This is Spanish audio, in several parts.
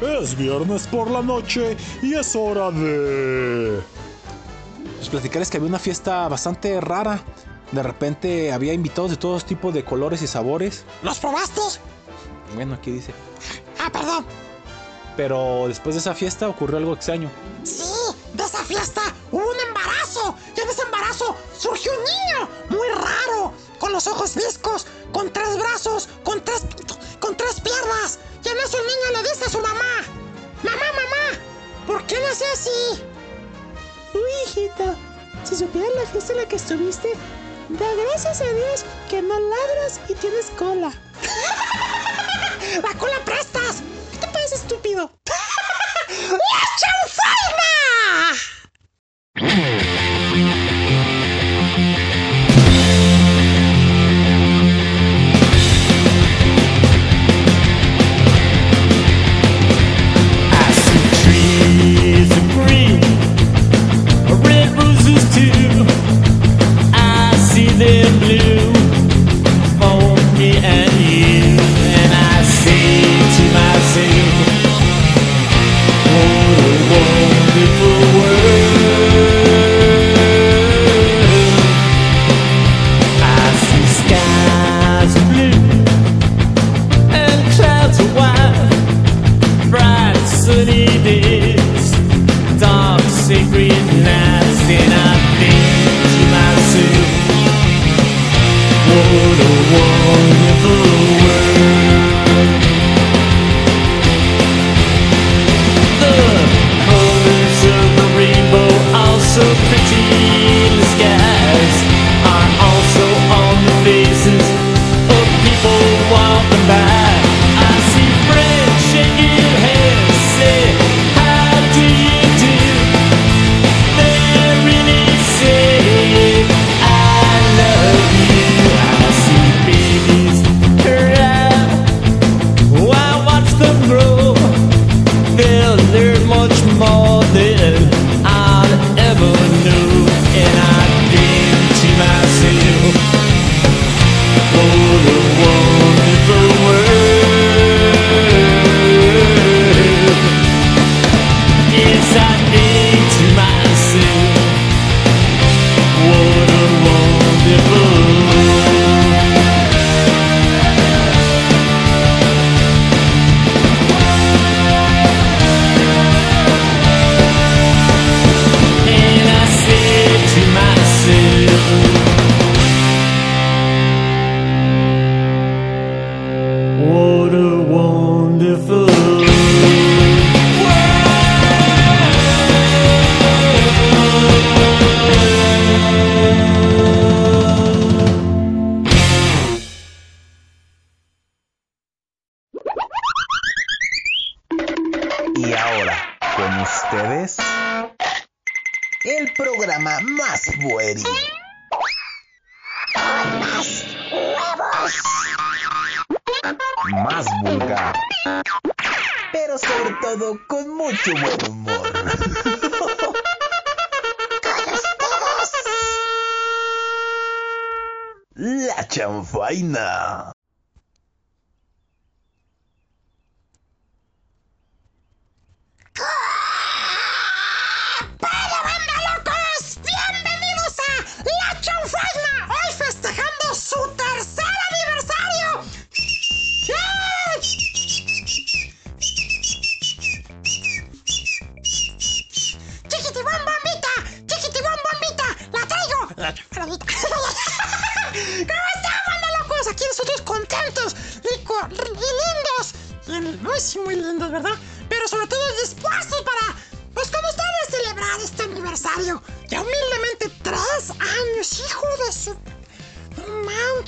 Es viernes por la noche y es hora de... Pues platicarles que había una fiesta bastante rara. De repente había invitados de todos tipos de colores y sabores. ¿Los probaste? Bueno, aquí dice. Ah, perdón. Pero después de esa fiesta ocurrió algo extraño. Sí, de esa fiesta hubo un embarazo. Y en ese embarazo surgió un niño muy raro. Con los ojos viscos, con tres brazos, con tres, con tres piernas. Y en eso el niño le dice a su mamá. Mamá, mamá, ¿por qué nací así? Uy, hijito, si supieras la fiesta en la que estuviste, da gracias a Dios que no ladras y tienes cola. ¡La cola prestas! ¿Qué te parece estúpido? ¡La chanfaina!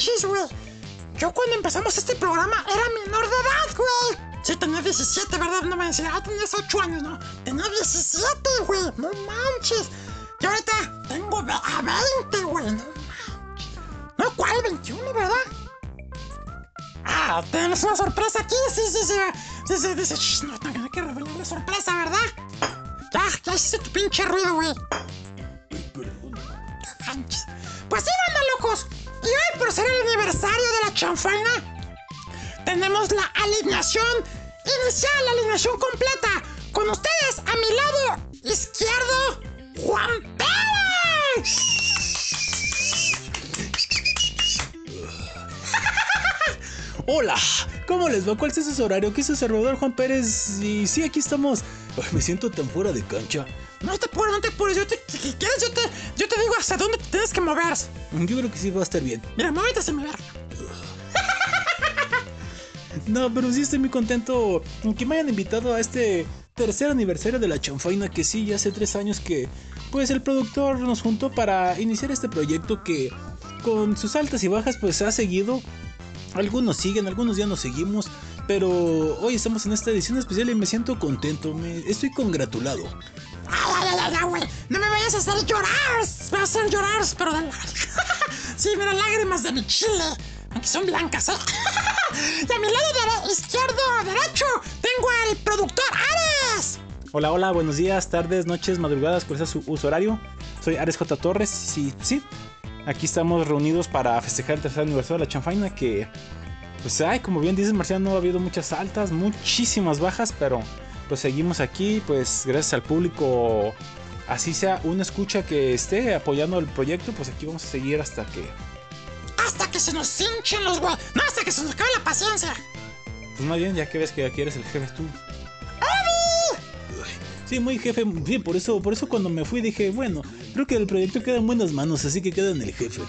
Manches, güey. Yo cuando empezamos este programa era menor de edad, güey. Sí, tenía 17, ¿verdad? No me decía, ah, tenías 8 años, no. Tenía 17, güey. No manches. Y ahorita tengo a 20, güey. No manches. No, ¿cuál? 21, ¿verdad? Ah, tenemos una sorpresa aquí. Sí, sí, sí. Sí, sí, dice, shh, no, no, hay que revelar la sorpresa, ¿verdad? Ya, ya hiciste tu pinche ruido, güey. No manches. Pues sí, banda locos. Y hoy, por ser el aniversario de la chanfaina, tenemos la alineación iniciar la alineación completa. Con ustedes, a mi lado izquierdo, Juan Pérez. Hola, ¿cómo les va? ¿Cuál es su horario? Aquí es su servidor Juan Pérez y sí, aquí estamos. Ay, me siento tan fuera de cancha. No te apures, no te apures. Yo te, yo te, yo te digo hasta dónde te tienes que mover. Yo creo que sí va a estar bien. Mira, muévete mi verga. No, pero sí estoy muy contento que me hayan invitado a este tercer aniversario de la chanfaina que sí, ya hace tres años que pues el productor nos juntó para iniciar este proyecto que con sus altas y bajas pues ha seguido. Algunos siguen, algunos ya no seguimos, pero hoy estamos en esta edición especial y me siento contento, me estoy congratulado. Ay, ay, ay, ay, güey. No me vayas a hacer llorar. Me vas a hacer llorar, pero de Sí, mira, lágrimas de mi chile. Aunque son blancas, ¿eh? y a mi lado dere- izquierdo, derecho, tengo al productor Ares. Hola, hola, buenos días, tardes, noches, madrugadas, cuál sea su uso horario. Soy Ares J. Torres, sí, sí. Aquí estamos reunidos para festejar el tercer aniversario de la chanfaina que, pues, ay, como bien dices, Marciano, ha habido muchas altas, muchísimas bajas, pero pues seguimos aquí, pues gracias al público, así sea una escucha que esté apoyando el proyecto, pues aquí vamos a seguir hasta que, Hasta que se nos hinchen los huevos. No, hasta que se nos acabe la paciencia. pues más bien, ya que ves que aquí eres el jefe tú. Sí, muy jefe, sí, por eso, por eso cuando me fui dije, bueno, creo que el proyecto queda en buenas manos, así que queda en el jefe.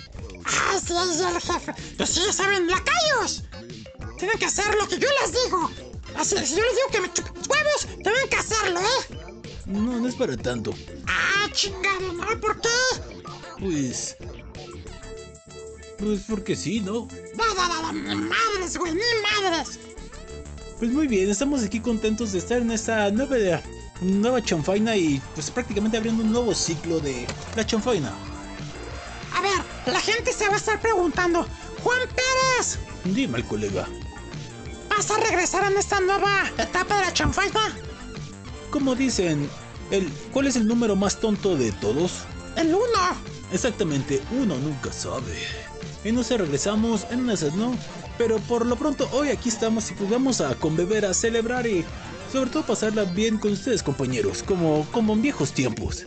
Ah, sí, ya el jefe. Pues sí, ya saben, lacayos. Tienen que hacer lo que yo les digo. Así, si yo les digo que me chupen huevos, tienen que hacerlo, ¿eh? No, no es para tanto. Ah, chingado, ¿no? ¿Por qué? Pues. Pues porque sí, ¿no? No, no, no, ni madres, güey, ni madres. Pues muy bien, estamos aquí contentos de estar en esta nueva, nueva chanfaina y pues prácticamente abriendo un nuevo ciclo de la chanfaina. A ver, la gente se va a estar preguntando, Juan Pérez, Dime al colega, ¿vas a regresar en esta nueva etapa de la chanfaina? como dicen, el, ¿cuál es el número más tonto de todos? El uno. Exactamente, uno nunca sabe. En no se regresamos, en una no. Pero por lo pronto, hoy aquí estamos y pues vamos a conbeber, a celebrar y sobre todo pasarla bien con ustedes, compañeros, como, como en viejos tiempos.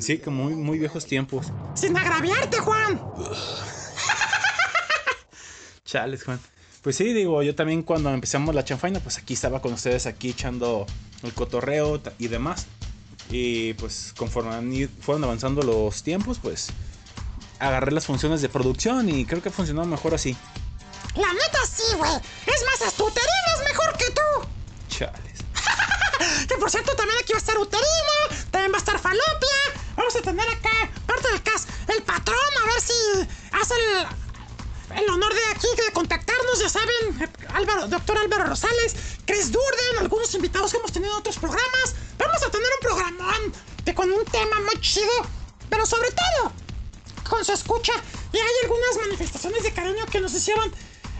Sí, como muy, muy viejos tiempos. Sin agraviarte, Juan. Chales, Juan. Pues sí, digo, yo también cuando empezamos la chanfaina, pues aquí estaba con ustedes aquí echando el cotorreo y demás. Y pues conforme fueron avanzando los tiempos, pues agarré las funciones de producción y creo que ha funcionado mejor así. La neta sí, güey. Es más, hasta Uterina es mejor que tú. Chales. Que por cierto, también aquí va a estar Uterina, también va a estar Falopia. Vamos a tener acá, parte del cast, el patrón, a ver si hace el, el honor de aquí de contactarnos, ya saben, Álvaro, doctor Álvaro Rosales, Chris Durden, algunos invitados que hemos tenido en otros programas. Vamos a tener un programón de, con un tema muy chido, pero sobre todo con su escucha. Y hay algunas manifestaciones de cariño que nos hicieron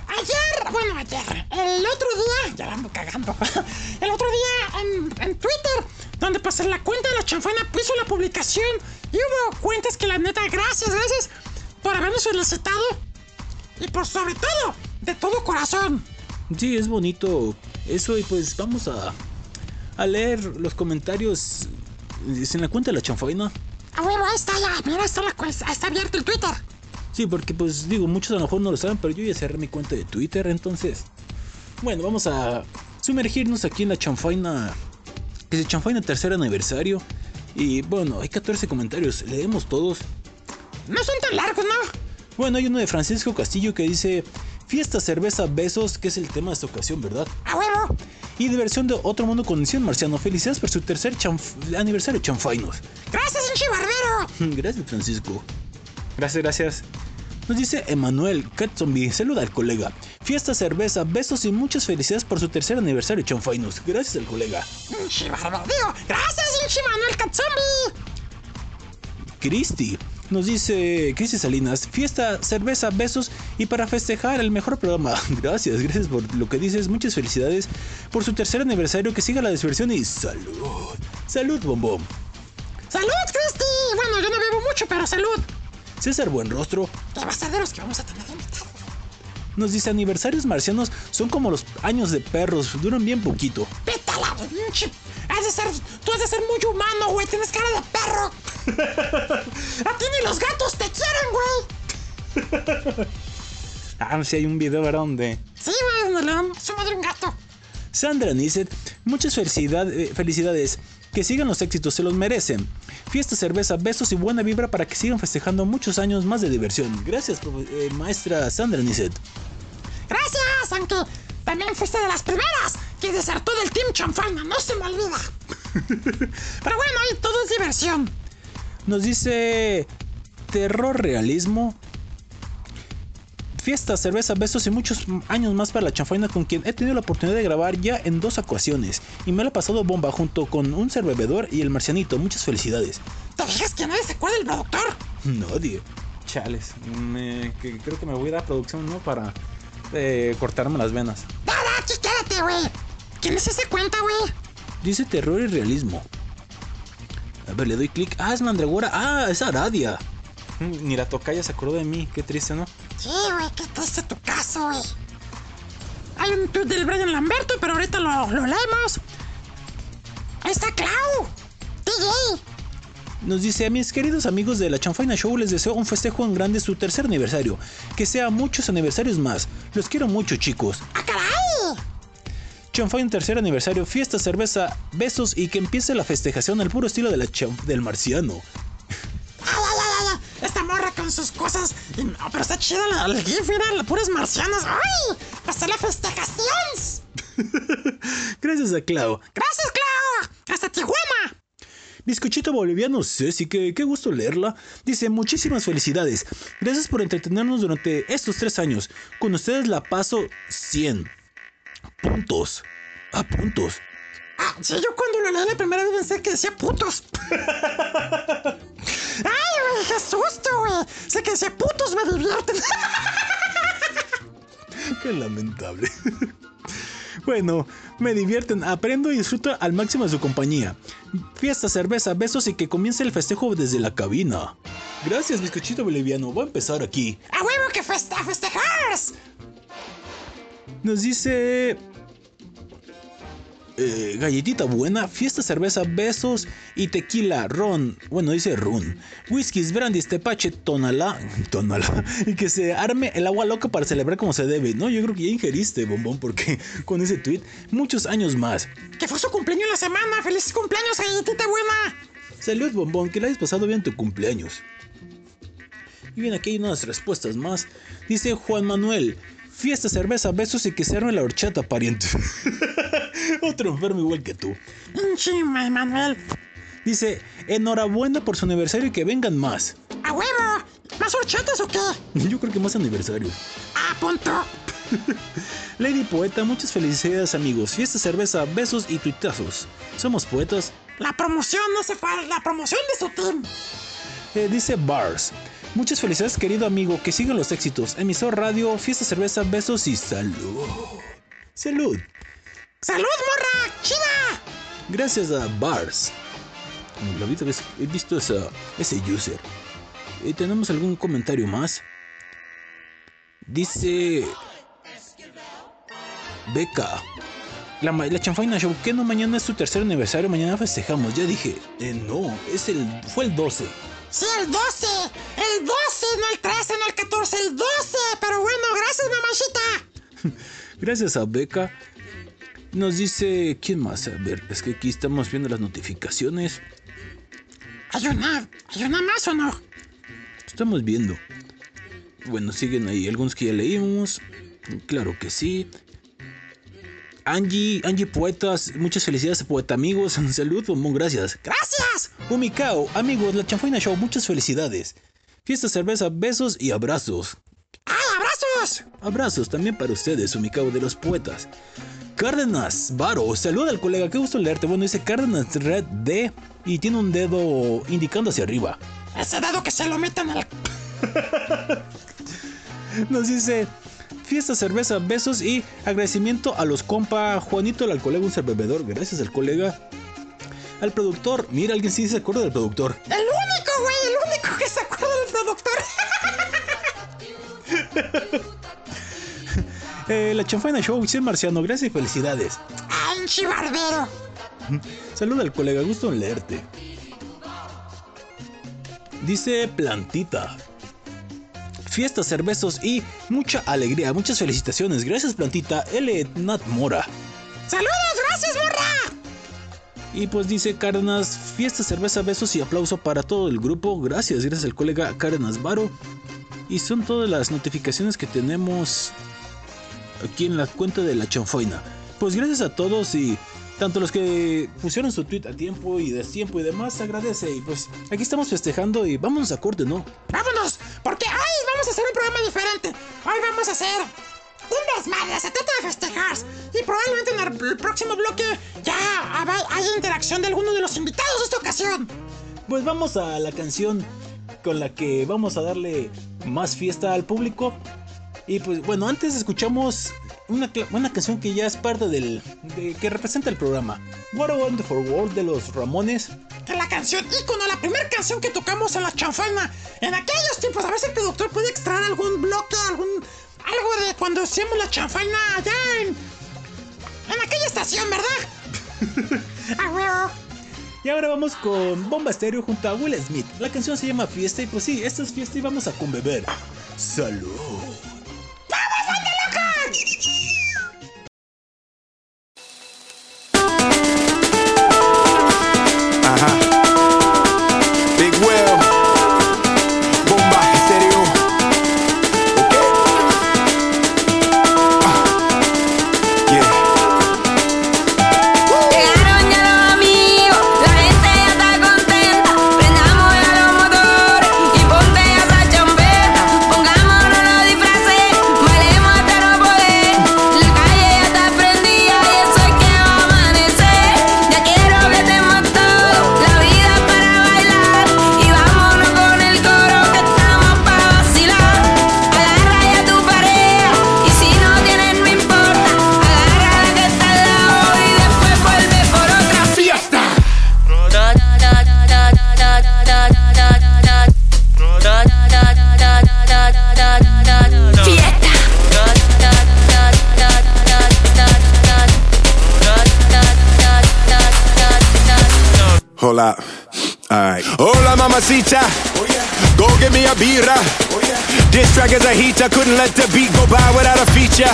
ayer, bueno, ayer, el otro día, ya la ando cagando, el otro día en, en Twitter, donde pues en la cuenta de la chanfana puso la publicación y hubo cuentas que la neta, gracias, gracias por habernos felicitado y por sobre todo, de todo corazón. Sí, es bonito eso y pues vamos a, a leer los comentarios en la cuenta de la chanfaina. Ah, bueno, ahí está ya, mira, está, la, está abierto el Twitter. Sí, porque pues digo, muchos a lo mejor no lo saben, pero yo ya cerré mi cuenta de Twitter, entonces... Bueno, vamos a sumergirnos aquí en la chanfaina. Es el chanfaina tercer aniversario. Y bueno, hay 14 comentarios, leemos todos. No son tan largos, ¿no? Bueno, hay uno de Francisco Castillo que dice... Fiesta, cerveza, besos, que es el tema de esta ocasión, ¿verdad? A huevo. Y diversión de otro mundo con Marciano. Felicidades por su tercer chanf- aniversario chanfainos. Gracias, Inchi Barbero. Gracias, Francisco. Gracias, gracias. Nos dice Emanuel Cat Zombie, saluda al colega. Fiesta, cerveza, besos y muchas felicidades por su tercer aniversario Chanfainos. Gracias al colega. Gracias, Inchi Manuel Katsumi. Cristi nos dice Cristi Salinas, fiesta, cerveza, besos y para festejar el mejor programa. Gracias, gracias por lo que dices. Muchas felicidades por su tercer aniversario. Que siga la diversión y salud. Salud, bombón. ¡Salud, Cristi! Bueno, yo no bebo mucho, pero salud. César Buenrostro los que vamos a tener invitados. Nos dice aniversarios marcianos son como los años de perros, duran bien poquito. Vete a la pinche. Has de ser. Tú has de ser muy humano, güey. Tienes cara de perro. a ti ni los gatos te quieren, güey. Ah, sí hay un video, ¿verdad? Donde Sí, güey, su madre un gato. Sandra Nisset, muchas felicidad- eh, felicidades. Que sigan los éxitos, se los merecen. Fiesta, cerveza, besos y buena vibra para que sigan festejando muchos años más de diversión. Gracias, eh, maestra Sandra Nisset. Gracias, aunque también fuiste de las primeras que desertó del Team Chanfana, no se me olvida. Pero bueno, ahí todo es diversión. Nos dice terror realismo. Fiesta, cerveza, besos y muchos años más para la chanfaina con quien he tenido la oportunidad de grabar ya en dos ocasiones. Y me lo he pasado bomba junto con un ser bebedor y el marcianito. Muchas felicidades. ¿Te fijas que nadie se acuerda del productor? Nadie. Chales. me- que creo que me voy a ir a producción, ¿no? Para eh, cortarme las venas. Dale, aquí quédate, güey. ¿Quién es ese cuenta, güey? Dice terror y realismo. A ver, le doy clic. Ah, es Mandragora. Ah, es Aradia. Ni la tocaya se acordó de mí. Qué triste, ¿no? Sí, güey, qué triste tu caso, güey. Hay un tweet del Brian Lamberto, pero ahorita lo, lo leemos. Ahí está Clau. DJ. Nos dice a mis queridos amigos de la Chanfaina Show les deseo un festejo en grande su tercer aniversario. Que sea muchos aniversarios más. Los quiero mucho chicos. ¡Ah, caray! Chanfaina tercer aniversario, fiesta, cerveza, besos y que empiece la festejación al puro estilo de la del marciano. ¡Ay, ay, ay, ay! Esta morra con sus cosas. Y, no, pero está chida la, el GIF, mira, puras marcianas. ¡Ay! Va a ser la festejación. Gracias a Clau. ¡Gracias, Clau! ¡Hasta Tijuana! Bizcochito boliviano Ceci, que qué gusto leerla. Dice, muchísimas felicidades. Gracias por entretenernos durante estos tres años. Con ustedes la paso 100 puntos. A puntos. Ah, sí, yo cuando lo leí la primera vez pensé que decía putos. ¡Ay, güey! ¡Qué susto, güey! Sé que decía putos me divierten. Qué lamentable. Bueno, me divierten, aprendo y disfruto al máximo de su compañía. Fiesta, cerveza, besos y que comience el festejo desde la cabina. Gracias, bizcochito boliviano. Va a empezar aquí. ¡A huevo que feste a festejar! Nos dice. Eh, galletita buena, fiesta, cerveza, besos y tequila, ron. Bueno, dice ron. Whiskies, brandis, tepache, tonalá. Tonalá. Y que se arme el agua loca para celebrar como se debe. No, yo creo que ya ingeriste, bombón, porque con ese tweet, muchos años más. Que fue su cumpleaños la semana. ¡Feliz cumpleaños, galletita buena! Salud, bombón, que la hayas pasado bien tu cumpleaños. Y bien, aquí hay unas respuestas más. Dice Juan Manuel. Fiesta, cerveza, besos y que se arme la horchata, pariente. Otro enfermo igual que tú. Chima, Manuel. Dice, enhorabuena por su aniversario y que vengan más. ¡A huevo! ¿Más horchatas o qué? Yo creo que más aniversarios. ¡Ah, punto! Lady Poeta, muchas felicidades amigos. Fiesta, cerveza, besos y tuitazos. Somos poetas. La promoción no se fue. La promoción de su team. Eh, dice Bars. Muchas felicidades querido amigo, que sigan los éxitos. Emisor radio, fiesta, cerveza, besos y salud. Salud. ¡Salud, morra! ¡Chida! Gracias a Bars. Lo vi, vez he visto esa, ese user. Eh, ¿Tenemos algún comentario más? Dice... Beca. La, la chanfaina show, que no mañana es su tercer aniversario, mañana festejamos. Ya dije, eh, no, es el, fue el 12. Sí, el 12. El 12, no el 13, no el 14, el 12. Pero bueno, gracias, mamachita. Gracias a Beca. Nos dice, ¿quién más? A ver, es que aquí estamos viendo las notificaciones. ¿Hay una, ¿Hay una más o no? Estamos viendo. Bueno, siguen ahí algunos que ya leímos. Claro que sí. Angie, Angie Poetas, muchas felicidades Poeta amigos. Salud, bombón, gracias. ¡Gracias! Umikao, amigos, la Chanfaina Show, muchas felicidades. Fiesta, cerveza, besos y abrazos. ¡Ay, abrazos! Abrazos también para ustedes, Umikao de los poetas. Cárdenas, Varo, saluda al colega, qué gusto leerte. Bueno, dice Cárdenas Red D y tiene un dedo indicando hacia arriba. Ese dado que se lo metan al. Nos dice fiesta, cerveza, besos y agradecimiento a los compa Juanito, al colega, un ser bebedor. Gracias al colega. Al productor, mira, alguien sí se acuerda del productor. El único, güey, el único que se acuerda del productor. Eh, la Chanfaina Show, sí, Marciano, gracias y felicidades. Ay, chivarbero. Saluda al colega, gusto en leerte. Dice Plantita. Fiestas, cervezos y mucha alegría. Muchas felicitaciones. Gracias, Plantita. L. Nat Mora. Saludos, gracias, morra. Y pues dice Cárdenas, fiesta, cerveza, besos y aplauso para todo el grupo. Gracias, gracias al colega Cárdenas Varo. Y son todas las notificaciones que tenemos aquí en la cuenta de la chanfoina. Pues gracias a todos y tanto los que pusieron su tweet a tiempo y destiempo y demás, se agradece. Y pues aquí estamos festejando y vámonos a corte, ¿no? Vámonos, porque hoy vamos a hacer un programa diferente. Hoy vamos a hacer un desmadre, se trata de festejar. Y probablemente en el, próximo bloque ya haya interacción de alguno de los invitados de esta ocasión. Pues vamos a la canción con la que vamos a darle más fiesta al público. Y pues bueno, antes escuchamos una, una canción que ya es parte del. de- que representa el programa. What a Wonderful World de los Ramones. Que la canción ícono, la primera canción que tocamos en la chanfaina. En aquellos tiempos, a ver si el productor puede extraer algún bloque, algún. algo de cuando hacíamos la chanfaina allá en. en aquella estación, ¿verdad? Ah. Y ahora vamos con Bomba Estéreo junto a Will Smith. La canción se llama Fiesta y pues sí, esta es fiesta y vamos a conbeber. Salud. Couldn't let the beat go by without a feature.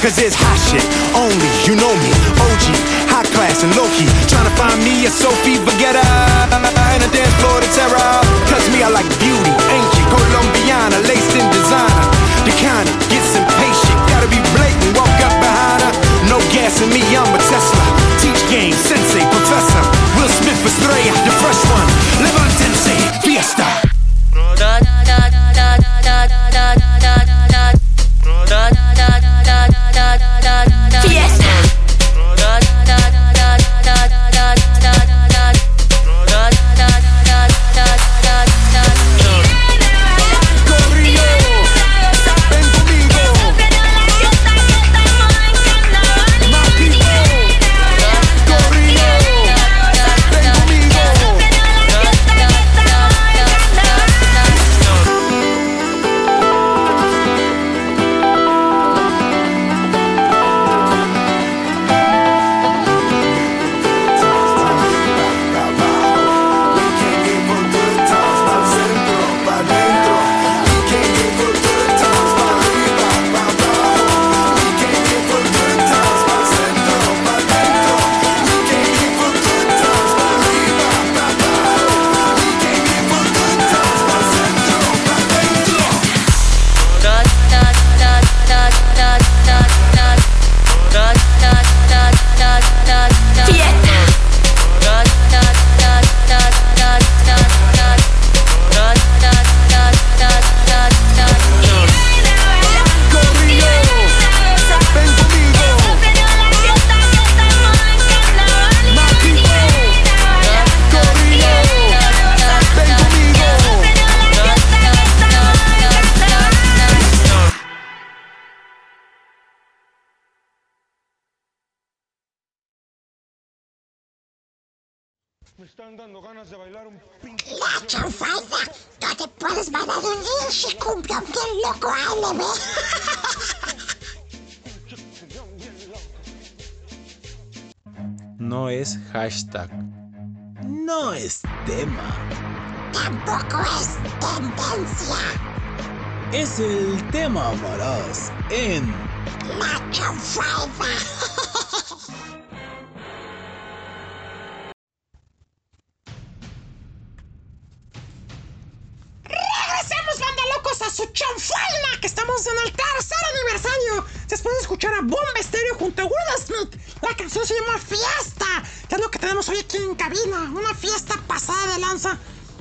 Cause it's hot shit. Only, you know me. OG, high class and low key. Trying to find me a Sophie Vergara. And a dance floor to terror. Cause me, I like beauty. Ancient, Colombiana. Laced in designer. The kind that gets impatient. Gotta be blatant. Walk up behind her. No gas in me, I'm a Tesla. Teach game, sensei, professor. Will Smith Estrella, the fresh one. Levantense, fiesta. Fiesta. Hashtag. No es tema. Tampoco es tendencia. Es el tema amarás en La chanfaiba. Locos, a su chanfaina, que estamos en el tercer aniversario. Después de escuchar a Bomba Estéreo junto a Will Smith, la canción se llama Fiesta, que es lo que tenemos hoy aquí en cabina. Una fiesta pasada de lanza.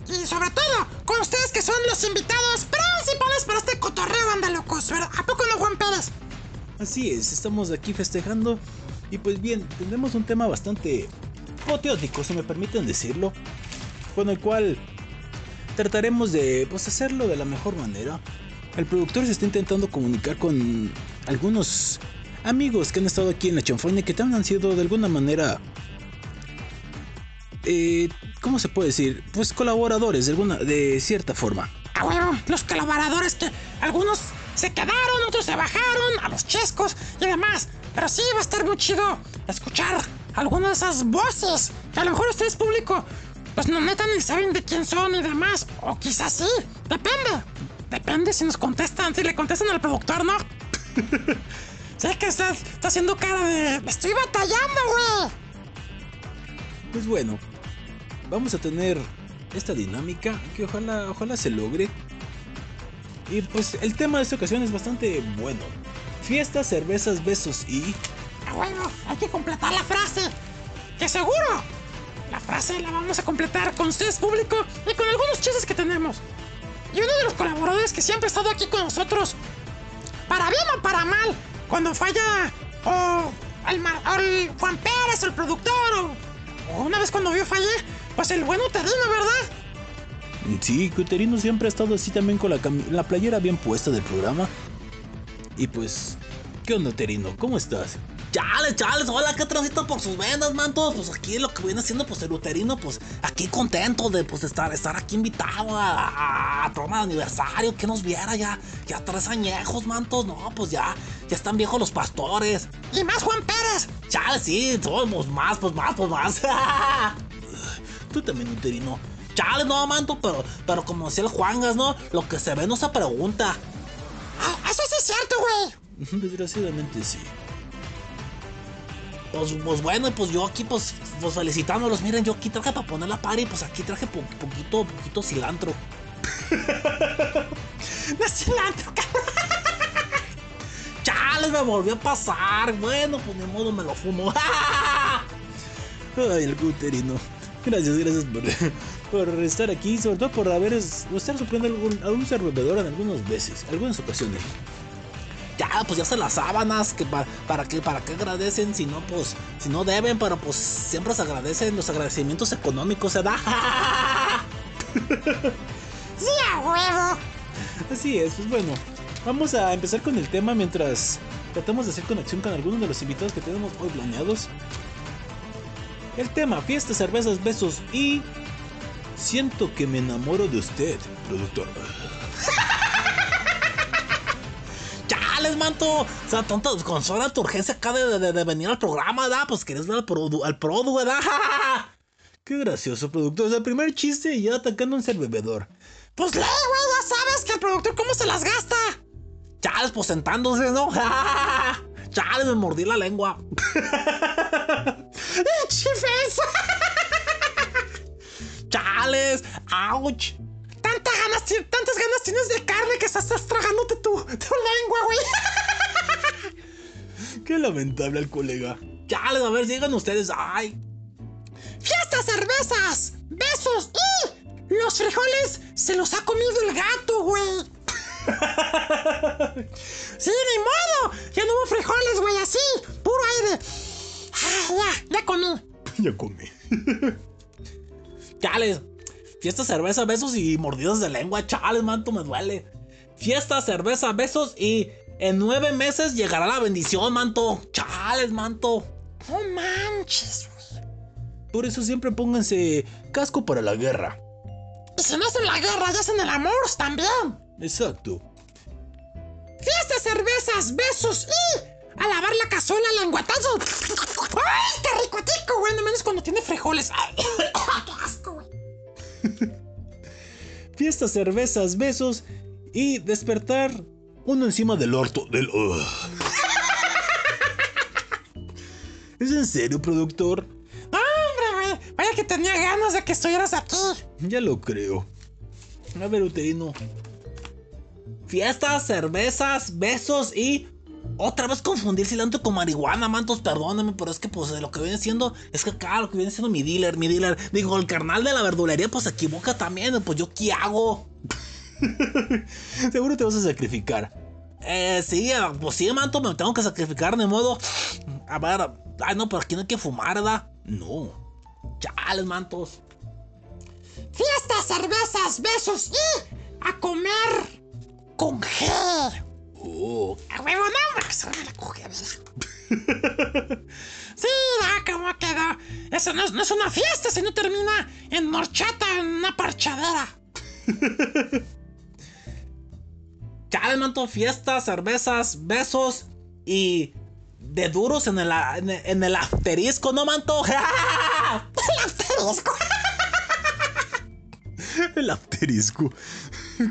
Y sobre todo, con ustedes que son los invitados principales para este cotorreo, banda locos, ¿verdad? ¿A poco no, Juan Pérez? Así es, estamos aquí festejando y pues bien, tendremos un tema bastante apoteótico, si me permiten decirlo, con el cual trataremos de pues hacerlo de la mejor manera. El productor se está intentando comunicar con algunos amigos que han estado aquí en la chanfaina que también han sido de alguna manera eh, ¿cómo se puede decir? Pues colaboradores de alguna de cierta forma. Ah, bueno, los colaboradores que algunos se quedaron, otros se bajaron, a los chescos y demás. Pero sí va a estar muy chido escuchar algunas de esas voces a lo mejor ustedes público, pues no neta ni saben de quién son y demás. O quizás sí, depende. Depende si nos contestan, si le contestan al productor, ¿no? sé que está, está haciendo cara de... Estoy batallando, güey. Pues bueno, vamos a tener esta dinámica que ojalá, ojalá se logre. Y pues el tema de esta ocasión es bastante bueno. Fiestas, cervezas, besos y... Ah, bueno, hay que completar la frase. Que seguro. La frase la vamos a completar con ustedes público y con algunos chistes que tenemos. Y uno de los colaboradores que siempre ha estado aquí con nosotros, para bien o para mal, cuando falla o o el Juan Pérez, el productor, o, o una vez cuando vio fallé, pues el buen uterino, ¿verdad? Sí, Cuterino siempre ha estado así también con la, la playera bien puesta del programa. Y pues, ¿qué onda, Uterino? ¿Cómo estás? Chales, chales, hola, ¿qué transito por sus vendas, mantos? Pues aquí lo que viene haciendo, pues el uterino, pues aquí contento de pues estar, estar aquí invitado a, a, a programa de aniversario, que nos viera ya, ya tres añejos, mantos, no, pues ya, ya están viejos los pastores. Y más Juan Pérez. Chales, sí, somos más, pues más, pues más. Tú también, Uterino. Chales, no, manto, pero, pero como decía el Juangas, ¿no? Lo que se ve no se pregunta. Ah, eso sí es cierto, güey. Desgraciadamente sí. Pues, pues bueno, pues yo aquí pues, pues felicitándolos. Miren, yo aquí traje para poner la party, pues aquí traje po- poquito, poquito cilantro. No es cilantro, cabrón. Chales, me volvió a pasar. Bueno, pues ni modo me lo fumo. Ay, el Uterino. Gracias, gracias por, por estar aquí, sobre todo por haber estar sorprendiendo a algún, a un servidor en algunas veces, algunas ocasiones. Ya, pues ya se las sábanas, que pa- para qué, para qué agradecen, si no, pues, si no deben, pero pues siempre se agradecen los agradecimientos económicos, ¿se da? Sí, a huevo. Así es, pues bueno, vamos a empezar con el tema mientras tratamos de hacer conexión con algunos de los invitados que tenemos hoy planeados. El tema, fiestas, cervezas, besos y... Siento que me enamoro de usted, productor. Chales, manto. O sea, tonto, con sola tu urgencia acá de, venir al programa, ¿verdad? Pues quieres ver al produ, al produ, ¿verdad? Qué gracioso, productor. O sea, primer chiste y ya atacando un servidor. Pues lee, güey, ya sabes que el productor cómo se las gasta. Chales, pues sentándose, ¿no? Chales, me mordí la lengua. ¡Chifes! Chales, ouch. Tantas ganas, ti- tantas ganas tienes de carne que estás tragándote tu, tu lengua, güey. Qué lamentable al colega. Chales, a ver, sigan ustedes. Ay, Fiestas, cervezas, besos y los frijoles se los ha comido el gato, güey. Sí, ni modo. Ya no hubo frijoles, güey, así, puro aire. Ah, ya, ya comí. ya comí. chales. Fiesta, cerveza, besos y mordidas de lengua. Chales, manto, me duele. Fiesta, cerveza, besos y en nueve meses llegará la bendición, manto. Chales, manto. No manches, güey. Por eso siempre pónganse casco para la guerra. Y si no es en la guerra, ya es en el amor también. Exacto. Fiestas, cervezas, besos y a lavar la cazuela lengüetazo. ¡Ay, qué ricotico, güey! menos cuando tiene frijoles. Ay. Fiestas, cervezas, besos y despertar uno encima del orto del. ¿Es en serio, productor? Hombre, güey. Vaya que tenía ganas de que estuvieras aquí. Ya lo creo. A ver, uterino. Fiestas, cervezas, besos y. Otra vez confundir cilantro con marihuana, mantos, perdóname, pero es que pues lo que viene siendo, es que acá lo que viene siendo mi dealer, mi dealer, digo, el carnal de la verdulería pues se equivoca también, pues yo qué hago. Seguro te vas a sacrificar. Eh, sí, eh, pues sí, manto, me tengo que sacrificar de modo. A ver, ay no, pero aquí no hay que fumar, ¿verdad? No. Chales, mantos. Fiestas, cervezas, besos y a comer con G. Oh, A huevo, no, me la cogedera. Sí, ya, ¿cómo quedó? Eso no es, no es una fiesta si no termina en horchata, en una parchadera. Chales, manto, fiestas, cervezas, besos y. De duros en el, en el, en el asterisco, ¿no, manto? El asterisco. el asterisco.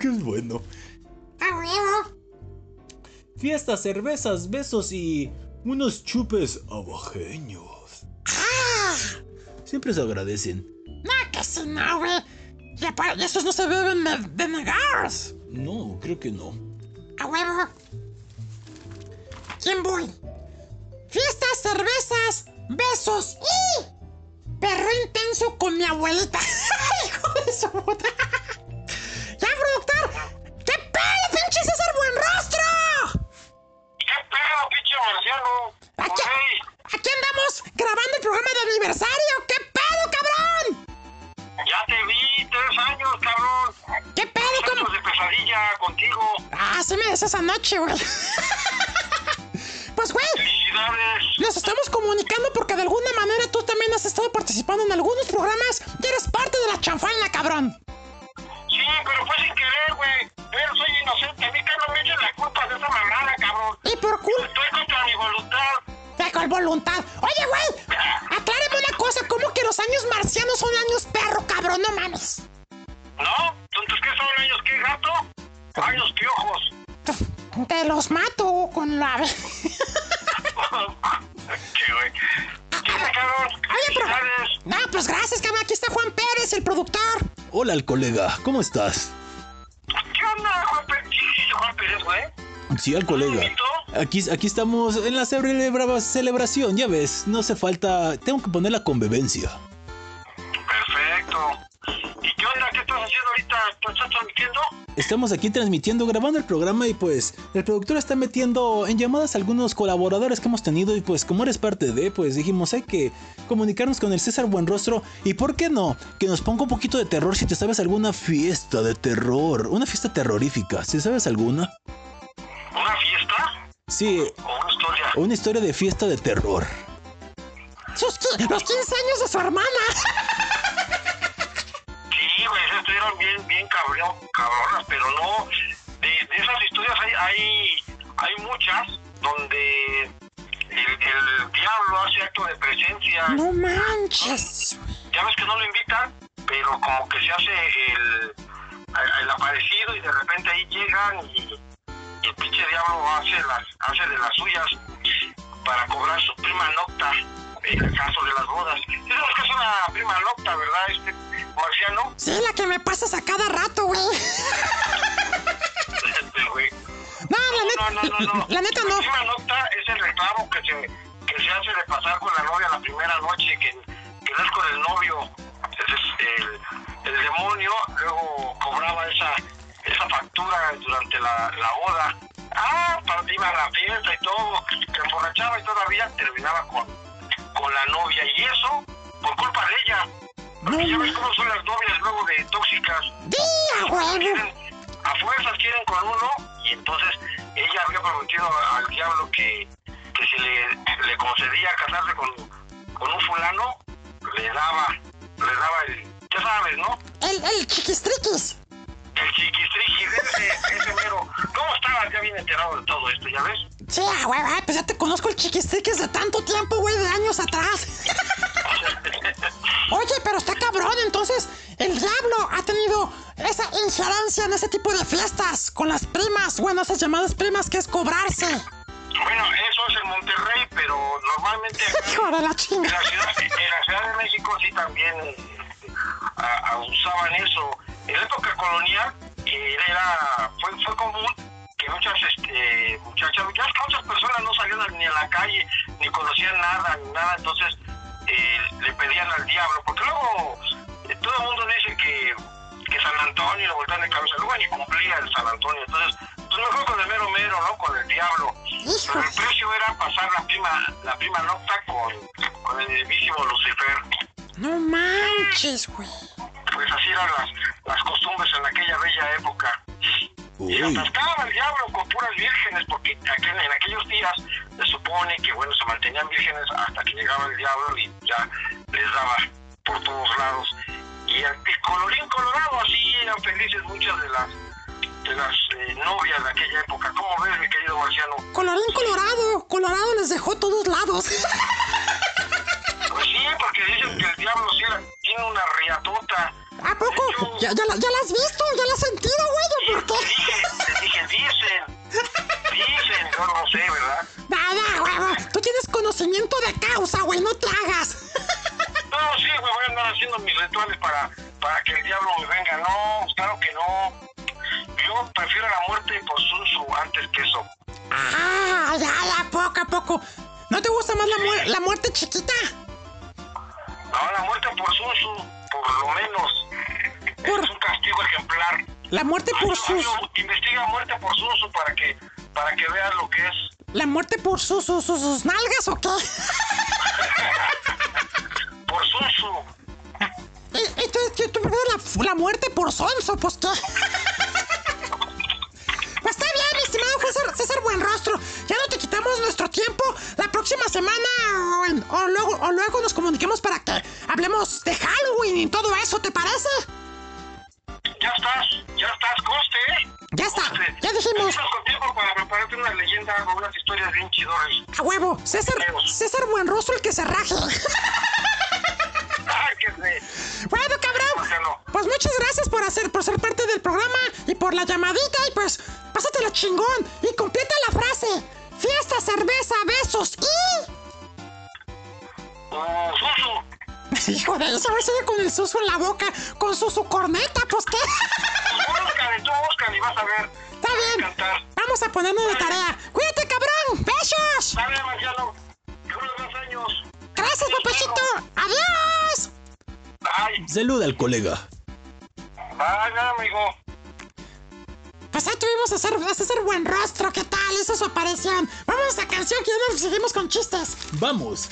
Qué bueno. A huevo. Fiestas, cervezas, besos y unos chupes abajeños. Ah, Siempre se agradecen. no, que si no, güey. Y aparte, esos no se deben de, negar. No, creo que no. A huevo. ¿Quién voy? Fiestas, cervezas, besos y perro intenso con mi abuelita. Hijo de su puta. Ya, productor. ¿Qué pedo, pinche marciano? Aquí, aquí andamos grabando el programa de aniversario. ¿Qué pedo, cabrón? ya te vi tres años, cabrón. ¿Qué pedo, cómo? años de pesadilla contigo. Ah, sí me des esa noche, güey. Pues, güey, Felicidades. nos estamos comunicando porque de alguna manera tú también has estado participando en algunos programas y eres parte de la chanfaina, cabrón. Sí, pero fue sin querer, güey. Pero soy inocente. A mí que no me echen la culpa de esa mamada, cabrón. Y por culpa Estoy contra mi voluntad. de con voluntad. Oye, güey, aclárame una cosa, ¿cómo que los años marcianos son años perro, cabrón? No mames. ¿No? Entonces, ¿qué son años? ¿Qué gato? Años piojos. Te los mato con la... ¿Qué, güey? Oye, pero... No, pues gracias, cabrón. Aquí está Juan Pérez, el productor. Hola, al colega. ¿Cómo estás? ¿Qué onda, Juan Pérez? Sí, sí, Juan Pérez, güey. Sí, al colega. Aquí, aquí estamos en la celebra- celebración, ya ves. No hace falta. Tengo que poner la convivencia. Perfecto. ¿Y qué onda? ¿Qué estás haciendo ahorita? ¿Tú estás transmitiendo? Estamos aquí transmitiendo, grabando el programa y pues el productor está metiendo en llamadas a algunos colaboradores que hemos tenido y pues como eres parte de, pues dijimos hay que comunicarnos con el César Buenrostro y por qué no, que nos ponga un poquito de terror si te sabes alguna fiesta de terror, una fiesta terrorífica, si sabes alguna. ¿Una fiesta? Sí, ¿O una historia? una historia de fiesta de terror. Sus los 15 años de su hermana. Estuvieron bien, bien cabrón, cabronas, pero no. De, de esas historias hay, hay, hay muchas donde el, el diablo hace acto de presencia. No manches. Ya ves que no lo invitan, pero como que se hace el, el aparecido y de repente ahí llegan y, y el pinche diablo hace, las, hace de las suyas para cobrar su prima nocta el caso de las bodas. Sabes que es una prima nocta, ¿verdad, este marciano? Sí, la que me pasas a cada rato, güey. Este, güey. No, la neta. No, no, no, no. La neta La no. prima nocta es el reclamo que se, que se hace de pasar con la novia la primera noche, que, que no es con el novio. Es el, el demonio luego cobraba esa, esa factura durante la, la boda. Ah, para iba a la fiesta y todo, se emborrachaba y todavía terminaba con, con la novia. Y eso por culpa de ella. Porque ya ves cómo son las novias luego de tóxicas. ¡Día! Quieren- a fuerzas quieren con uno y entonces ella había prometido al diablo que, que si le, le concedía casarse con, con un fulano, le daba, le daba el, ya sabes, ¿no? El, el chiquistriquis. El chiquis ese, ese mero. ¿Cómo estabas ya bien enterado de todo esto, ya ves? Sí, ah, güey, ah, pues ya te conozco el chiquistriquis de tanto tiempo, güey, de años atrás. Oye, pero está cabrón, entonces, el diablo ha tenido esa injerencia en ese tipo de fiestas con las primas, bueno, esas llamadas primas que es cobrarse. Bueno, eso es en Monterrey, pero normalmente... Hijo de la chinga. En la Ciudad, en la ciudad de México sí también eh, abusaban eso. En la época colonial eh, era fue, fue común que muchas este, muchachas, muchas, muchas personas no salían ni a la calle, ni conocían nada, ni nada, entonces eh, le pedían al diablo, porque luego eh, todo el mundo dice que, que San Antonio lo voltean de cabeza, luego ni cumplía el San Antonio, entonces pues mejor con el mero mero, ¿no? Con el diablo. Pero el precio era pasar la prima, la prima nocta con, con el mismísimo Lucifer. No manches, güey. Pues así eran las, las costumbres en aquella bella época. Y se atascaba el diablo con puras vírgenes, porque aquel- en aquellos días se supone que, bueno, se mantenían vírgenes hasta que llegaba el diablo y ya les daba por todos lados. Y, y colorín colorado, así eran felices muchas de las de las eh, novias de aquella época. ¿Cómo ves, mi querido Marciano? Colorín colorado. Colorado les dejó todos lados. Pues sí, porque dicen que el diablo sí tiene una. ¿A poco? ¿Ya, ya, la- ya la has visto? ¿Ya la has sentido, güey? ¿o ¿Por qué? dije, dije, dicen. Dicen, yo no sé, ¿verdad? Nada, huevo. Tú tienes conocimiento de causa, güey. No te hagas. No, sí, güey, voy a andar haciendo mis rituales para, para que el diablo me venga. No, claro que no. Yo prefiero la muerte por Sunsu antes que eso. Ah, ya, ya, poco a poco. ¿No te gusta más la, mu- la muerte chiquita? No, la muerte por Sunsu, por lo menos. Por- Es un castigo ejemplar. La muerte por Ay, sus... investiga muerte por Sunsu para que, para que veas lo que es. ¿La muerte por sus, sus, sus, sus nalgas o qué? Por Sunsu. Eh, Entonces, ¿tú la, la muerte por sonso? Pues qué. Pues está bien, mi estimado César, César Buenrostro. Ya no te quitamos nuestro tiempo. La próxima semana o, en- o luego, o luego nos comuniquemos para que hablemos de Halloween y todo eso, ¿te parece? Ya estás, ya estás, coste, ¿eh? Ya está, Coste. ya dijimos. Con tiempo para prepararte una leyenda o unas historias bien chidores. A huevo, César, César Buenrostro el que se raje. Bueno, cabrón. Marciano. Pues muchas gracias por hacer, por ser parte del programa y por la llamadita y pues pásatela chingón y completa la frase. Fiesta, cerveza, besos y... Oh, Sunsu. Hijo de eso, sigue con el suso en la boca, con su, su corneta, pues qué. Búscale, tú búscale y vas a ver. Está bien, vamos a ponernos de tarea. Cuídate, cabrón. Besos. Dale, Marciano. Unos dos años. Gracias, papachito. Adiós. Ay, Saluda al colega. vaya, amigo. Pues ahí tuvimos a hacer, a hacer buen rostro. ¿Qué tal? Esa es su aparición. Vamos a esta canción que ya nos seguimos con chistes. Vamos.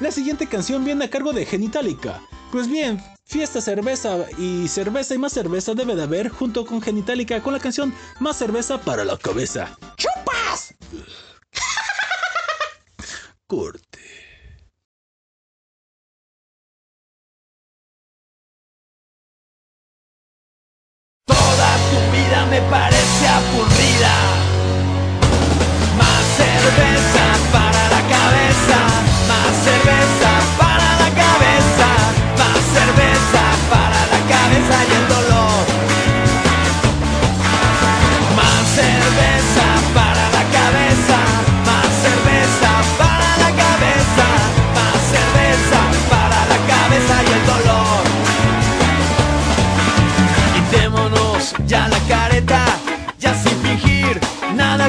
La siguiente canción viene a cargo de Genitalica. Pues bien, fiesta, cerveza y cerveza y más cerveza debe de haber junto con Genitalica con la canción Más cerveza para la cabeza. ¡Chupas! Corte. Toda tu vida me parece aburrida. Más cerveza para la cabeza,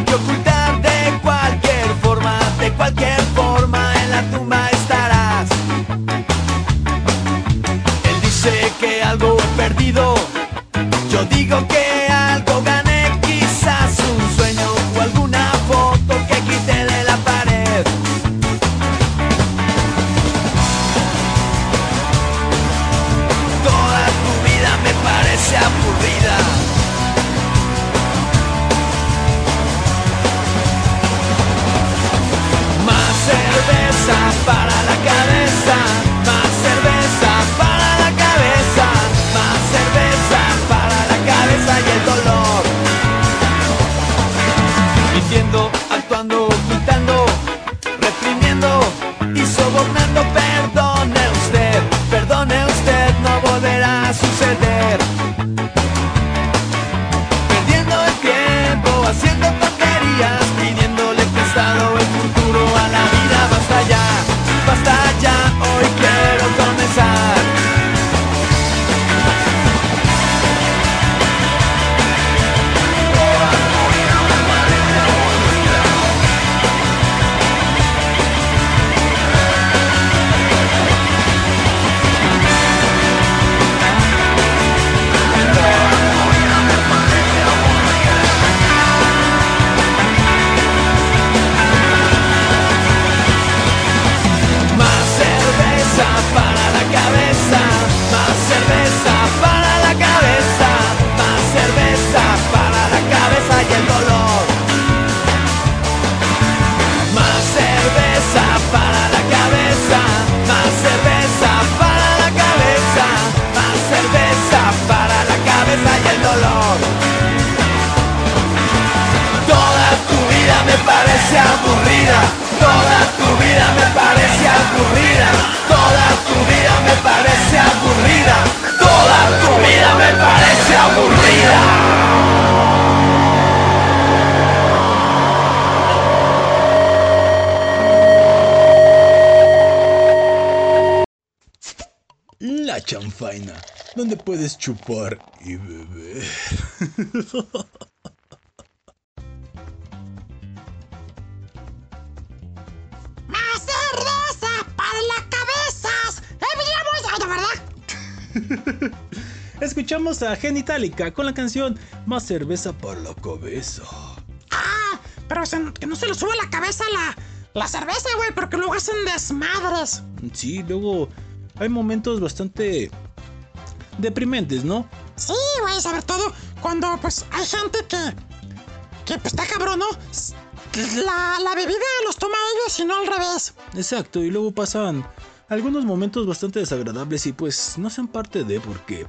que ocultar de cualquier forma, de cualquier forma en la tumba Dice que algo he perdido, yo digo que algo gané, quizás un sueño o alguna foto que quité de la pared. Toda tu vida me parece aburrida. Más cerveza para la cabeza, ocultando, reprimiendo y sobornando. Chupar y beber. ¡Más cerveza para las cabezas! ¡Enviamos! ¿De verdad? Escuchamos a Genitalica con la canción Más cerveza para la cabeza. Ah, pero se- que no se le sube la cabeza la, la cerveza, güey, porque luego hacen desmadres. Sí, luego hay momentos bastante deprimentes, ¿no? Sí, güey, sobre todo cuando pues hay gente que. que pues está cabrón, ¿no? La, la bebida los toma ellos y no al revés. Exacto, y luego pasan algunos momentos bastante desagradables y pues no sean parte de porque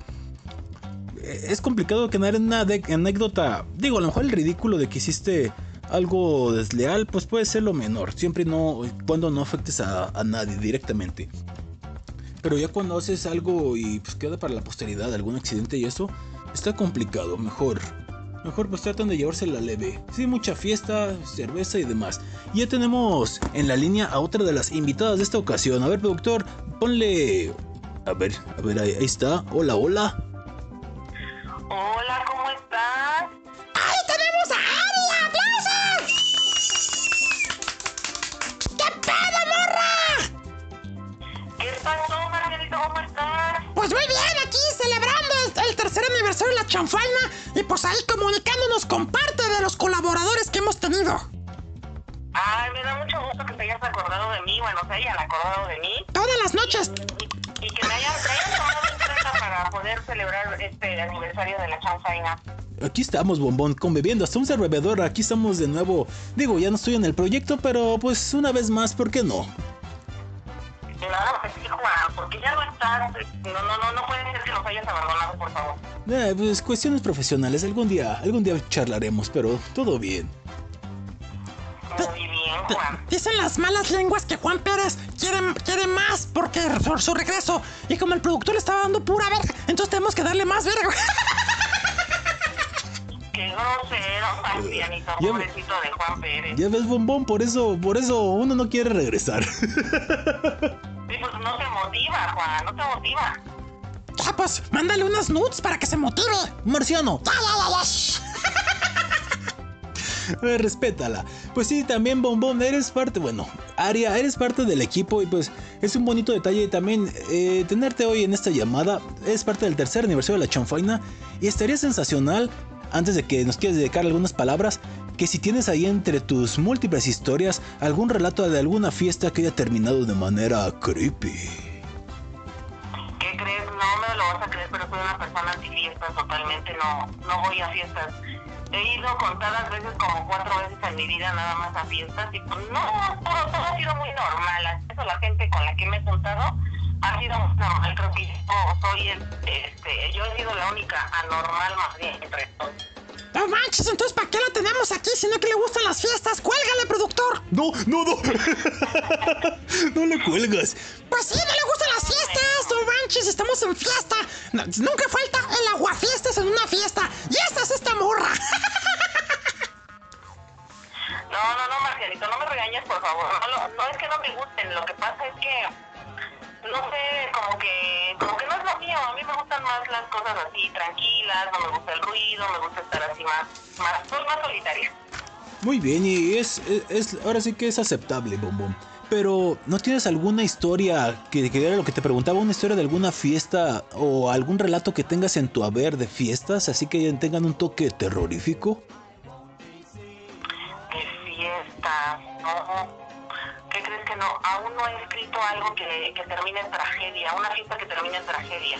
eh, es complicado que nadie una anécdota, digo, a lo mejor el ridículo de que hiciste algo desleal, pues puede ser lo menor, siempre y no, cuando no afectes a, a nadie directamente. Pero ya cuando haces algo y pues queda para la posteridad algún accidente y eso, está complicado, mejor. Mejor pues tratan de llevársela leve. Sí, mucha fiesta, cerveza y demás. Y ya tenemos en la línea a otra de las invitadas de esta ocasión. A ver, productor, ponle... A ver, a ver, ahí, ahí está. Hola, hola. Hola, ¿cómo estás? ¡Ahí tenemos a Pues muy bien, aquí celebrando el, el tercer aniversario de la chanfaina y pues ahí comunicándonos con parte de los colaboradores que hemos tenido. Ay, me da mucho gusto que te hayas acordado de mí, bueno, se hayan acordado de mí. Todas las noches. Y que me hayan, me hayan tomado en cuenta para poder celebrar este aniversario de la chanfaina. Aquí estamos, bombón, conviviendo. Hasta un bebedor. Aquí estamos de nuevo. Digo, ya no estoy en el proyecto, pero pues una vez más, ¿por qué no? Claro que sí, Juan, porque ya no. No, no, no, no puede ser que nos hayas abandonado, por favor. Eh, pues cuestiones profesionales. Algún día, algún día charlaremos, pero todo bien. Muy bien, Juan. Dicen las malas lenguas que Juan Pérez quiere, quiere más porque por su regreso. Y como el productor le estaba dando pura verga, entonces tenemos que darle más verga. Qué grosero, Fabianito, Ya- pobrecito de Juan Pérez. Ya ves, bombón, por eso, por eso uno no quiere regresar. Sí, pues no te motiva, Juan, no te motiva. Ya, pues, mándale unas nudes para que se motive. Ver, respétala. Pues sí, también Bombón, eres parte, bueno, Aria, eres parte del equipo y pues es un bonito detalle también eh, tenerte hoy en esta llamada. Es parte del tercer aniversario de la Chanfaina y estaría sensacional, antes de que nos quieras dedicar algunas palabras, que si tienes ahí entre tus múltiples historias algún relato de alguna fiesta que haya terminado de manera creepy. ¿Qué crees? No me lo vas a creer, pero soy una persona antifiestas totalmente. No, no voy a fiestas. He ido contadas veces, como cuatro veces en mi vida, nada más a fiestas. Y pues no, todo, todo ha sido muy normal. Eso la gente con la que me he juntado ha sido normal. Creo que yo soy el, este, yo he sido la única anormal más bien entre todos. No manches, entonces ¿para qué la tenemos aquí? Si no que le gustan las fiestas, cuélgale, productor. No, no, no. no le cuelgas. Pues sí, no le gustan las fiestas, no manches, estamos en fiesta. No, nunca falta el aguafiestas en una fiesta. Y esta es esta morra. No, no, no, Marcialito, no me regañes, por favor. No, lo- no es que no me gusten, lo que pasa es que, no sé, como que, como que no es lo mío. A mí me gustan más las cosas así, tranquilas, no me gusta el ruido, me gusta estar así más, más, soy más solitaria. Muy bien, y es, es, es- ahora sí que es aceptable, bombón. Pero, ¿no tienes alguna historia que, que era lo que te preguntaba, una historia de alguna fiesta o algún relato que tengas en tu haber de fiestas, así que tengan un toque terrorífico? De fiesta, no. ¿Qué crees que no? Aún no he escrito algo que, que termine en tragedia, una fiesta que termine en tragedia.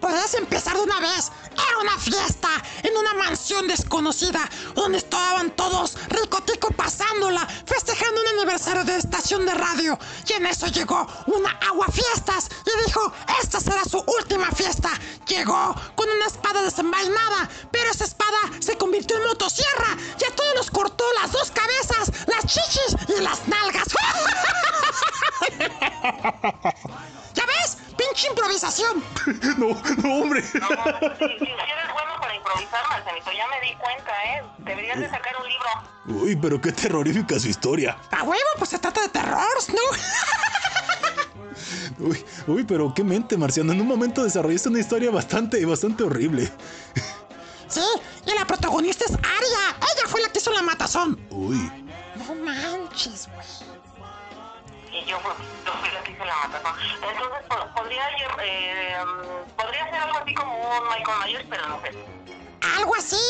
Podrías empezar de una vez. Era una fiesta en una mansión desconocida donde estaban todos ricotico pasándola, festejando un aniversario de estación de radio. Y en eso llegó una aguafiestas y dijo, esta será su última fiesta. Llegó con una espada desenvainada, pero esa espada se convirtió en motosierra y a todos los cortó las dos cabezas, las chichis y las nalgas. ¡Pinche improvisación! No, no, hombre. Si, si eres bueno para improvisar, Marcelito, ya me di cuenta, ¿eh? Deberías de sacar un libro. Uy, pero qué terrorífica su historia. ¡A huevo! Pues se trata de terror, ¿no? Uy, uy, pero qué mente, Marciano. En un momento desarrollaste una historia bastante, bastante horrible. Sí, y la protagonista es Aria. Ella fue la que hizo la matazón. Uy. No manches, güey. Y yo, yo fui la que hice la matazón. Entonces, po- podría, eh, mm, podría ser algo así como un Michael Myers, pero no sé. Algo así.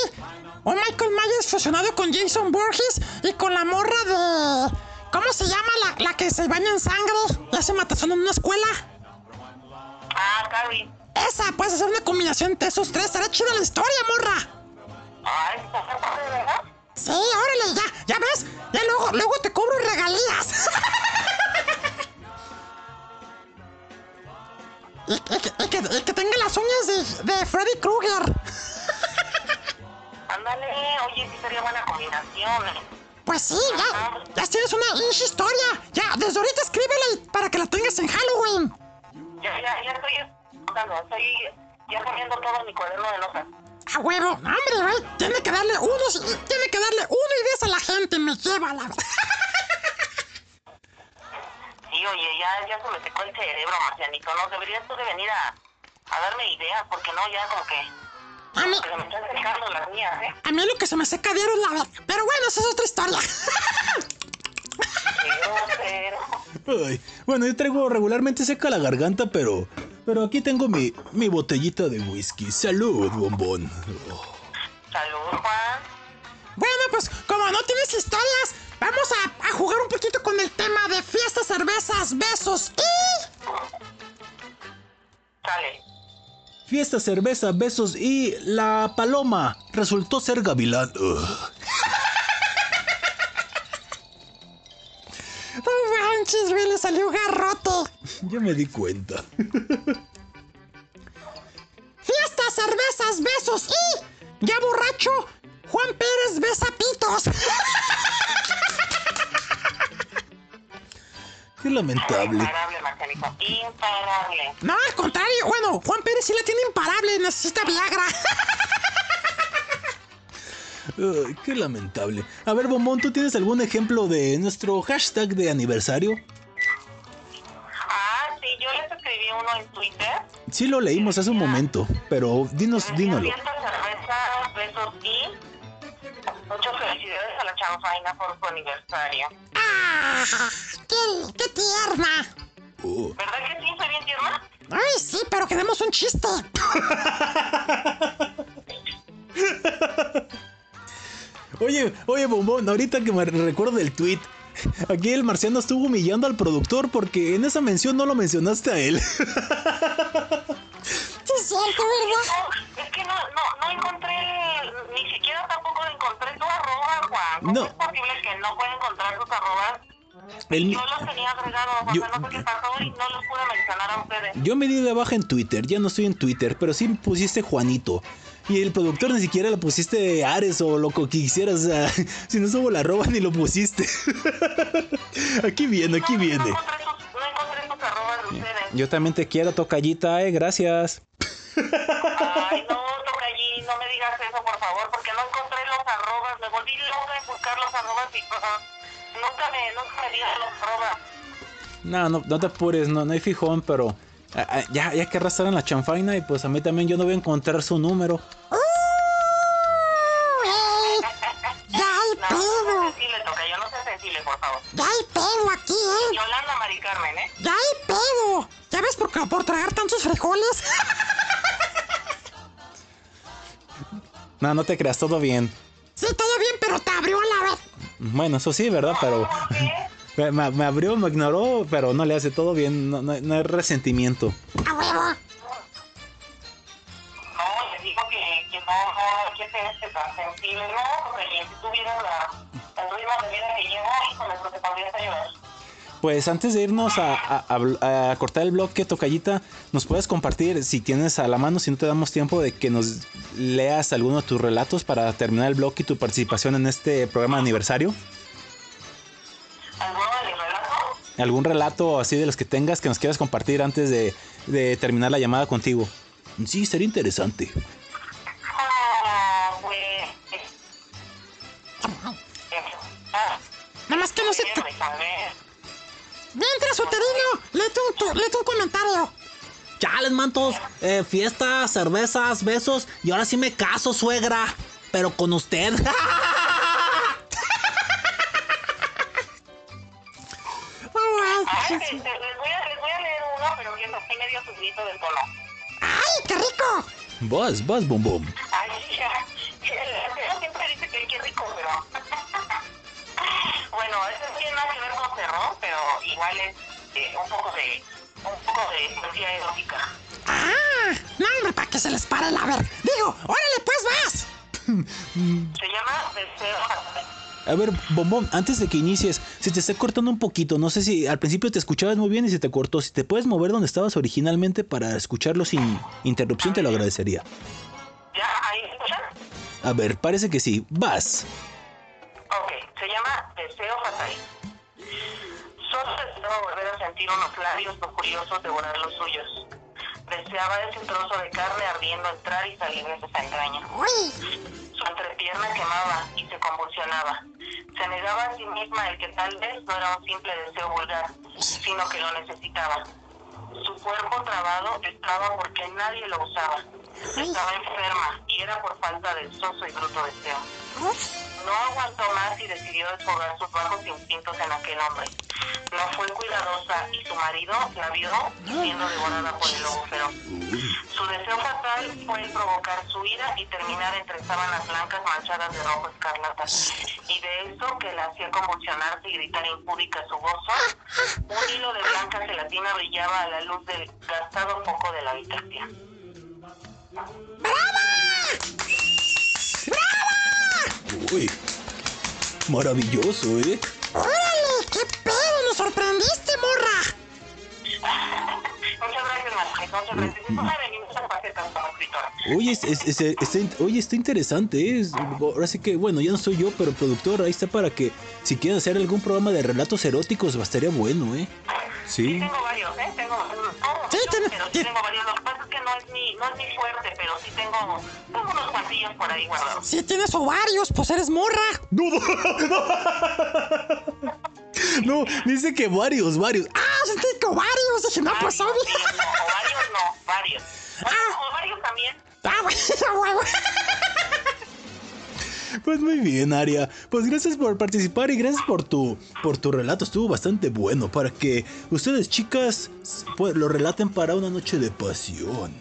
O Michael Myers fusionado con Jason Borges y con la morra de. ¿Cómo se llama la, la que se baña en sangre y hace matazón en una escuela? Ah, Carrie. Esa, puedes hacer una combinación de esos tres. Será chida la historia, morra. Ah, ¿esta fue parte de verdad? Sí, órale, ya, ya ves. Ya luego, luego te cobro regalías. y, y que, y que- y que tenga las uñas de, de Freddy Krueger. Ándale, oye, sí sería buena combinación. ¿eh? Pues sí, ya, ya tienes una inch historia. Ya, desde ahorita escríbela para que la tengas en Halloween. Ya, ya, ya estoy estoy ya poniendo todo mi cuaderno de notas. A huevo, hombre, güey. Tiene que darle unos, tiene que darle una idea a la gente. Me lleva la. Sí, oye, ya, ya se me secó el cerebro, Marcianito, ¿no? Deberías tú de venir a, a darme ideas, porque no, ya como que... A mí, que se me están secando las mías, ¿eh? a mí lo que se me seca diario es la verga. Pero bueno, esa es otra historia. Ay, bueno, yo traigo regularmente seca la garganta, pero. Pero aquí tengo mi, mi botellita de whisky. Salud, bombón. Salud, Juan. Bueno, pues como no tienes historias, vamos a, a jugar un poquito con el tema de fiestas, cervezas, besos y... Sale. Fiesta, cerveza, besos y la paloma resultó ser gavilán. Ugh. No manches, güey, le salió garrote. Ya me di cuenta. Fiestas, cervezas, besos y... Ya borracho, Juan Pérez besa pitos. Qué lamentable. Imparable, Marcianito, imparable. No, al contrario, bueno, Juan Pérez sí la tiene imparable, necesita Viagra. Ay, qué lamentable. A ver, bombón, ¿tú tienes algún ejemplo de nuestro hashtag de aniversario? Ah, sí, yo les escribí uno en Twitter. Sí lo leímos hace un momento, pero dinos. Fiesta, cerveza, besos y... Muchas felicidades a la chanfaina por su aniversario. ¡Ah! ¡Qué, qué tierna! Oh. ¿Verdad que sí? ¿Soy bien tierna? Ay, sí, pero queremos un chiste. Oye, oye, bombón, ahorita que me recuerdo del tweet. Aquí el marciano estuvo humillando al productor porque en esa mención no lo mencionaste a él. Sí, es cierto, ¿verdad? Es que no, no, no encontré, ni siquiera tampoco encontré tu arroba, Juan. ¿Cómo No. es posible que no pueda encontrar tus arrobas? El Yo los tenía agregados, o Yo- sea, no sé qué pasó y no los pude mencionar a ustedes. Yo me di de baja en Twitter, ya no estoy en Twitter, pero sí pusiste Juanito. Y el productor ni siquiera le pusiste Ares o lo que quisieras. O sea, si no subo la arroba ni lo pusiste. aquí viene, aquí viene. No encontré tus arrobas de ustedes. Yo también te quiero, tocallita, eh, gracias. Ay, no, Tocallín, no me digas eso, por favor, porque no encontré los arrobas. Me volví loca en buscar los arrobas y uh, nunca me, nunca me dieron los arrobas. No, no, no te apures, no, no hay fijón, pero ah, ah, ya, ya que arrastrar en la chanfaina y pues a mí también yo no voy a encontrar su número. Ya hay No, no pedo. Ya hay pedo aquí, ¿eh? Yolanda Mari Carmen, ¿eh? Ya hay pedo. ¿Ya ves por, qué- por tragar tantos frijoles? No, no te creas, todo bien. Sí, todo bien, pero te abrió a la vez. Bueno, eso sí, ¿verdad? Pero me, me- abrió, me ignoró, pero no le hace todo bien, no, no- no hay resentimiento. A huevo. No, les digo que, que no, no que ser este tan sensible, no, porque si tuvieras la, el ritmo de vida que llevo, híjole, lo que podrías ayudar. Pues antes de irnos a, a- a- a cortar el bloque, Tocallita, nos puedes compartir, si tienes a la mano, si no te damos tiempo, de que nos leas alguno de tus relatos para terminar el bloque y tu participación en este programa de aniversario. ¿Alguno de mis relatos? algún relato así de los que tengas que nos quieras compartir antes de, de terminar la llamada contigo. Sí, sería interesante. Ah, güey. Nada más que no se. Mientras, uterino, léete un, tu- léete un comentario. Chales, mantos. Eh, fiestas, cervezas, besos. Y ahora sí me caso, suegra. Pero con usted. Ay, este, les, voy a, les voy a leer uno, pero bien, así medio subito del tono. ¡Ay, qué rico! Vas, vas, bom bom. Ay, ya. El siempre dice que qué rico, pero. Bueno, eso tiene nada que ver con cerro, pero igual es eh, un poco de. un poco de poesía erótica. ¡Ah! No, hombre, para que se les pare la ver. Digo, órale, pues vas. Se llama Deseo. A ver, bombón, antes de que inicies, se te está cortando un poquito. No sé si al principio te escuchabas muy bien y se te cortó. Si te puedes mover donde estabas originalmente para escucharlo sin interrupción, te lo agradecería. ¿Ya? ¿Ahí me escuchan? A ver, parece que sí. Vas. Ok, se llama Deseo Fatal. Solo deseaba volver a sentir unos labios lujuriosos devorar los suyos. Deseaba ese trozo de carne ardiendo entrar y salir de esa entraña. Su entrepierna quemaba y se convulsionaba. Se negaba a sí misma el que tal vez no era un simple deseo vulgar, sino que lo necesitaba. Su cuerpo trabado estaba porque nadie lo usaba. Estaba enferma y era por falta del soso y bruto deseo. No aguantó más y decidió desfogar sus bajos instintos en aquel hombre. No fue cuidadosa y su marido la vio siendo devorada por el lobo feroz. Su deseo fatal fue el provocar su ira y terminar entre sábanas blancas manchadas de rojo escarlata. Y de eso que la hacía convulsionarse y gritar impúdica su gozo, un hilo de blanca gelatina brillaba a la luz del gastado foco de la habitación. Uy, maravilloso, ¿eh? ¡Órale! ¡Qué pedo! ¡Nos sorprendiste, morra! Muchas gracias, Marcos. Muchas gracias. Es. Oye, es- es- es- está, oye, está interesante, ¿eh? Es- ahora sí que, bueno, ya no soy yo, pero productor, ahí está para que si quieren hacer algún programa de relatos eróticos, bastaría bueno, ¿eh? Sí. Tengo varios, ¿eh? Tengo, Sí, pero sí tengo varios. Lo que pasa es que no es mi, no es mi fuerte, pero sí tengo, tengo unos cuantillos por ahí guardados. Si tienes ovarios, pues eres morra. No, no, dice que varios, varios. ¡Ah! Dije, no, pues obvio. Sí, no, ovarios no, varios. Bueno, ovarios también. ¡Ah, bueno! Pues muy bien, Aria. Pues gracias por participar y gracias por tu por tu relato. Estuvo bastante bueno para que ustedes, chicas, pues, lo relaten para una noche de pasión.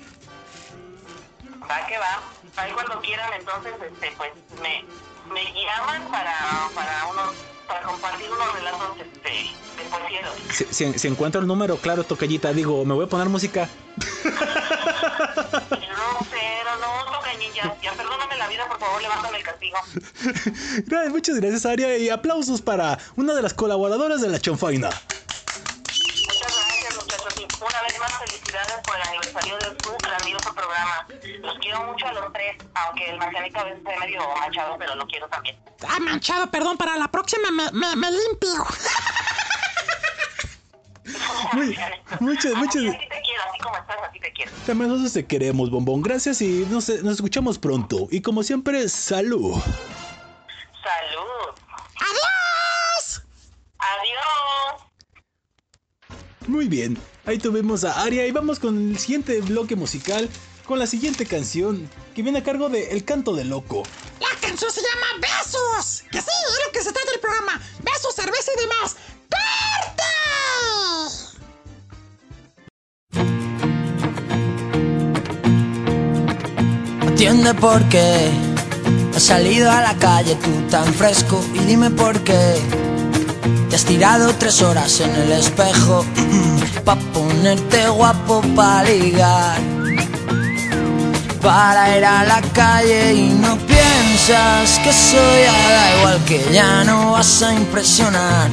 Va que va. Ahí cuando quieran, entonces, este, pues, me, me llaman para, para unos, para compartir unos relatos, este, de erótica. Si, si- si encuentro el número, claro, tocallita, digo, me voy a poner música. No, cero, no, ya, ya, perdóname la vida, por favor, levántame el castigo. Gracias, muchas gracias, Aria. Y aplausos para una de las colaboradoras de la Chonfaina. Muchas gracias, muchachos. Y una vez más, felicidades por el aniversario de su grandioso programa. Los quiero mucho a los tres, aunque el marcianito a veces es medio manchado, pero lo quiero también. ¡Ah, manchado! Perdón, para la próxima me, me, me limpio. Muy- muchas, muchas. Así te quiero, así como estás, así te quiero. También nosotros te queremos, bombón. Gracias y nos, nos escuchamos pronto. Y como siempre, salud. Salud. ¡Adiós! Adiós. Muy bien, ahí tuvimos a Aria y vamos con el siguiente bloque musical, con la siguiente canción que viene a cargo de El Canto del Loco. La canción se llama Besos. Que sí, es lo que se trata del programa. Besos, cerveza y demás. ¡Corte! Atiende por qué has salido a la calle tú tan fresco y dime por qué te has tirado tres horas en el espejo pa ponerte guapo pa ligar. Para ir a la calle y no piensas que soy da igual que ya no vas a impresionar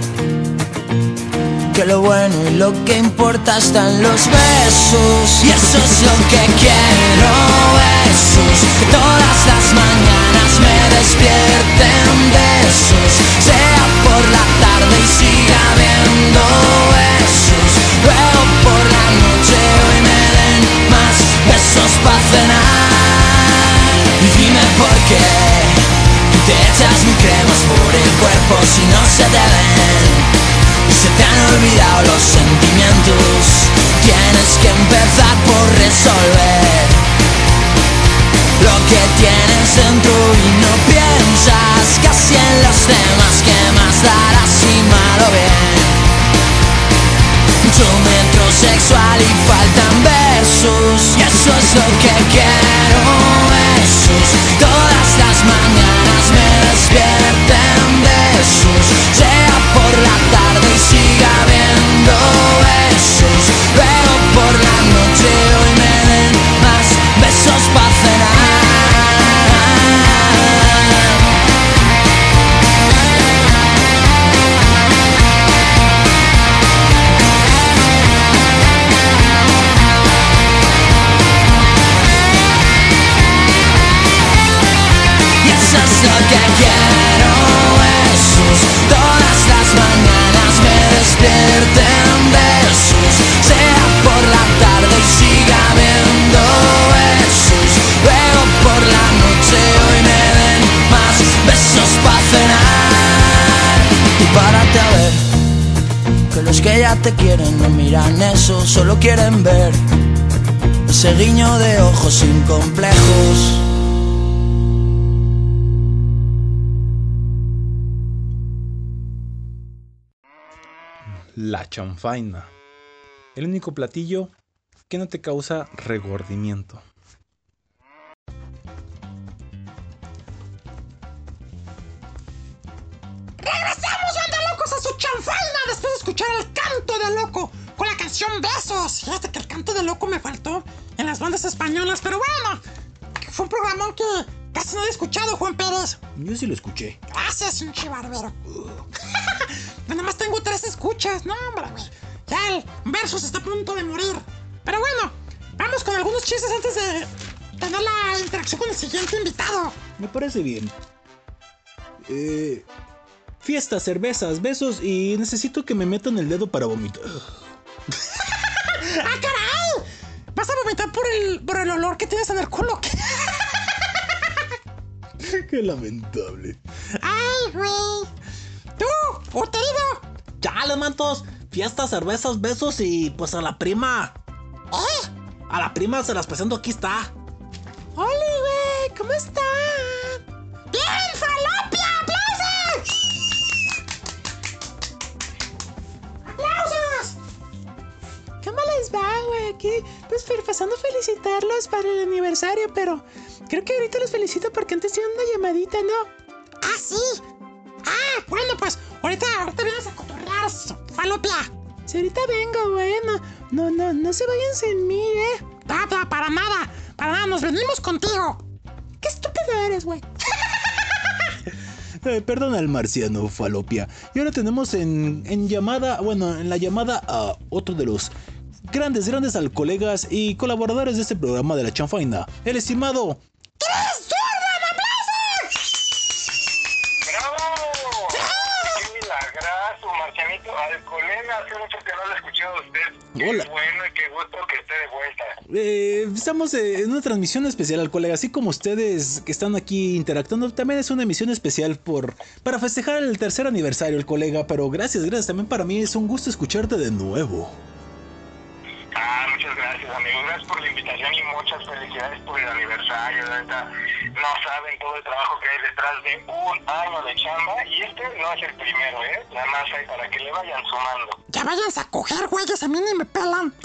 que lo bueno y lo que importa están los besos. Y eso es lo que quiero, besos. Que todas las mañanas me despierten besos. Sea por la tarde y siga viendo besos. Luego por la noche hoy me den más besos para cenar Y dime por qué te echas mil cremas por el cuerpo si no se te ven. Se te han olvidado los sentimientos. Tienes que empezar por resolver Lo que tienes dentro y no piensas Casi en los temas que más darás y malo bien Tu metrosexual y faltan besos. Y eso es lo que quiero besos. Todas las mañanas me despierten besos. know. Los que ya te quieren no miran eso Solo quieren ver ese guiño de ojos sin complejos La chanfaina. El único platillo que no te causa regordimiento. ¡Regresamos, banda locos, a su chanfaina después de escuchar el canto de loco con la canción Besos! Fíjate que el canto de loco me faltó en las bandas españolas, pero bueno, fue un programa que casi no he escuchado, Juan Pérez. Yo sí lo escuché. Gracias, un barbero. Nada más tengo tres escuchas. No, hombre, güey. Ya el Versus está a punto de morir. Pero bueno, vamos con algunos chistes antes de tener la interacción con el siguiente invitado. Me parece bien. Eh, fiestas, cervezas, besos y necesito que me metan el dedo para vomitar. ¡Ah, caray! ¿Vas a vomitar por el, por el olor que tienes en el culo? Qué lamentable. ¡Ay, güey! ¡Tú, uterido! Chale, mantos. Fiestas, cervezas, besos y pues a la prima. ¿Eh? A la prima se las presento, aquí está. ¡Hola, güey! ¿Cómo están? ¡Bien, falopia! ¿Cómo les va, güey? Aquí, pues pasando a felicitarlos para el aniversario, pero creo que ahorita los felicito porque antes tienen una llamadita, ¿no? ¡Ah, sí! ¡Ah, bueno, pues ahorita, ahorita vienes a cotorrear, falopia! Si ahorita vengo, güey, no, no, no, no se vayan sin mí, ¿eh? Nada, para nada, para nada, nos venimos contigo. ¡Qué estúpido eres, güey! Eh, perdona al marciano, falopia. Y ahora tenemos en, en llamada, bueno, en la llamada a otro de los grandes, grandes al colegas y colaboradores de este programa de la chanfaina, el estimado ¡Chris Jordan! ¡Bravo! ¡Qué milagrazo, Marcianito! Al colega, hace mucho que no lo he escuchado a usted. Qué Hola. bueno y qué gusto que esté de vuelta. Eh, estamos eh, en una transmisión especial al colega, así como ustedes que están aquí interactuando, también es una emisión especial por para festejar el tercer aniversario, el colega, pero gracias, gracias, también para mí es un gusto escucharte de nuevo. Ah, muchas gracias, amigo. Gracias por la invitación y muchas felicidades por el aniversario. Neta, no saben todo el trabajo que hay detrás de un año de chamba. Y este no es el primero, ¿eh? Nada más hay para que le vayan sumando. Ya váyanse a coger, güeyes, a mí ni me pelan.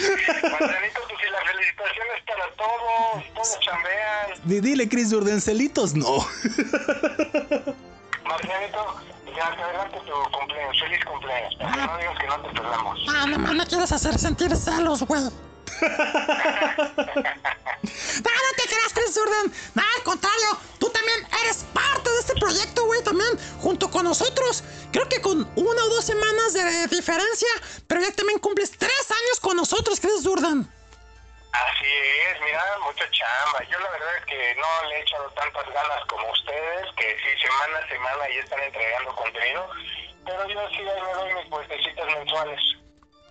Marcianito, pues si la felicitación es para todos, todos chambean. Di- Dile, Chris Urdencelitos, no. Marcianito, ya te adelante tu cumpleaños. Feliz cumpleaños. Que no digas que no te pelamos. Ah, nomás me quieres hacer sentir celos, güey. no, no te creas, Chris Jordan. Nada, al contrario, tú también eres parte de este proyecto, güey, también, junto con nosotros. Creo que con una o dos semanas de diferencia, pero ya también cumples tres años con nosotros, Chris Jordan. Así es, mira, mucha chamba. Yo la verdad es que no le he echado tantas ganas como ustedes, que sí, semana a semana ya están entregando contenido, pero yo sí ahí me doy mis puestecitas mensuales.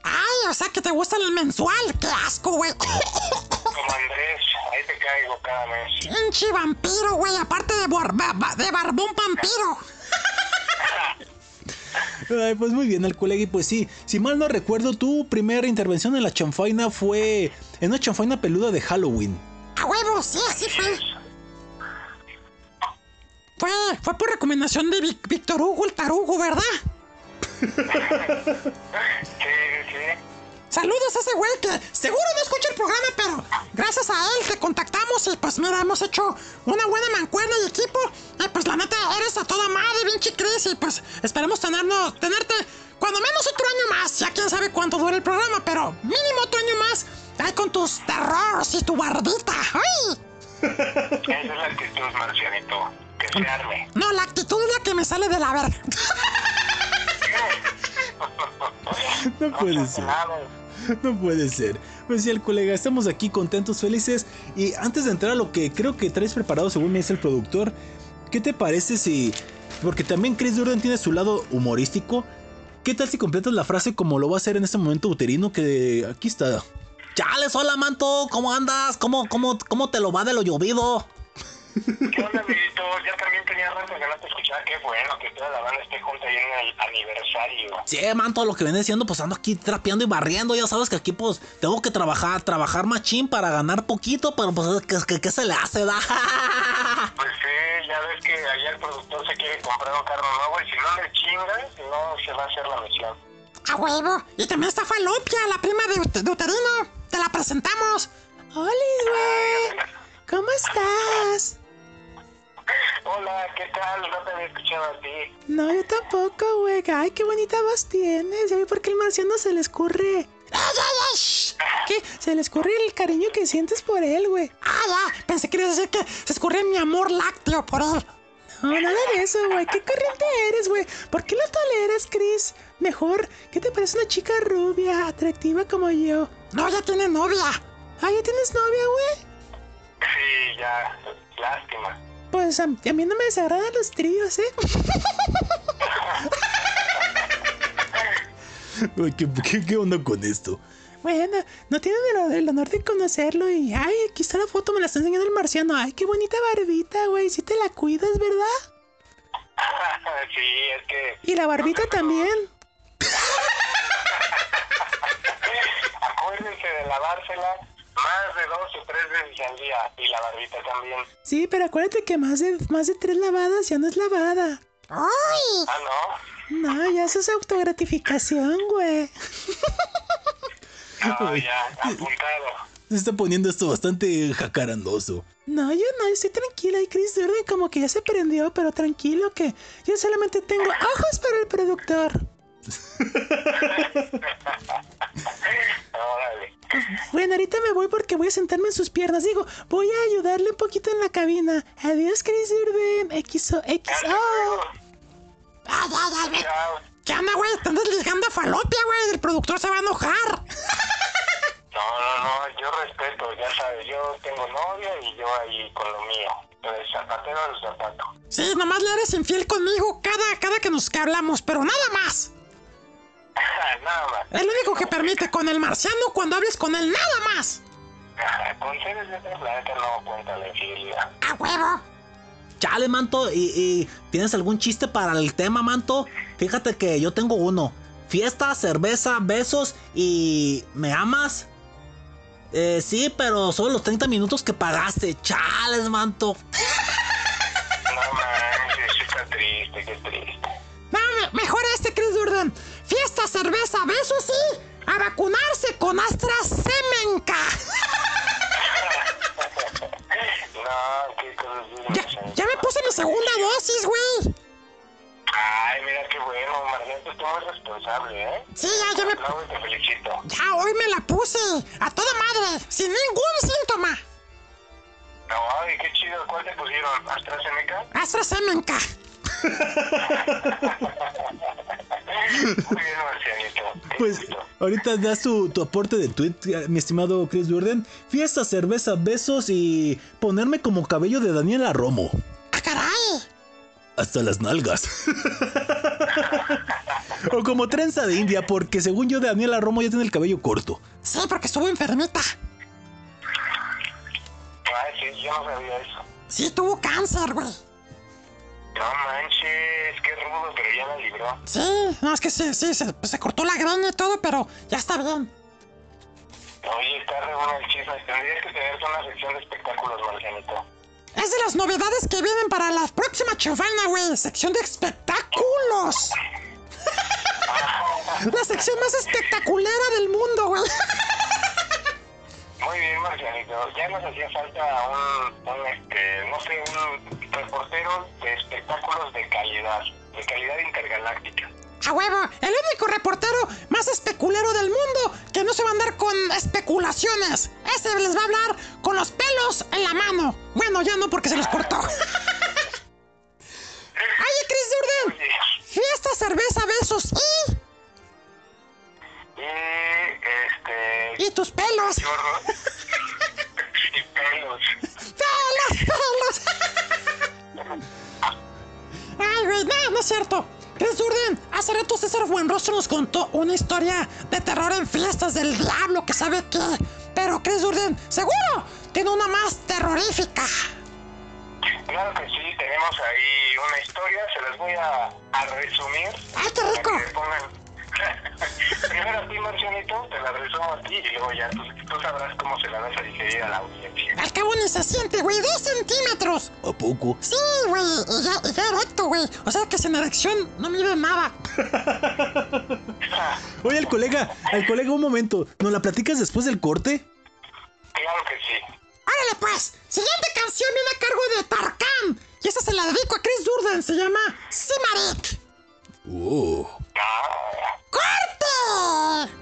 Ay, o sea que te gusta el mensual. Qué asco, güey. Como Andrés, ahí te caigo cada mes. Pinche vampiro, güey, aparte de, bar- ba- ba- de barbón vampiro. Ay, pues muy bien, el colega. Y pues sí, si mal no recuerdo, tu primera intervención en la chanfaina fue en una chanfaina peluda de Halloween. A huevo, sí, así fue. Fue, fue por recomendación de Víctor Hugo, el tarugo, ¿verdad? Saludos a ese güey que seguro no escucha el programa, pero gracias a él te contactamos y pues mira, hemos hecho una buena mancuerna y equipo. Y pues la neta, eres a toda madre, Vinci Chris, y pues esperemos tenernos, tenerte cuando menos otro año más. Ya quién sabe cuánto dura el programa, pero mínimo otro año más. Ahí con tus terrores y tu barbita. ¡Ay! Esa es la actitud, Marcianito. Que se arme. No, la actitud es la que me sale de la verga. No puede ser. No puede ser. Pues sí, el colega, estamos aquí contentos, felices. Y antes de entrar a lo que creo que traes preparado, según me dice el productor, ¿qué te parece si. Porque también Chris Jordan tiene su lado humorístico. ¿Qué tal si completas la frase como lo va a hacer en este momento uterino? Que aquí está. Chales, hola, manto. ¿Cómo andas? ¿Cómo, cómo, cómo te lo va de lo llovido? ¿Qué onda, amiguito? Ya también tenía rato que no te escuchaba. Qué bueno que toda la banda esté junta ahí en el aniversario. Sí, manto, lo que viene siendo, pues ando aquí trapeando y barriendo. Ya sabes que aquí, pues, tengo que trabajar, trabajar machín para ganar poquito, pero pues, ¿qué, qué, qué se le hace, da? Pues sí, ya ves que allá el productor se quiere comprar un carro nuevo y si no le chingan, no se va a hacer la misión. A huevo. Y también está Falopia, la prima de, de Uterino. Te la presentamos. ¡Hola, güey! ¿Cómo estás? Hola, ¿qué tal? No te había escuchado a ti. No, yo tampoco, güey. Ay, qué bonita voz tienes. Ya vi por qué el marciano se le escurre. ¿Qué? Se le escurre el cariño que sientes por él, güey. ¡Ah, ya! Pensé que querías decir que se escurría mi amor lácteo por él. No, nada de eso, güey. ¿Qué corriente eres, güey? ¿Por qué lo toleras, Chris? Mejor, ¿qué te parece una chica rubia, atractiva como yo? No, ya tiene novia. Ah, ¿ya tienes novia, güey? Sí, ya. Lástima. Pues a, a mí no me desagradan los tríos, ¿eh? ¿Qué, qué, qué onda con esto? Bueno, no tienen el, el honor de conocerlo y... Ay, aquí está la foto, me la está enseñando el marciano. Ay, qué bonita barbita, güey. Sí te la cuidas, ¿verdad? sí, es que Y la barbita también. acuérdense de lavársela más de dos o tres veces al día y la barbita también. Sí, pero acuérdate que más de, más de tres lavadas ya no es lavada. ¡Ay! Ah, no. No, ya eso es autogratificación, güey. No, ya, apuntado. Se está poniendo esto bastante jacarandoso. No, yo no, estoy tranquila. Y Chris Jordan como que ya se prendió, pero tranquilo que yo solamente tengo ojos para el productor. Bueno, ahorita me voy porque voy a sentarme en sus piernas. Digo, voy a ayudarle un poquito en la cabina. Adiós, Chris Jordan. XO, XO. ¡Ay, ay, ay! ve. Chao. ¿Qué onda, güey? Te andas ligando a Falopia, güey. El productor se va a enojar. No, no, no, yo respeto, ya sabes, yo tengo novia y yo ahí con lo mío. El zapatero del zapato. Sí, nomás le eres infiel conmigo cada, cada que nos que hablamos, pero nada más. Nada más. Es lo único que permite con el marciano cuando hables con él, nada más. Con seres de otro planeta no cuenta la infidelidad. ¡A huevo! Chale, manto, ¿y, y tienes algún chiste para el tema, manto? Fíjate que yo tengo uno. Fiesta, cerveza, besos y... ¿Me amas? Eh, sí, pero solo los 30 minutos que pagaste. Chales, manto. No manches, está triste, qué triste. No, me- mejor este, Chris Jordan. Fiesta, cerveza, besos y a vacunarse con AstraZeneca. No, qué cosas Ya, ya me puse mi segunda dosis, güey. Ay, mira qué bueno, Marciano, tú eres responsable, ¿eh? Sí, ya, ya me... No, te felicito. Ya, hoy me la puse. A toda madre, sin ningún síntoma. Ay, qué chido, ¿cuál te pusieron? ¿AstraZeneca? AstraZeneca. Pues ahorita das tu, tu aporte de tweet, mi estimado Chris Jordan. Fiesta, cerveza, besos y ponerme como cabello de Daniela Romo. ¡Ah, caray! Hasta las nalgas. o como trenza de India, porque según yo Daniela Romo ya tiene el cabello corto. Sí, porque estuvo enfermita. Ay, sí, yo no sabía eso. Sí, tuvo cáncer, güey. No manches, qué rudo pero ya la libró. Sí, no, es que sí, sí, se, se cortó la greña y todo, pero ya está bien. Oye, está re bueno el chisme. Tendrías que tener una sección de espectáculos, Marcianito. Es de las novedades que vienen para la próxima chofana, güey. Sección de espectáculos. la sección más espectaculera del mundo, güey. Muy bien, Marcianito. Ya nos hacía falta un, un, este, no sé, un reportero de espectáculos de calidad, de calidad intergaláctica. A huevo, el único reportero más especulero del mundo que no se va a andar con especulaciones. Ese les va a hablar con los pelos en la mano. Bueno, ya no porque se los cortó. Oye, Chris Durden. Fiesta, cerveza, besos. Y, pelos. Y pelos. ¡Pelos, pelos! Ay, güey, no, no es cierto. Chris Durden, hace rato César Buenrostro nos contó una historia de terror en fiestas del diablo que sabe qué. Pero Chris Durden, seguro, tiene una más terrorífica. Claro que sí, tenemos ahí una historia, se las voy a, a resumir. ¡Ay, qué rico! Para que pongan- Primero a ti, Marcianito, te la resumo a ti y luego ya tú, tú sabrás cómo se la vas a digerir a la audiencia. Al cabo ni se siente, güey, dos centímetros. ¿A poco? Sí, güey, y ya, y ya erecto, güey. O sea que sin erección no mide nada. Oye, al colega, al colega, un momento. ¿Nos la platicas después del corte? Claro que sí. Órale, pues. Siguiente canción viene a cargo de Tarkan. Y esa se la dedico a Chris Durden. Se llama Simarik. Oh. ¡Corte!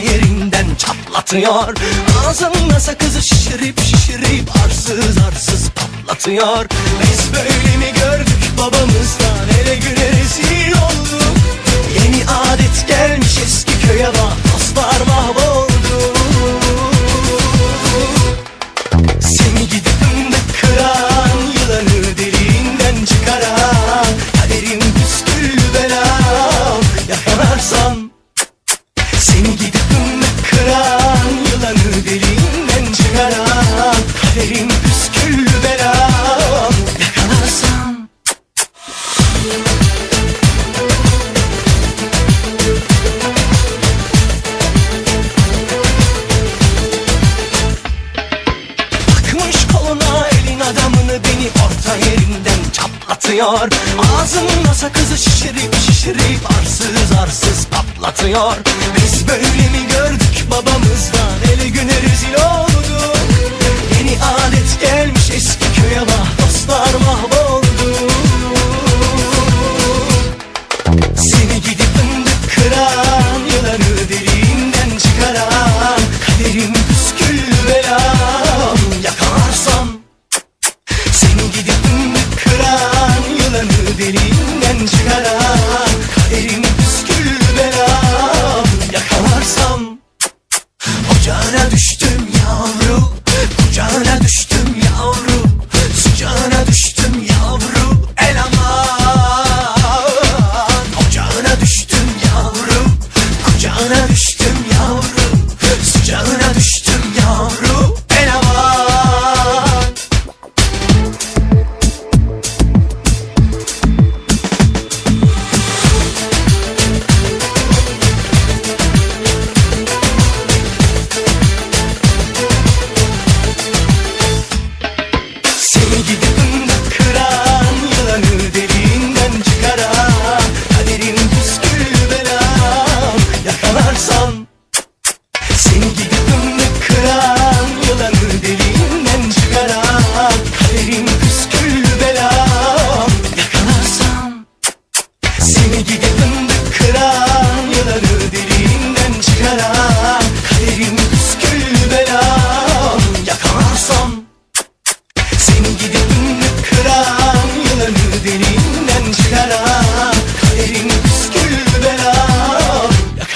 Yerinden çatlatıyor. Ağzımda sakızı şişirip şişirip arsız arsız patlatıyor. Biz böyle mi gördük babamızdan? Ele güne rezil olduk. Yeni adet gelmiş eski köye bak. Dostlar mahvoldu çatlatıyor Ağzımda sakızı şişirip şişirip arsız arsız patlatıyor. Biz böyle mi gördük babamızdan? Ele güne rezil olduk Yeni adet gelmiş eski köye bak dostlar mahvoldu Ocağına düştüm yavru Kucağına düştüm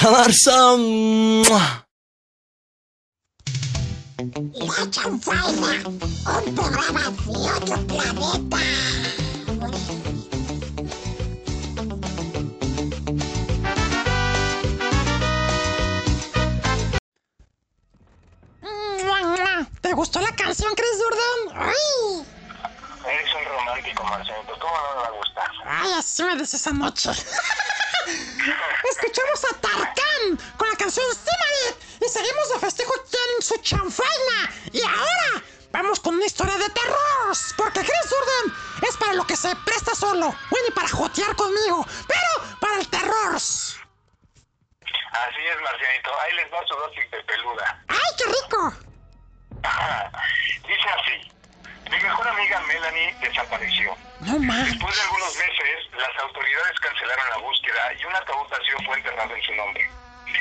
La chanfaina, un programa de otro planeta. ¿Te gustó la canción, Chris Jordan? ¡Ay! Eres un romántico, Marcelito. ¿Cómo no me va a gustar? Ay, así me des esa noche. Escuchamos a Tarkan con la canción Stimarit y seguimos de festejo en su chanfaina. Y ahora vamos con una historia de terror. Porque Chris Durden es para lo que se presta solo. Bueno, y para jotear conmigo. Pero para el terror. Así es, Marcianito. Ahí les va su dosis de peluda. ¡Ay, qué rico! Dice así. Mi mejor amiga Melanie desapareció. No más. Después de algunos meses, las autoridades cancelaron la búsqueda y un ataúd vacío fue enterrado en su nombre.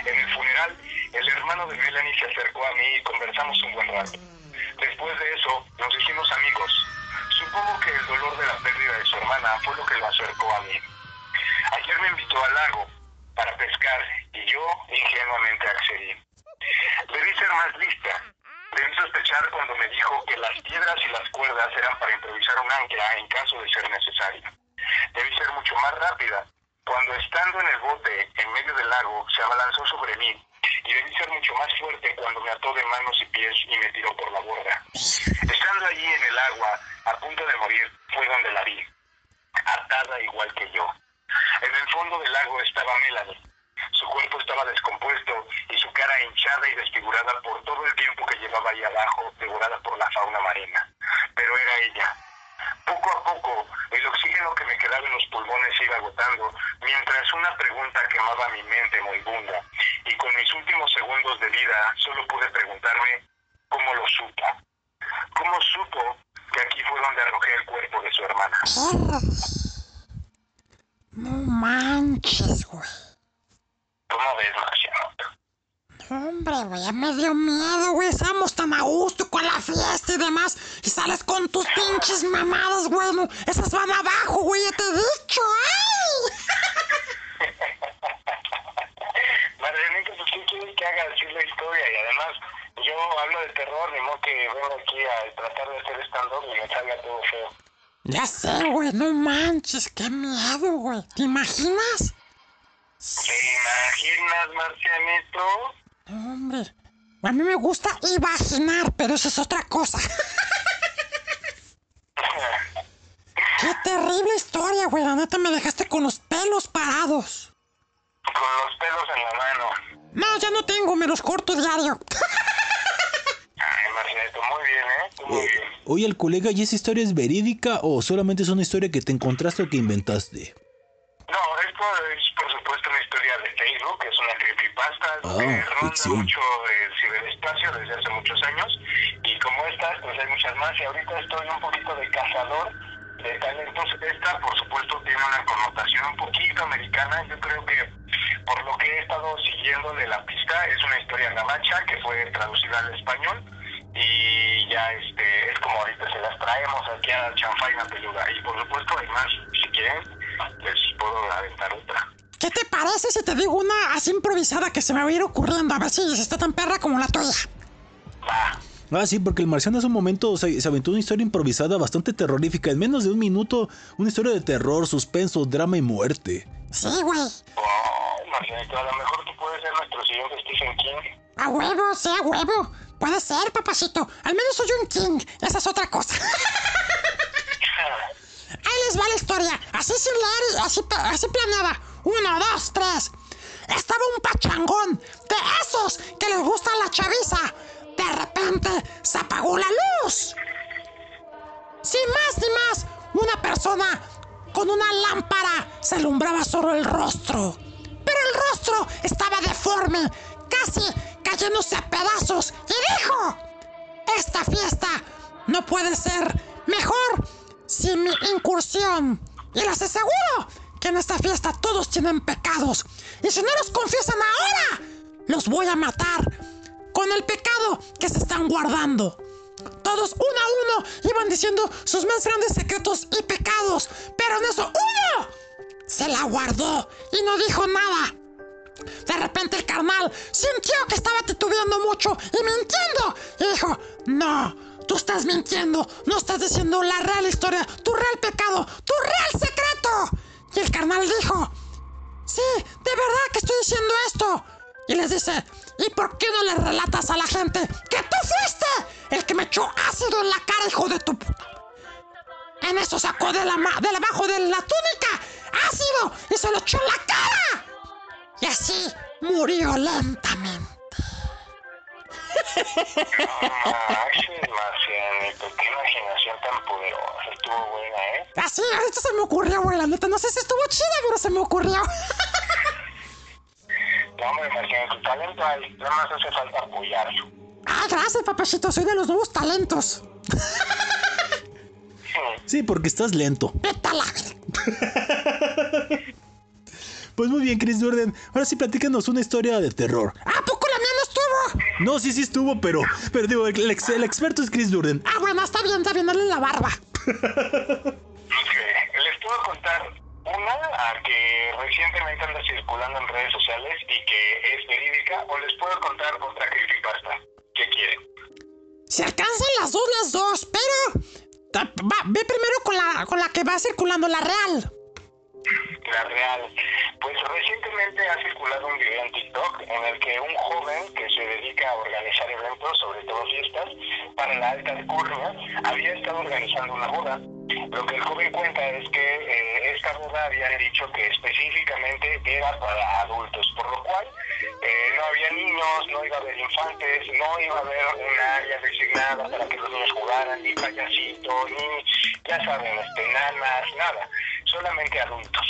En el funeral, el hermano de Melanie se acercó a mí y conversamos un buen rato. Después de eso, nos hicimos amigos. Supongo que el dolor de la pérdida de su hermana fue lo que lo acercó a mí. Ayer me invitó al lago para pescar y yo ingenuamente accedí. Debí ser más lista. Debí sospechar cuando me dijo que las piedras y las cuerdas eran para improvisar un ancla en caso de ser necesario. Debí ser mucho más rápida. Cuando estando en el bote en medio del lago se abalanzó sobre mí y debí ser mucho más fuerte cuando me ató de manos y pies y me tiró por la borda. Estando allí en el agua, a punto de morir, fue donde la vi, atada igual que yo. En el fondo del lago estaba Melanie. Su cuerpo estaba descompuesto y su cara hinchada y desfigurada por todo el tiempo que llevaba ahí abajo, devorada por la fauna marina. Pero era ella. Poco a poco, el oxígeno que me quedaba en los pulmones se iba agotando, mientras una pregunta quemaba mi mente moribunda. Y con mis últimos segundos de vida, solo pude preguntarme cómo lo supo. ¿Cómo supo que aquí fue donde arrojé el cuerpo de su hermana? No manches, güey. ¿Cómo ves, Marciano? Hombre, güey, ya me dio miedo, güey. Estábamos tan a gusto con la fiesta y demás. Y sales con tus pinches mamadas, güey. No, esas van abajo, güey, ya te he dicho. ¡Ay! Marcianito, pues ¿qué quieres que haga? Decir la historia y además yo hablo de terror, ni modo que vengo aquí a tratar de hacer stand-up y me salga todo feo. Ya sé, güey, no manches, qué miedo, güey. ¿Te imaginas? ¿Te imaginas, Marcianito? Hombre. A mí me gusta imaginar, pero eso es otra cosa. Qué terrible historia, güey. La neta me dejaste con los pelos parados. Con los pelos en la mano. No, ya no tengo, me los corto diario. Ay, Marcianito, muy bien, ¿eh? Muy bien. Oye, el colega, ¿y esa historia es verídica o solamente es una historia que te encontraste o que inventaste? No, esto es por supuesto una historia de Facebook, es una creepypasta Ah, que ronda mucho el ciberespacio desde hace muchos años y como estas, pues hay muchas más y ahorita estoy un poquito de cazador de talentos. Esta, por supuesto, tiene una connotación un poquito americana. Yo creo que por lo que he estado siguiendo de la pista es una historia gabacha que fue traducida al español y ya este es como ahorita se las traemos aquí a Chanfaina Peluda y por supuesto hay más si quieren les puedo aventar otra ¿Qué te parece si te digo una así improvisada que se me va a ir ocurriendo? A ver si está tan perra como la tuya. Ah, sí, porque el marciano hace un momento se, se aventó una historia improvisada bastante terrorífica. En menos de un minuto, una historia de terror, suspenso, drama y muerte. Sí, güey. oh, Marcianito, a lo mejor tú puedes ser nuestro siguiente Stephen King A huevo, sí, a huevo. Puede ser, papacito. Al menos soy un king. Esa es otra cosa. Ahí les va la historia. Así y así, así planeada. Uno, dos, tres. Estaba un pachangón de esos que les gusta la chaviza. De repente se apagó la luz. Sin más ni más, una persona con una lámpara se alumbraba solo el rostro. Pero el rostro estaba deforme, casi cayéndose a pedazos, y dijo, esta fiesta no puede ser mejor sin mi incursión. Y les aseguro que en esta fiesta todos tienen pecados. Y si no los confiesan ahora, los voy a matar con el pecado que se están guardando. Todos uno a uno iban diciendo sus más grandes secretos y pecados, pero en eso uno se la guardó y no dijo nada. De repente el carnal sintió que estaba titubeando mucho y mintiendo. Y dijo, no, tú estás mintiendo, no estás diciendo la real historia, tu real pecado, tu real secreto. Y el carnal dijo, sí, de verdad que estoy diciendo esto. Y les dice, ¿y por qué no le relatas a la gente que tú fuiste el que me echó ácido en la cara, hijo de tu puta? En eso sacó de la ma- de abajo de la túnica ácido y se lo echó en la cara. Y así murió lentamente. Qué imaginación tan poderosa. Estuvo buena, ¿eh? Así, esto se me ocurrió, güey, la neta. No sé si estuvo chida, pero se me ocurrió. No, hombre, Marcianito, talento hay. Nada más hace falta apoyarlo. Ah, gracias, papachito. Soy de los nuevos talentos. Sí, porque estás lento. Vete a la Pues muy bien, Chris Durden. Ahora sí, platícanos una historia de terror. ¿A poco estuvo? No, sí, sí estuvo, pero, pero digo, el, ex- el experto es Chris Durden. Ah, bueno, está bien, está bien, dale la barba. Ok, les puedo contar una a que recientemente anda circulando en redes sociales y que es verídica, o les puedo contar otra creepypasta. ¿Qué quieren? Se alcanzan las dos, las dos, pero... va, ve primero con la, con la que va circulando, la real. La real. Pues recientemente ha circulado un video en TikTok en el que un joven que se dedica a organizar eventos, sobre todo fiestas, para la alta alcurnia, había estado organizando una boda. Lo que el joven cuenta es que eh, esta boda habían dicho que específicamente era para adultos, por lo cual eh, no había niños, no iba a haber infantes, no iba a haber un área designada para que los niños jugaran, ni payasitos, ni, ya saben, este, nada, solamente adultos.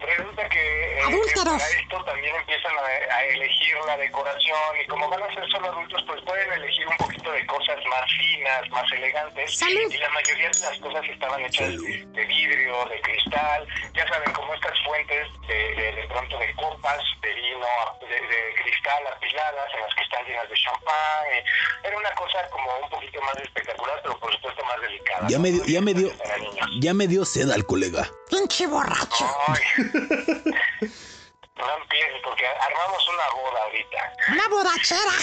Resulta que eh, para esto también empiezan a, a elegir la decoración y como van a ser solo adultos, pues pueden elegir un poquito de cosas más finas, más elegantes. Salud. Y la mayoría de las cosas estaban hechas de vidrio, de cristal, ya saben, como estas fuentes de, de, de pronto de copas, de vino, de, de cristal apiladas en las que están llenas de champán. y Era una cosa como un poquito más espectacular, pero por supuesto más delicada. Ya ¿no? me dio, ya me dio, ya me dio sed al colega. Pinche borracho. Ay. No empieces porque armamos una boda ahorita. Una borrachera.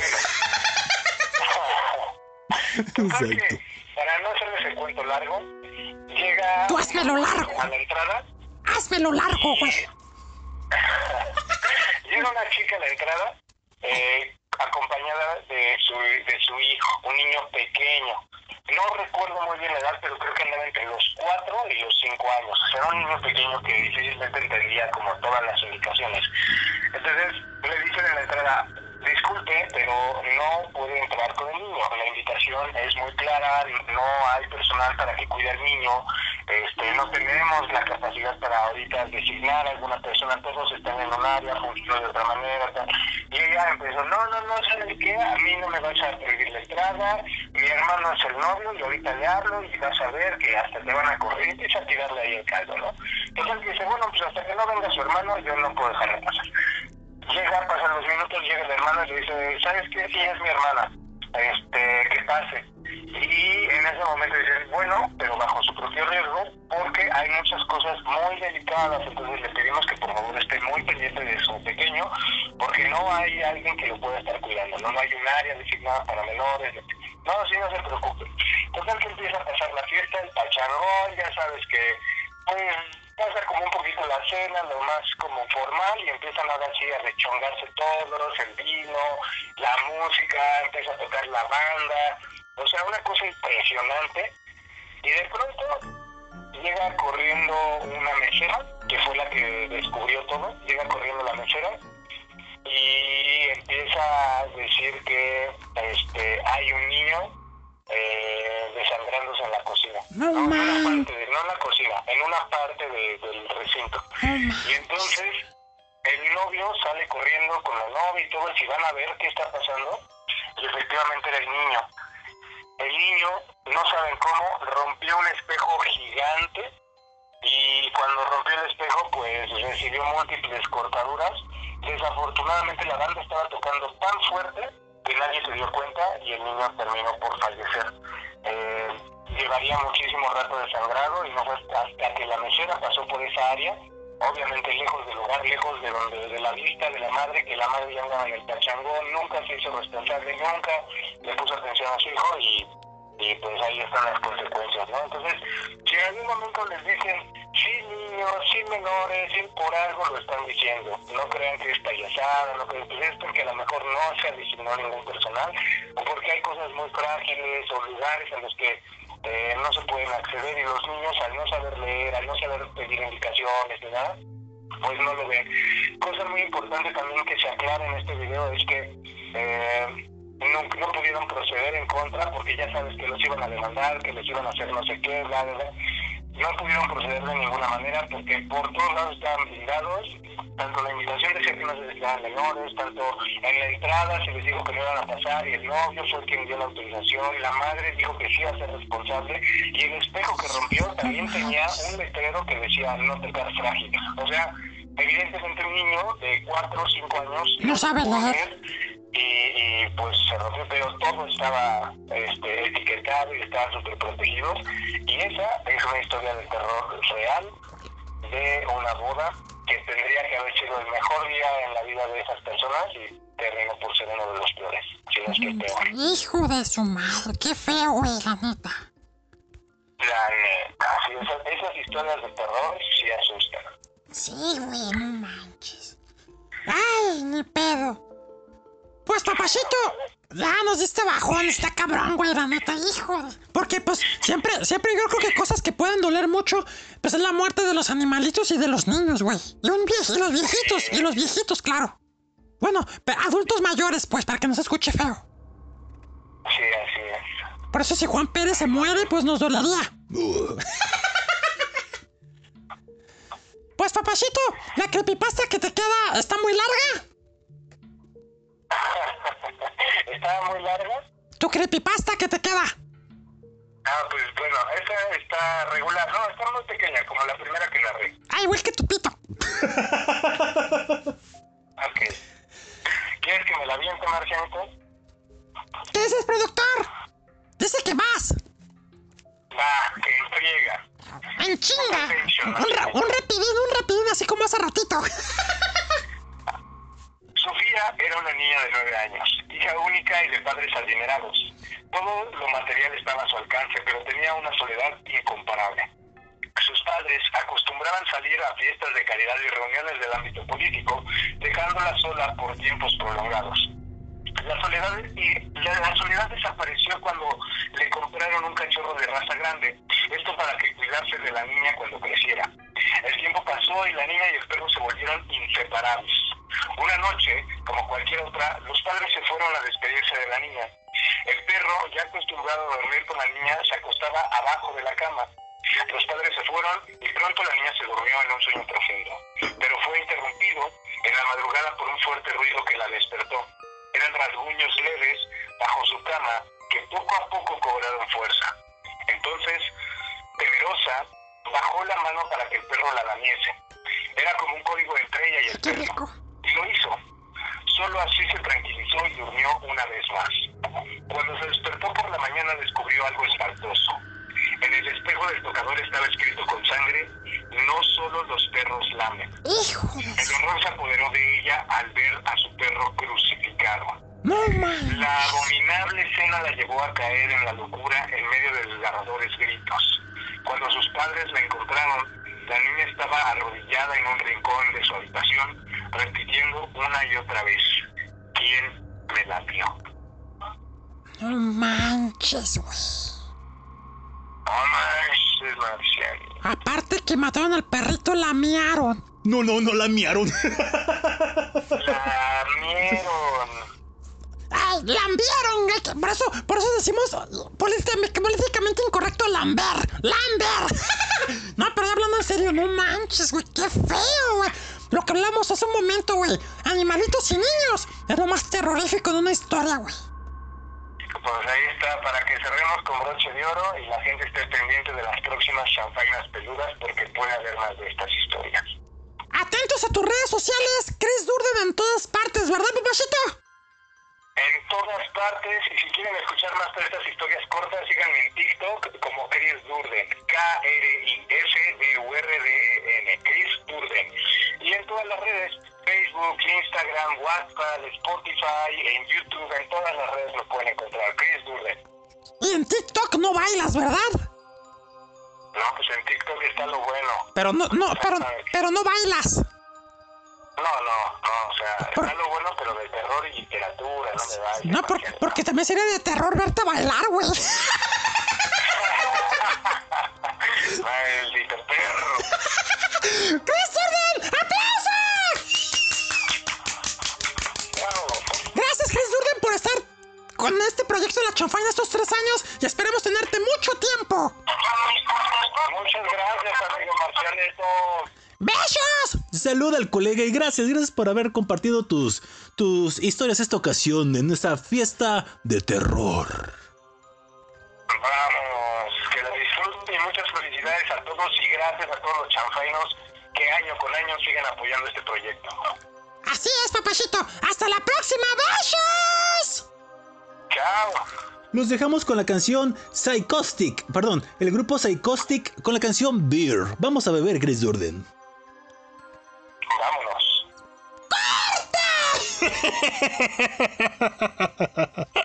Exacto. para no hacerles el cuento largo, llega Tú házmelo largo. a la entrada, Házmelo largo, güey. llega una chica a la entrada eh, acompañada de su, de su hijo, un niño pequeño. No recuerdo muy bien la edad, pero creo que andaba entre los 4 y los 5 años. Era un niño pequeño que difícilmente entendía como todas las indicaciones. Entonces le dicen en la entrada, disculpe, pero no puede entrar con el niño. La invitación es muy clara, no hay personal para que cuide al niño, este, no tenemos la capacidad para ahorita designar a alguna persona, todos están en un área, funcionan de otra manera. tal. Y ella empezó, no, no, no, ¿sabes qué? A mí no me vas a prohibir la entrada, mi hermano es el novio y ahorita le hablo y vas a ver que hasta te van a correr y empieza a tirarle ahí el caldo, ¿no? Entonces dice, bueno, pues hasta que no venga su hermano yo no puedo dejarle pasar. Llega, pasan los minutos, llega el hermano y le dice, ¿sabes qué? Sí, es mi hermana. Este, que pase. Y en ese momento dice, bueno, pero bajo su propio riesgo, porque hay muchas cosas muy delicadas, entonces le pedimos que por favor esté muy pendiente de su pequeño, porque no hay alguien que lo pueda estar cuidando, no, no hay un área designada para menores. No, sí, no se preocupe. Total que empieza a pasar la fiesta, el pacharrón, ya sabes que, pues, pasa como un poquito la cena, lo más como formal, y empiezan ahora sí a rechongarse todos, el vino, la música, empieza a tocar la banda, o sea, una cosa impresionante. Y de pronto llega corriendo una mesera, que fue la que descubrió todo, llega corriendo la mesera y empieza a decir que este hay un niño eh, desangrándose en la cocina. No, en una parte de- no en la cocina, en una parte de- del recinto. Y entonces el novio sale corriendo con la novia y todo, y van a ver qué está pasando. Y efectivamente era el niño. El niño, no saben cómo, rompió un espejo gigante y cuando rompió el espejo pues recibió múltiples cortaduras. Desafortunadamente la banda estaba tocando tan fuerte que nadie se dio cuenta y el niño terminó por fallecer. Eh, llevaría muchísimo rato desangrado y no fue hasta que la mesera pasó por esa área obviamente lejos del hogar, lejos de, donde, de la vista de la madre, que la madre ya andaba en el pachangón, nunca se hizo responsable, nunca le puso atención a su hijo y, y pues ahí están las consecuencias, ¿no? Entonces, si en algún momento les dicen, sí niños, sí menores, sí por algo lo están diciendo, no crean que es payasada, no crean que es porque a lo mejor no se asignó ningún personal, o porque hay cosas muy frágiles o lugares en los que eh, no se pueden acceder y los niños al no saber leer, al no saber pedir indicaciones ni nada, pues no lo ven. Cosa muy importante también que se aclara en este video es que eh, no, no pudieron proceder en contra porque ya sabes que los iban a demandar, que les iban a hacer no sé qué, bla, bla, bla. No pudieron proceder de ninguna manera porque por todos lados estaban blindados, tanto la invitación de que no se declaraban menores, tanto en la entrada se les dijo que no iban a pasar y el novio fue quien dio la autorización, la madre dijo que sí iba a ser responsable y el espejo que rompió también tenía un letrero que decía no tocar frágil. O sea, evidentemente un niño de 4 o 5 años No sabe leer y, y, pues se rompió, pero todo estaba este, etiquetado y estaban súper protegidos. Y esa es una historia de terror real de una boda que tendría que haber sido el mejor día en la vida de esas personas y terminó por ser uno de los peores, si no es que el peor. Hijo de su madre, qué feo, la neta. La neta, sí, esas, esas historias de terror sí asustan. Sí, güey, no manches. Ay, ni pedo. Pues, papacito, ya nos diste bajón, está cabrón, güey, la neta, hijo. Porque, pues, siempre, siempre yo creo que cosas que pueden doler mucho, pues es la muerte de los animalitos y de los niños, güey. Y, un vie- y los viejitos, y los viejitos, claro. Bueno, adultos mayores, pues, para que no se escuche feo. Sí, así es. Por eso si Juan Pérez se muere, pues nos dolería. Pues, papacito, la creepypasta que te queda está muy larga. ¿Estaba muy larga? Tu creepypasta que te queda. Ah, pues bueno, esa está regular. No, está muy pequeña, como la primera que narré. Ah, igual que tu pito. Ok. ¿Quieres que me la aviente, Marcianito? ¿Qué dices, productor? Dice que vas. Va, que friega. En chinga. Un, ra- un rapidín, así como hace ratito. Sofía era una niña de nueve años, hija única y de padres adinerados. Todo lo material estaba a su alcance, pero tenía una soledad incomparable. Sus padres acostumbraban salir a fiestas de caridad y reuniones del ámbito político, dejándola sola por tiempos prolongados. La soledad, la, la soledad desapareció cuando le compraron un cachorro de raza grande, esto para que cuidase de la niña cuando creciera. El tiempo pasó y la niña y el perro se volvieron inseparables. Una noche, como cualquier otra, los padres se fueron a despedirse de la niña. El perro, ya acostumbrado a dormir con la niña, se acostaba abajo de la cama. Los padres se fueron y pronto la niña se durmió en un sueño profundo, pero fue interrumpido en la madrugada por un fuerte ruido que la despertó. Eran rasguños leves bajo su cama que poco a poco cobraron fuerza. Entonces, temerosa, bajó la mano para que el perro la lamiese. Era como un código entre ella y el perro. Y lo hizo. Solo así se tranquilizó y durmió una vez más. Cuando se despertó por la mañana descubrió algo espantoso. En el espejo del tocador estaba escrito con sangre, no solo los perros lamen. El horror se apoderó de ella al ver a su perro crucificado. La abominable escena la llevó a caer en la locura en medio de desgarradores gritos. Cuando sus padres la encontraron, la niña estaba arrodillada en un rincón de su habitación, repitiendo una y otra vez, ¿quién me la vio? No manches, güey. Aparte que mataron al perrito, la miaron. No, no, no la miaron. La mieron. ¡Ay, lambieron! güey, que Por eso, por eso decimos políticamente, incorrecto lamber. ¡Lamber! no, pero ya hablando en serio, no manches, güey, qué feo, güey. Lo que hablamos hace un momento, güey. Animalitos y niños. Es lo más terrorífico de una historia, güey. Pues ahí está, para que cerremos con broche de oro y la gente esté pendiente de las próximas chanfainas peludas porque puede haber más de estas historias. Atentos a tus redes sociales, Chris Durden en todas partes, ¿verdad, papacito? En todas partes, y si quieren escuchar más de estas historias cortas, síganme en TikTok como Chris Durden, K-R-I-S-D-U-R-D-E-N, Chris Durden. todas las redes, Facebook, Instagram, WhatsApp, Spotify, en YouTube, en todas las redes lo pueden encontrar. Chris Durden. Y en TikTok no bailas, ¿verdad? No, pues en TikTok está lo bueno. Pero no, no, pero, pero no bailas. No, no, no, o sea, está lo bueno, pero de terror y literatura, no me vayas. No, porque, porque también sería de terror verte bailar, güey. Maldito perro. ¡Chris Durden! ¡Aplausos! Con este proyecto de la chanfaina estos tres años y esperemos tenerte mucho tiempo. Muchas gracias, amigo Marcialito. ¡Besos! Saluda al colega y gracias, gracias por haber compartido tus, tus historias esta ocasión en esta fiesta de terror. Vamos, que la disfruten y muchas felicidades a todos y gracias a todos los chanfainos que año con año siguen apoyando este proyecto. Así es, papachito. ¡Hasta la próxima! ¡Besos! Chao. Los dejamos con la canción Psychostic, perdón, el grupo Psychostic con la canción Beer. Vamos a beber, Chris Durden. Vámonos.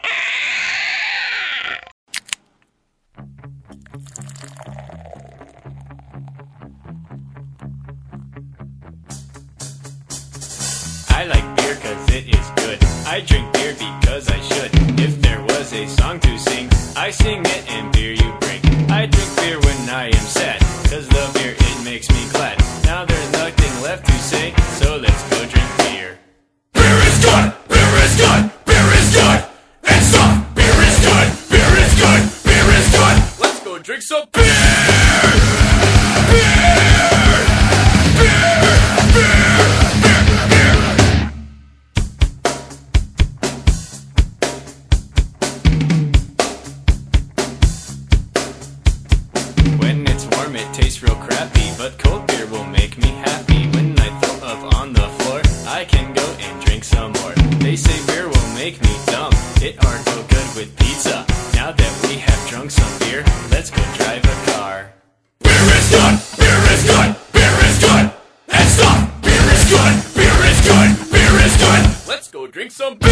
I like beer cause it is good. I drink beer because I should. If there was a song to sing, I sing it and beer you bring. I drink beer when I am sad, cause the beer it makes me glad. Now there's nothing left to say, so let's go drink beer. Beer is good! Beer is good! Beer is good! And stop! Beer is good! Beer is good! Beer is good! Let's go drink some beer! When drink some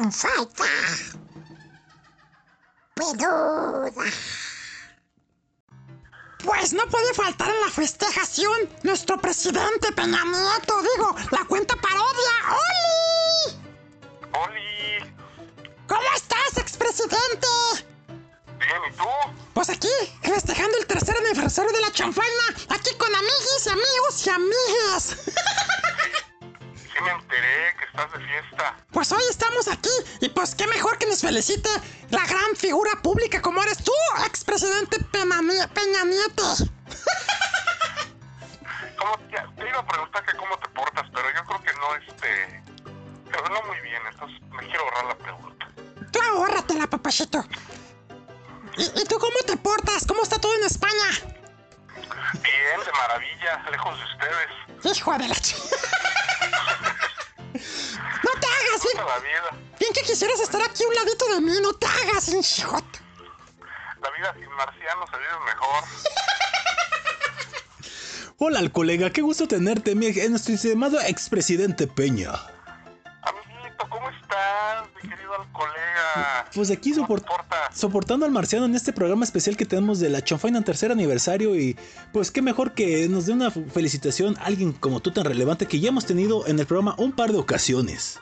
La chanfaita. Peluda. Pues no puede faltar en la festejación nuestro presidente Peña Nieto, digo, la cuenta parodia. ¡Oli! ¡Oli! ¿Cómo estás, expresidente? Bien, ¿y tú? Pues aquí, festejando el tercer aniversario de la chanfaina, aquí con amiguis, amigos y amigas. Sí me enteré que estás de fiesta. Pues hoy estamos aquí y pues qué mejor que nos felicite la gran figura pública como eres tú, expresidente Peña, Peña Nieto. ¿Cómo te, te iba a preguntar que cómo te portas, pero yo creo que no, este... Pero no muy bien, entonces me quiero ahorrar la pregunta. Tú ahórratela, papachito. ¿Y, y tú cómo te portas? ¿Cómo está todo en España? Bien, de maravilla, lejos de ustedes. Hijo de la ch... La vida, bien que quisieras estar aquí a un ladito de mí, no te hagas, hinchijota. la vida sin marcianos se vive mejor. Hola al colega, qué gusto tenerte, mi, nuestro estimado expresidente Peña. Amiguito, ¿cómo estás, mi querido el colega? Pues aquí soport- soportando al marciano en este programa especial que tenemos de la Chanfaina tercer aniversario y pues qué mejor que nos dé una felicitación a alguien como tú tan relevante que ya hemos tenido en el programa un par de ocasiones.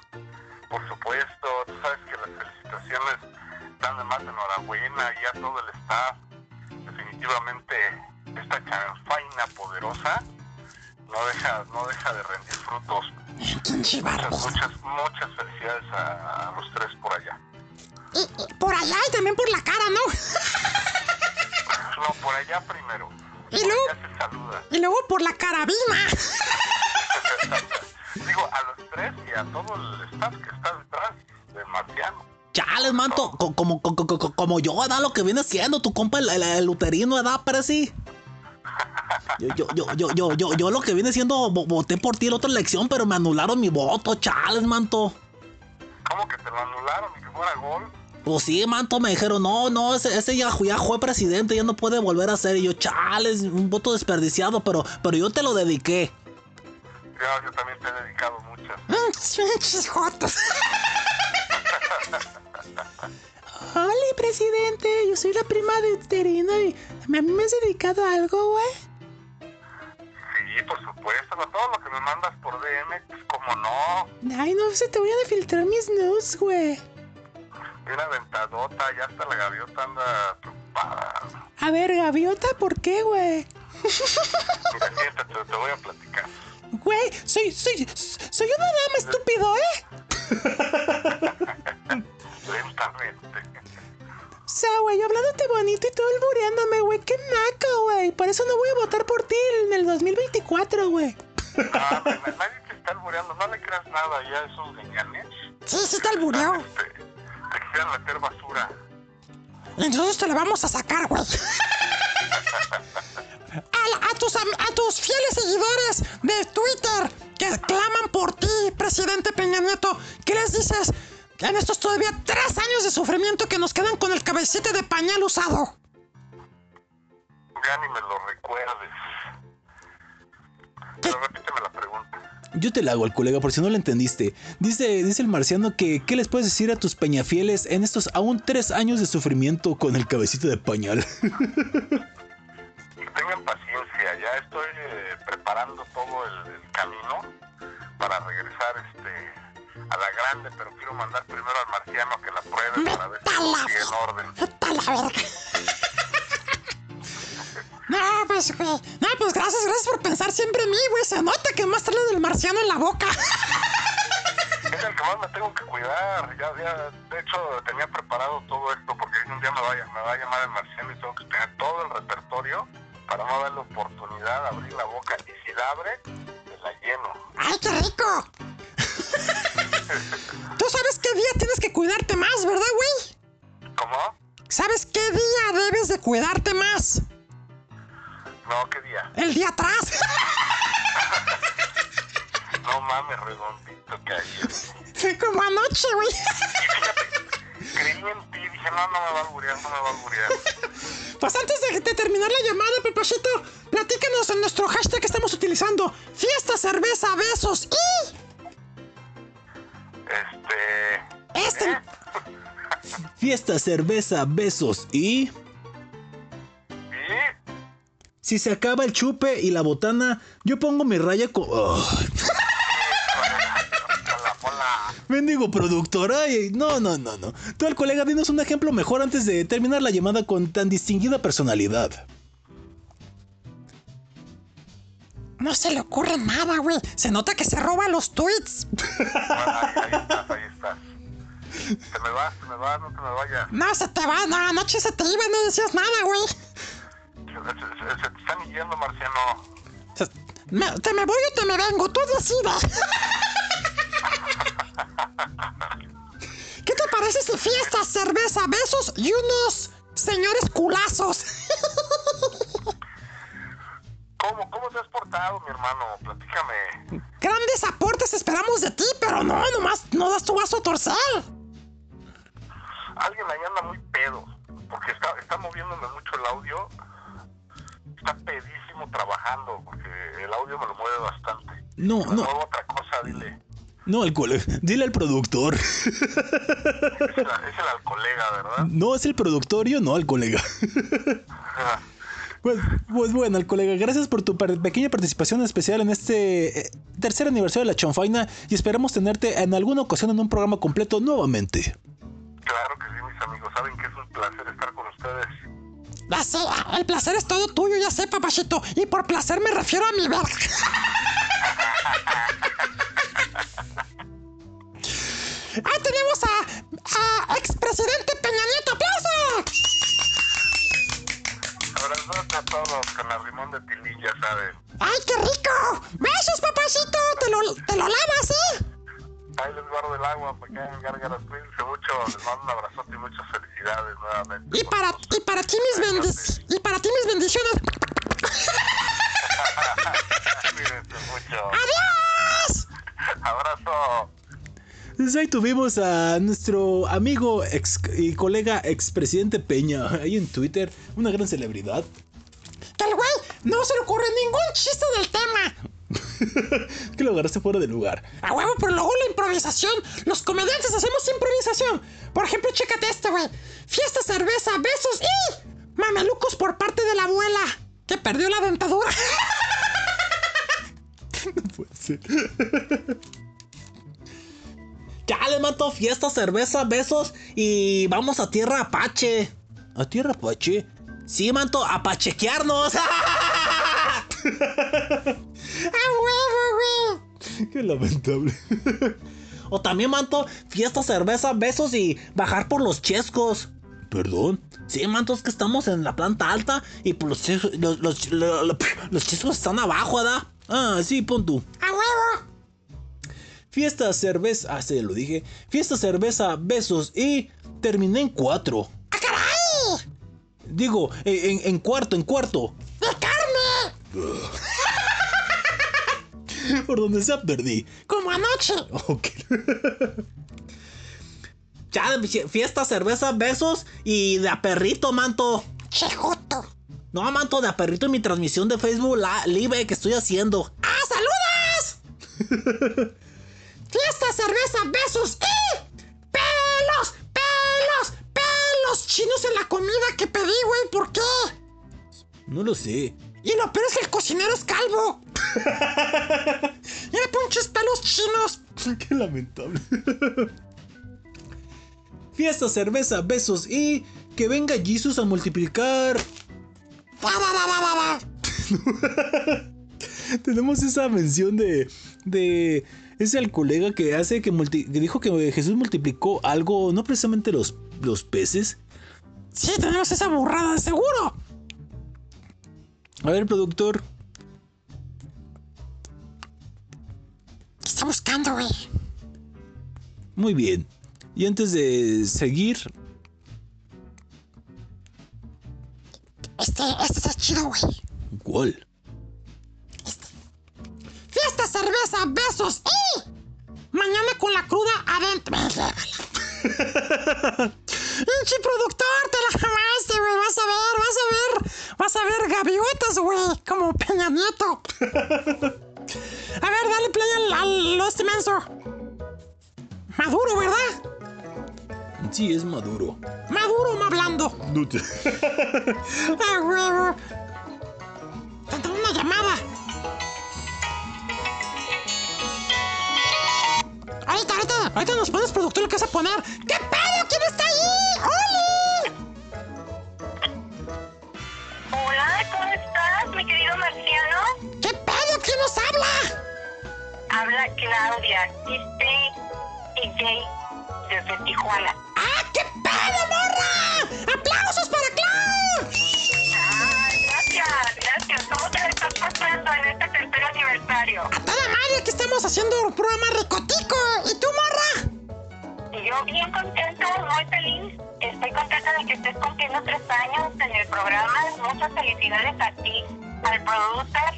Por supuesto, tú sabes que las felicitaciones dan de más enhorabuena y a todo el staff. Definitivamente esta chanfaina poderosa no deja, no deja de rendir frutos. Muchas, muchas, muchas felicidades a, a los tres por allá. Y, y por allá y también por la cara, ¿no? No, por allá primero. Y luego, se saluda. y luego por la carabina. Digo, a los tres y a todo el staff que está detrás del marciano. Chales, manto, co- como, co- co- co- como yo, ¿verdad? Lo que viene siendo tu compa el, el- el. Pero sí. Yo, yo, yo, yo, yo, yo, yo lo que viene siendo, vo- voté por ti en otra elección, pero me anularon mi voto, chales, manto. ¿Cómo que te lo anularon y que fuera gol? Pues sí, manto, me dijeron, no, no, ese, ese ya, ya fue presidente, ya no puede volver a ser. Y yo, chales, un voto desperdiciado, pero, pero yo te lo dediqué. Ya, yo también te he dedicado muchas. Pinches jotos. Hola, presidente. Yo soy la prima de Terino y a mí me has dedicado a algo, güey. Sí, por supuesto, con todo lo que me mandas por DM, pues como no. Ay, no se te voy a filtrar mis nudes, güey. Una ventadota, ya hasta la gaviota anda preocupada. A ver, gaviota, ¿por qué, güey? Mira, siéntate, te voy a platicar. Güey, soy, soy, soy una dama estúpido, ¿eh? O sea, güey, yo hablándote bonito y todo albureándome, güey. Qué naca, güey. Por eso no voy a votar por ti en el 2024, güey. Ah, na- na- nadie te está albureando, no le creas nada ya a esos gañanes. Sí, sí te albureó. Te quisieran meter basura. Entonces te la vamos a sacar, güey. A, a tus, am- a tus fieles seguidores de Twitter que claman por ti, presidente Peña Nieto, ¿qué les dices en estos todavía tres años de sufrimiento que nos quedan con el cabecete de pañal usado? Ya ni me lo recuerdes. Pero repíteme la pregunta. Yo te la hago al colega por si no lo entendiste. Dice, dice el marciano que ¿qué les puedes decir a tus peñafieles en estos aún tres años de sufrimiento con el cabecito de pañal? Tengan paciencia, ya estoy eh, preparando todo el, el camino para regresar este a la grande, pero quiero mandar primero al marciano a que la pruebe para ver si sigue en orden. Vete a la verga. No, pues, güey. No, pues gracias, gracias por pensar siempre en mí, güey. Se nota que más trae del marciano en la boca. Es el que más me tengo que cuidar. Ya, ya, de hecho, tenía preparado todo esto porque un día me va, a, me va a llamar el marciano y tengo que tener todo el repertorio para no darle oportunidad de abrir la boca. Y si la abre, me la lleno. ¡Ay, qué rico! Tú sabes qué día tienes que cuidarte más, ¿verdad, güey? ¿Cómo? ¿Sabes qué día debes de cuidarte más? No, ¿qué día? El día atrás. No mames, redondito que ayer. Como anoche, güey. Creí en ti, dije, no, no me va a alburear, no me va a alburear. Pues antes de, de terminar la llamada, Pepachito, platícanos en nuestro hashtag que estamos utilizando. Fiesta, cerveza, besos y... Este... Este... Fiesta, cerveza, besos y... Si se acaba el chupe y la botana, yo pongo mi raya con... Oh. Mendigo productor, ay, no, no, no, no. Tú al colega, dinos un ejemplo mejor antes de terminar la llamada con tan distinguida personalidad. No se le ocurre nada, güey. Se nota que se roba los tweets. Ahí estás, ahí estás. Se me va, se me va, no te me vayas. No, se te va. No, anoche se te iba no decías nada, güey. Se, se- se te están yendo, Marciano. Me- te me voy o te me vengo. Tú decides. ¿Qué te parece si fiesta, cerveza, besos y unos señores culazos? ¿Cómo, ¿Cómo te has portado, mi hermano? Platícame. Grandes aportes esperamos de ti, pero no, nomás no das tu vaso a torcer. Alguien ahí anda muy pedo, porque está, está moviéndome mucho el audio. Está pedísimo trabajando, porque el audio me lo mueve bastante. No, Me no. otra cosa, dile. No, al colega. Dile al productor. Es el, es el al colega, ¿verdad? No, es el productor, yo no al colega. Pues, pues bueno, al colega, gracias por tu pequeña participación especial en este eh, tercer aniversario de la Chanfaina y esperamos tenerte en alguna ocasión en un programa completo nuevamente. Claro que sí, mis amigos. Saben que es un placer estar con ustedes. Ya sé, el placer es todo tuyo, ya sé, papachito. Y por placer me refiero a mi verga. Ahí tenemos a, a expresidente Peña Nieto. ¡Aplauso! Abrazote a todos con la rimón de Tilín, ya saben. ¡Ay, qué rico! ¡Besos, papachito! ¿Te lo, te lo lavas, eh? Ahí les guardo el agua para que hagan gárgaras. Cuídense mucho. Les mando un abrazote y muchas felicidades nuevamente. Y para, y para ti mis bendiciones. Y para ti mis bendiciones. Cuídense mucho. ¡Adiós! Abrazo. Entonces ahí tuvimos a nuestro amigo ex y colega expresidente Peña ahí en Twitter, una gran celebridad. Que el güey no se le ocurre ningún chiste del tema. que lo agarraste fuera de lugar. A huevo, pero luego la improvisación. Los comediantes hacemos improvisación. Por ejemplo, chécate este, güey. Fiesta, cerveza, besos y mamelucos por parte de la abuela. Que perdió la dentadura. Puede ser. Ya le mato fiesta, cerveza, besos y vamos a tierra Apache. ¿A tierra Apache? Sí, manto, a pachequearnos. ¡A huevo, güey! Qué lamentable. o también, manto, fiesta, cerveza, besos y bajar por los chescos. ¿Perdón? Sí, manto, es que estamos en la planta alta y pues los chescos, los, los, chescos están abajo, ¿verdad? Ah, sí, pon tú. ¡A huevo! Fiesta, cerveza. Ah, sí, lo dije. Fiesta, cerveza, besos y terminé en cuatro. ¡Ah, caray! Digo, en, en cuarto, en cuarto. ¡De carne! Por donde sea perdí. Como anoche. Ok. Ya, fiesta, cerveza, besos y de a perrito, manto. Chejoto. No, manto, de a perrito en mi transmisión de Facebook la- Live que estoy haciendo. ¡Ah, saludos! Fiesta, cerveza, besos y... ¡Pelos! ¡Pelos! ¡Pelos! Chinos en la comida que pedí, güey. ¿Por qué? No lo sé. Y lo peor es que el cocinero es calvo. y le pinches pelos chinos. Qué lamentable. Fiesta, cerveza, besos y que venga Jesus a multiplicar. Tenemos esa mención de. de. ese al colega que hace que, multi- que dijo que Jesús multiplicó algo, no precisamente los, los peces. Sí, tenemos esa burrada seguro. A ver, productor. ¿Qué está buscando, güey? Muy bien. Y antes de seguir, Este, este está chido, güey. ¿cuál? Fiesta, cerveza, besos y... Mañana con la cruda adentro. Pinche productor, te la jamaste, güey. Vas a ver, vas a ver. Vas a ver gaviotas, güey. Como Peña Nieto. A ver, dale play al, al este menso. Maduro, ¿verdad? Sí, es maduro. Maduro, más blando. No te- ¡Ah, huevo! Una llamada. Ahorita, ahorita, ahorita nos pones productor lo que vas a poner. ¿Qué pedo? ¿Quién está ahí? ¡Oli! Hola, ¿cómo estás, mi querido Marciano? ¿Qué pedo? ¿Quién nos habla? Habla Claudia, DJ DJ desde Tijuana. ¡Ah, qué pedo, morra! ¡Aplausos para estás pasando en este tercer aniversario? A toda madre que estamos haciendo un programa ricotico. ¿Y tú, morra? Yo bien contenta, muy feliz. Estoy contenta de que estés cumpliendo tres años en el programa. Muchas felicidades a ti, al producer,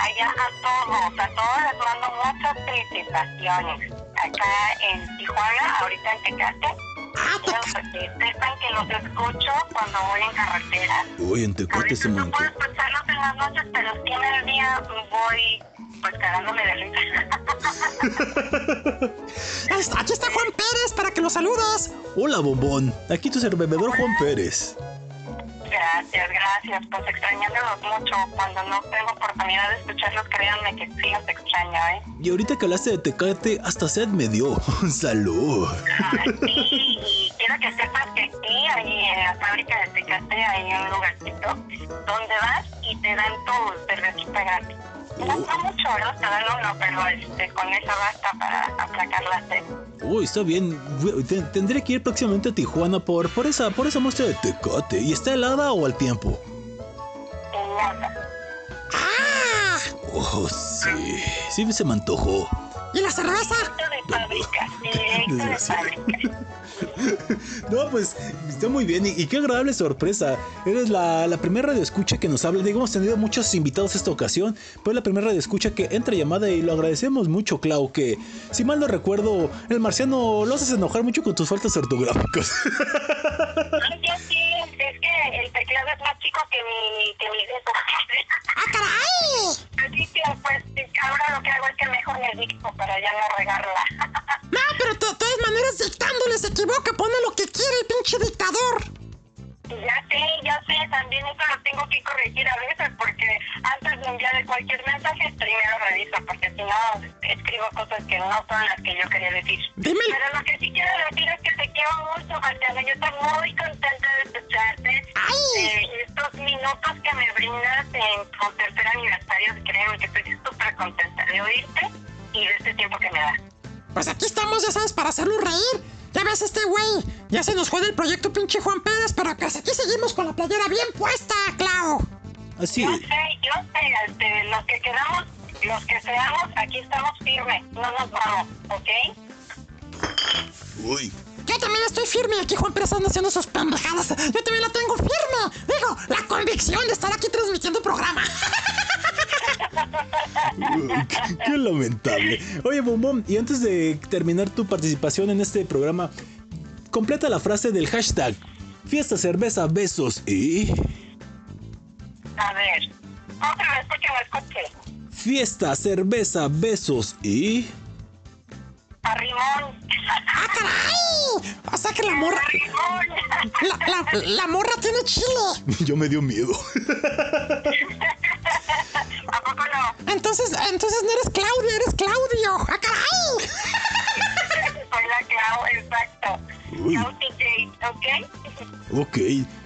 allá a todos, a todos les mando muchas felicitaciones. Acá en Tijuana, ahorita en Tecate. Quiero que sepan que los escucho cuando voy en carretera. Uy, en Tecate se No me puedo escucharlos en las noches, pero sí en el día voy pues cagándome de risa. Aquí está Juan Pérez para que lo saludes. Hola, bombón. Aquí tu servidor Juan Pérez. Gracias, gracias. Pues extrañándolos mucho. Cuando no tengo oportunidad de escucharlos, créanme que sí los extraño, ¿eh? Y ahorita que hablaste de Tecate, hasta sed me dio. Salud. Sí, y quiero que sepas que aquí, ahí en la fábrica de Tecate, hay un lugarcito donde vas y te dan tu cervecita gratis. No, no mucho, uno, pero este, con eso basta para aplacar la sed. Uy, está bien. Te- Tendré que ir próximamente a Tijuana por, por esa por esa muestra de Tecate. ¿Y está helada o al tiempo? Oh, sí. Sí se me antojó. ¿Y la cerveza? Desgraciado. No, pues está muy bien y, y qué agradable sorpresa. Eres la, la primera radio escucha que nos habla. Digo, hemos tenido muchos invitados esta ocasión, pero es la primera radio escucha que entra llamada y lo agradecemos mucho, Clau. Que si mal no recuerdo, el marciano lo haces enojar mucho con tus faltas ortográficas. Ay, ya sí, es que el teclado es más chico que mi, que mi dedo. ¡Ah, caray! Así que, pues, ahora lo que hago es que mejor me dicto para ya no regarla. Equivoca, pone lo que quiere el pinche dictador. Ya sé, ya sé, también eso lo tengo que corregir a veces porque antes de enviar cualquier mensaje primero reviso porque si no escribo cosas que no son las que yo quería decir. Dime. Pero lo que sí quiero decir es que te quiero mucho, Marciano. Yo estoy muy contenta de escucharte. Eh, estos minutos que me brindas en tu tercer aniversario, créeme que estoy súper contenta de oírte y de este tiempo que me das. Pues aquí estamos, ya sabes, para hacerlo reír. Ya se nos jode el proyecto pinche Juan Pérez, pero pues aquí seguimos con la playera bien puesta, Clau. Así Yo es. sé, yo sé, este, los que quedamos, los que seamos, aquí estamos firmes, no nos vamos, ¿ok? Uy. Yo también estoy firme, aquí Juan Pérez anda haciendo sus pendejadas. Yo también la tengo firme. Digo, la convicción de estar aquí transmitiendo programa. Qué, qué lamentable. Oye, Bombón, y antes de terminar tu participación en este programa, completa la frase del hashtag Fiesta, cerveza, besos y... A ver, otra vez porque no escuché. Fiesta, cerveza, besos y... Arrimón. ¡Ah, caray! O sea que la morra... La, la, la morra tiene chile. Yo me dio miedo. ¿A poco no? Entonces, entonces no eres Claudia, eres Claudio. ¡Ah, caray! Soy la Clau, exacto. Clau TJ, ¿ok? Ok,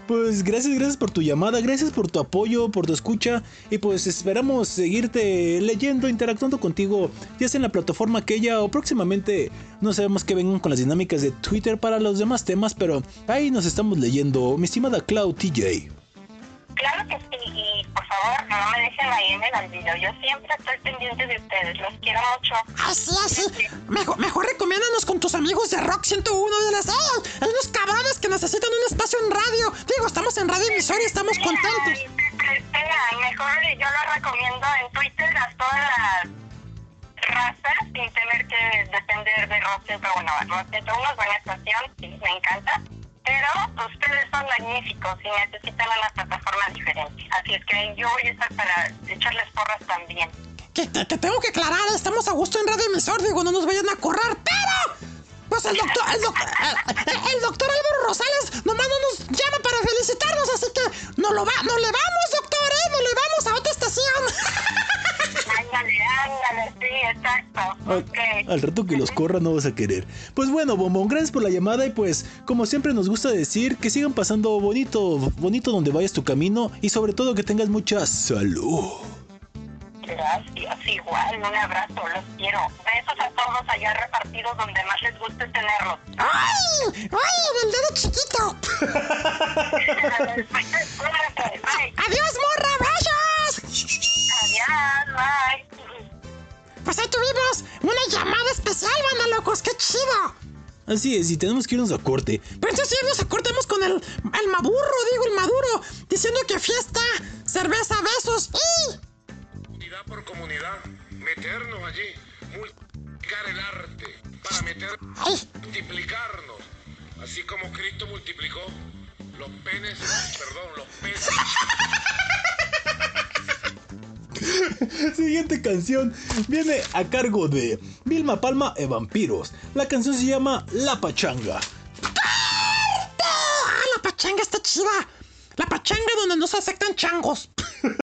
pues gracias, gracias por tu llamada, gracias por tu apoyo, por tu escucha y pues esperamos seguirte leyendo, interactuando contigo, ya sea en la plataforma aquella o próximamente no sabemos que vengan con las dinámicas de Twitter para los demás temas, pero ahí nos estamos leyendo, mi estimada Clau TJ. Claro que sí, y por favor, no me dejen ahí en el olvido. Yo siempre estoy pendiente de ustedes, los quiero mucho. Así, así. Mejor, mejor recomiéndanos con tus amigos de Rock 101. Diles, ¡eh! Hay unos cabrones que necesitan un espacio en radio. Digo, estamos en radio emisora y estamos contentos. Espera, mejor yo lo recomiendo en Twitter a todas las razas sin tener que depender de Rock 101. Rock 101 es buena estación, sí, me encanta. Pero ustedes son magníficos y necesitan una plataforma diferente. Así es que yo voy a estar para echarles porras también. Que, que tengo que aclarar, estamos a gusto en radio emisor. Digo, no nos vayan a correr, pero. Pues el doctor, el, doc- el- doctor Álvaro Rosales nomás no nos llama para felicitarnos, así que no lo va, no le vamos, doctor, eh, no le vamos a otra estación. Ándale, ándale, sí, exacto. Al, al rato que los corra no vas a querer. Pues bueno, Bombón, gracias por la llamada y pues como siempre nos gusta decir que sigan pasando bonito, bonito donde vayas tu camino y sobre todo que tengas mucha salud. Gracias, igual, un abrazo, los quiero. Besos a todos allá repartidos donde más les guste tenerlos. ¡Ay! ¡Ay! ¡El dedo chiquito! ¡Adiós, morra! ¡Besos! Adiós, bye. Pues ahí tuvimos una llamada especial, banda locos, qué chido. Así es, y tenemos que irnos a corte. Pero entonces ya nos acortemos con el, el maburro, digo, el maduro, diciendo que fiesta, cerveza, besos y... Comunidad por comunidad, meternos allí, multiplicar el arte, para meter, multiplicarnos, así como Cristo multiplicó los penes, perdón, los peces. Siguiente canción viene a cargo de Vilma Palma e Vampiros. La canción se llama La Pachanga. ¡Ah, la pachanga está chida! La pachanga donde no se aceptan changos.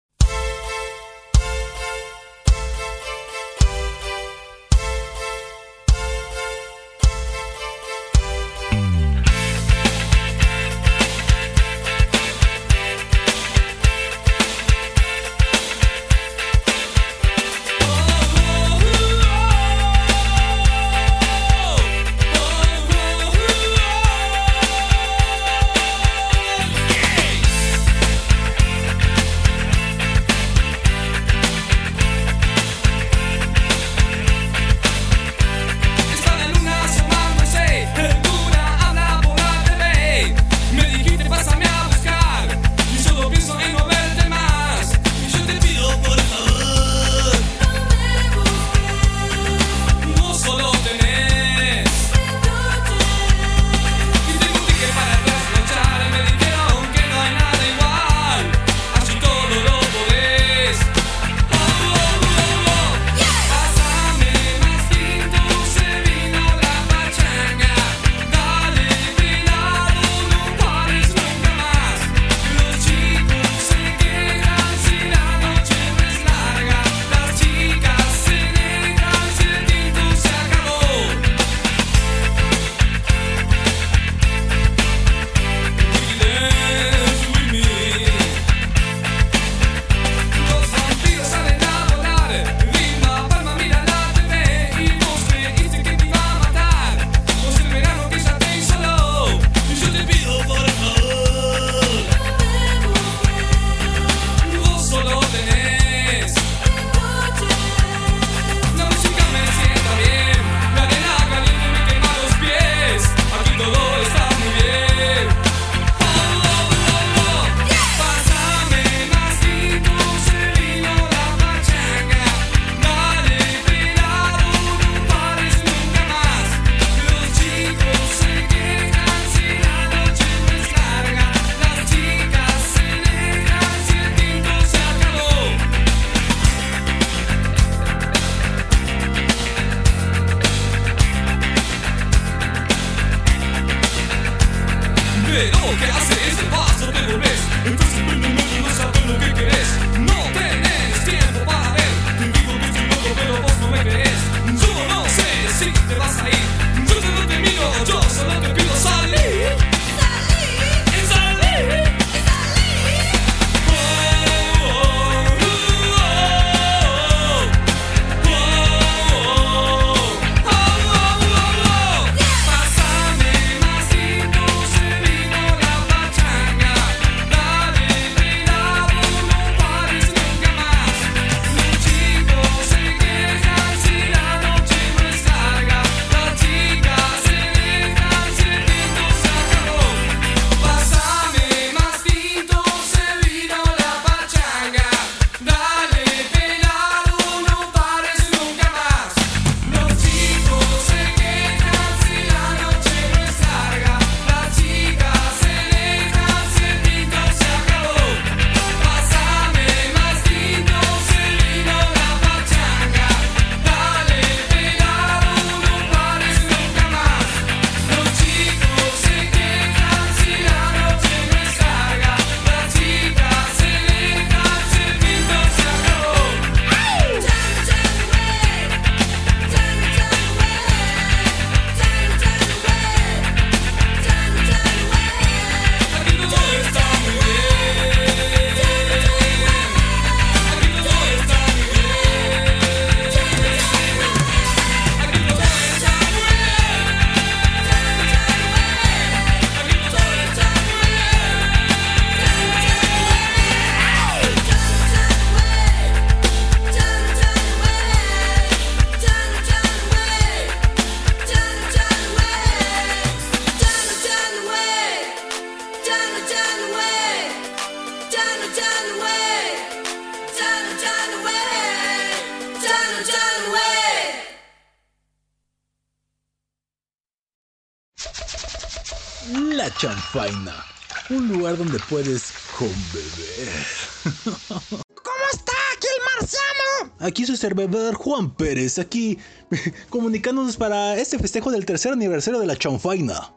servidor Juan Pérez, aquí comunicándonos para este festejo del tercer aniversario de la chanfaina.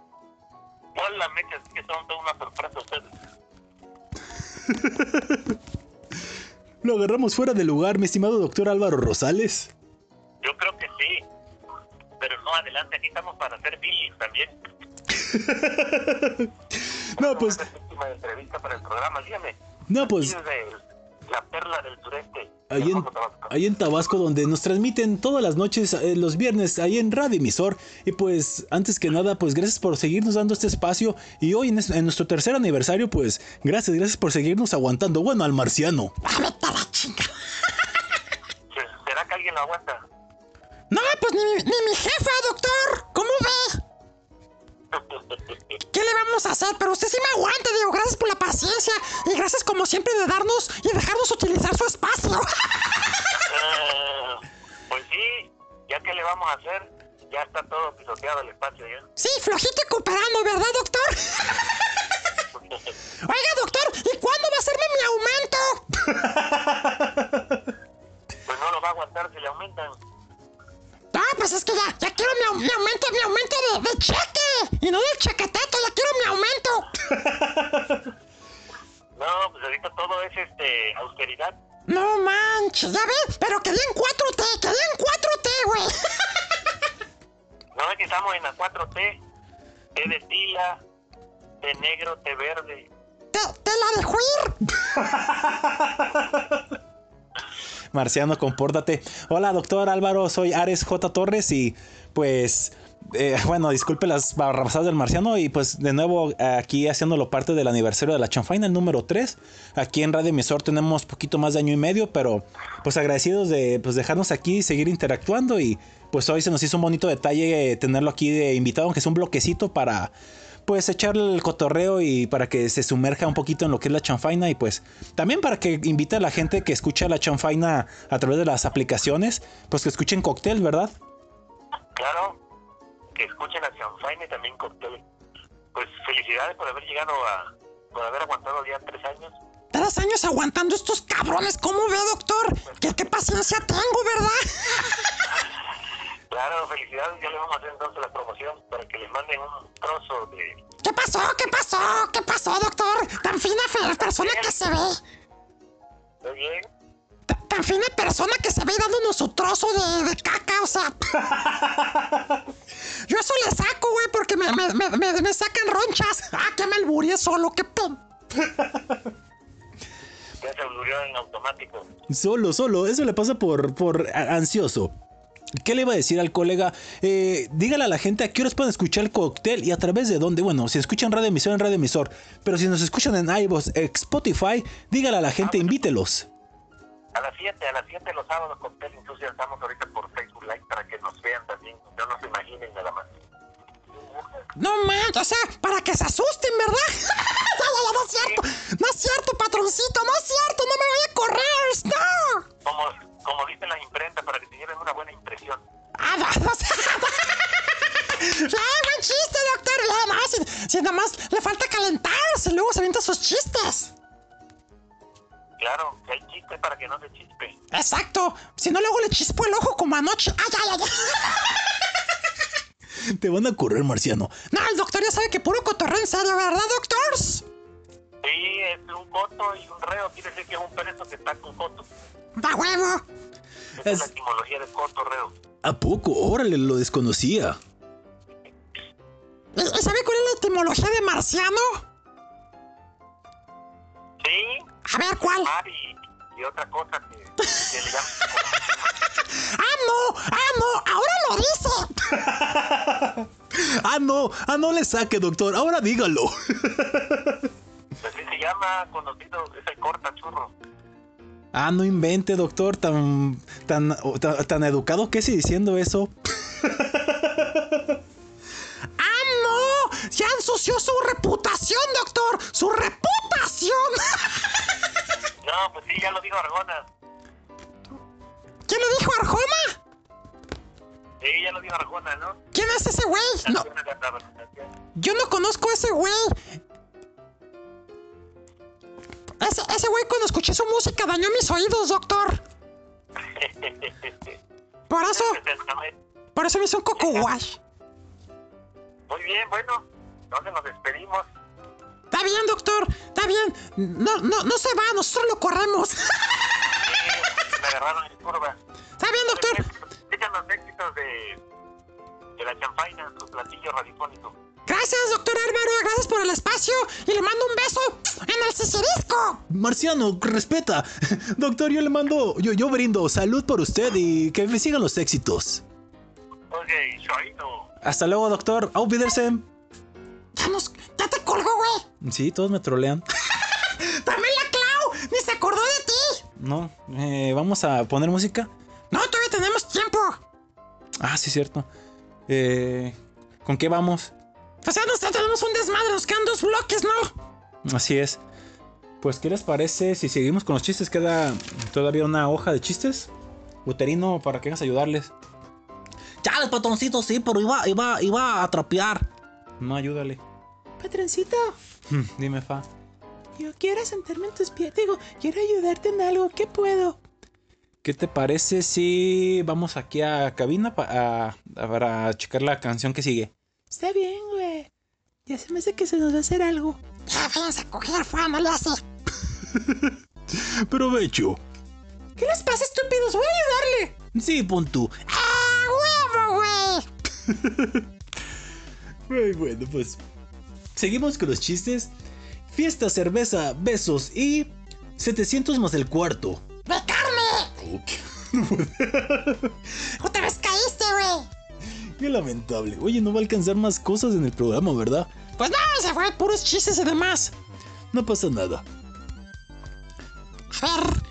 Hola, mechas, que son toda una sorpresa ustedes. Lo agarramos fuera de lugar, mi estimado doctor Álvaro Rosales. Yo creo que sí. Pero no, adelante, aquí estamos para hacer billing también. No, pues, Última entrevista para el programa, dígame. no, pues, desde la perla del sureste. Ahí en, ahí en Tabasco, donde nos transmiten todas las noches, eh, los viernes, ahí en Radio Emisor. Y pues, antes que nada, pues gracias por seguirnos dando este espacio. Y hoy, en, es- en nuestro tercer aniversario, pues, gracias, gracias por seguirnos aguantando. Bueno, al marciano. ¿Será que alguien lo aguanta? No, pues ni, mi- ni mi jefa, doctor. ¿Cómo ve? ¿Qué le vamos a hacer? Pero usted sí me aguanta, digo. Gracias por la paciencia. Y gracias, como siempre, de darnos y dejarnos utilizar su espacio. Eh, pues sí, ya que le vamos a hacer, ya está todo pisoteado el espacio ya. Sí, flojito y cooperando, ¿verdad, doctor? Oiga, doctor, ¿y cuándo va a hacerme mi aumento? Pues no lo va a aguantar si le aumentan. Ah, pues es que ya, ya quiero mi, mi aumento, mi aumento de, de cheque. Y no del chequeteto, ya quiero mi aumento. No, pues ahorita todo es este austeridad. No manches, ya ves, pero quería en 4T, quería en 4T, güey. No es que estamos en la 4T. T de tila, T negro, T verde. Te, te la de juir. Marciano, compórtate. Hola, doctor Álvaro, soy Ares J. Torres y pues, eh, bueno, disculpe las barrabasadas del Marciano y pues de nuevo aquí haciéndolo parte del aniversario de la Chanfaina, el número 3. Aquí en Radio Emisor tenemos poquito más de año y medio, pero pues agradecidos de pues dejarnos aquí seguir interactuando y pues hoy se nos hizo un bonito detalle eh, tenerlo aquí de invitado, aunque es un bloquecito para pues echarle el cotorreo y para que se sumerja un poquito en lo que es la chanfaina y pues también para que invite a la gente que escucha la chanfaina a través de las aplicaciones, pues que escuchen cóctel, ¿verdad? Claro, que escuchen a Chanfaina y también Cóctel. Pues felicidades por haber llegado a. por haber aguantado ya tres años. Tres años aguantando estos cabrones, ¿cómo ve, doctor? ¿Qué, qué paciencia tengo, ¿verdad? Claro, felicidades, ya le vamos a hacer entonces la promoción para que les manden un trozo de. ¿Qué pasó? ¿Qué pasó? ¿Qué pasó, doctor? Tan fina fe- persona que se ve. ¿Está bien? Tan fina persona que se ve dándonos su trozo de, de caca, o sea. Yo eso le saco, güey, porque me, me, me, me- me sacan ronchas. Ah, que me solo, qué pen. Ya se volvió en automático. Solo, solo, eso le pasa por, por ansioso. ¿Qué le iba a decir al colega? Eh, dígale a la gente a qué horas pueden escuchar el cóctel y a través de dónde. Bueno, si escuchan Radio Emisor en Radio Emisor, pero si nos escuchan en iVoox, Spotify, dígale a la gente, invítelos. A las 7, a las 7 los sábados Cóctel, incluso ya estamos ahorita por Facebook Live para que nos vean también. No nos imaginen nada más. No manches, o sea, para que se asusten, ¿verdad? ya, ya, ya, no es cierto. No es cierto, patroncito, no es cierto, no me voy a correr, no. Como, como dicen las imprentas, para que se lleven una buena impresión. Ah, sé. ¡Ah, buen chiste, doctor! Ya, no, si, si nada más le falta calentarse, luego se avienta sus chistes. Claro, que hay chiste para que no se chispe. Exacto. Si no, luego le chispo el ojo como anoche. ¡Ah, ya, ya, ya! Te van a correr, Marciano. No, el doctor ya sabe que puro cotorreo en serio, ¿verdad, doctors? Sí, es un coto y un reo, quiere decir que es un preso que está con coto. ¡Da huevo! Esa es la etimología de coto, reo. ¿A poco? Órale, lo desconocía. ¿Y y sabe cuál es la etimología de marciano? Sí. A ver, ¿cuál? Mar y, y otra cosa que, que le llaman. ¡Ah, no! ¡Ah, no! ¡Ahora lo dice! ah, no, ah, no le saque, doctor. Ahora dígalo. Así se llama, conocido, es el corta churro. Ah, no invente, doctor. Tan, tan, tan, tan educado que sí diciendo eso. ¡Ah, no! ¡Ya ensució su reputación, doctor! ¡Su reputación! No, pues sí, ya lo dijo Argona. ¿Quién lo dijo, Arjona? Sí, ya lo dijo Arjona, ¿no? ¿Quién es ese güey? No, yo no conozco a ese güey. Ese, ese güey cuando escuché su música dañó mis oídos, doctor. Por eso, por eso me hizo un coco wash. Muy bien, bueno, ¿dónde nos despedimos? Está bien, doctor, está bien. No, no, no se va, nosotros lo corremos. Me agarraron en curva. Está bien, doctor. Digan los éxitos de, de la champaina, su platillo radiofónico. Gracias, doctor Álvaro, gracias por el espacio y le mando un beso en el cicirisco. Marciano, respeta. Doctor, yo le mando, yo, yo brindo salud por usted y que me sigan los éxitos. Ok, Shaino. Hasta luego, doctor. Auf Wiedersehen. Ya nos, ya te colgó, güey. Sí, todos me trolean. También la Clau, ni se acordó de ti. No, eh, vamos a poner música. No, todavía tenemos tiempo. Ah, sí, cierto. Eh, ¿Con qué vamos? Pues ya nos tenemos un desmadre, nos quedan dos bloques, ¿no? Así es. Pues, ¿qué les parece si seguimos con los chistes? Queda todavía una hoja de chistes. Uterino, para que hagas ayudarles. Chales, patroncito, sí, pero iba, iba, iba a trapear. No, ayúdale. Patroncito, Hmm, Dime, Fa. yo quiero sentarme en tus pies. Digo, quiero ayudarte en algo. ¿Qué puedo? ¿Qué te parece si vamos aquí a cabina pa- a- a- para checar la canción que sigue? Está bien, güey. Ya se me hace que se nos va a hacer algo. Ya váyanse a coger, fue, no le hace. Provecho. ¿Qué les pasa, estúpidos? Voy a ayudarle. Sí, pon tú. ¡Ah, huevo, güey! Ay, bueno, pues. Seguimos con los chistes. Fiesta, cerveza, besos y 700 más el cuarto. ¡De carne! Otra vez caíste, güey. Qué lamentable. Oye, no va a alcanzar más cosas en el programa, ¿verdad? Pues no, se fue puros chistes y demás. No pasa nada. A ver.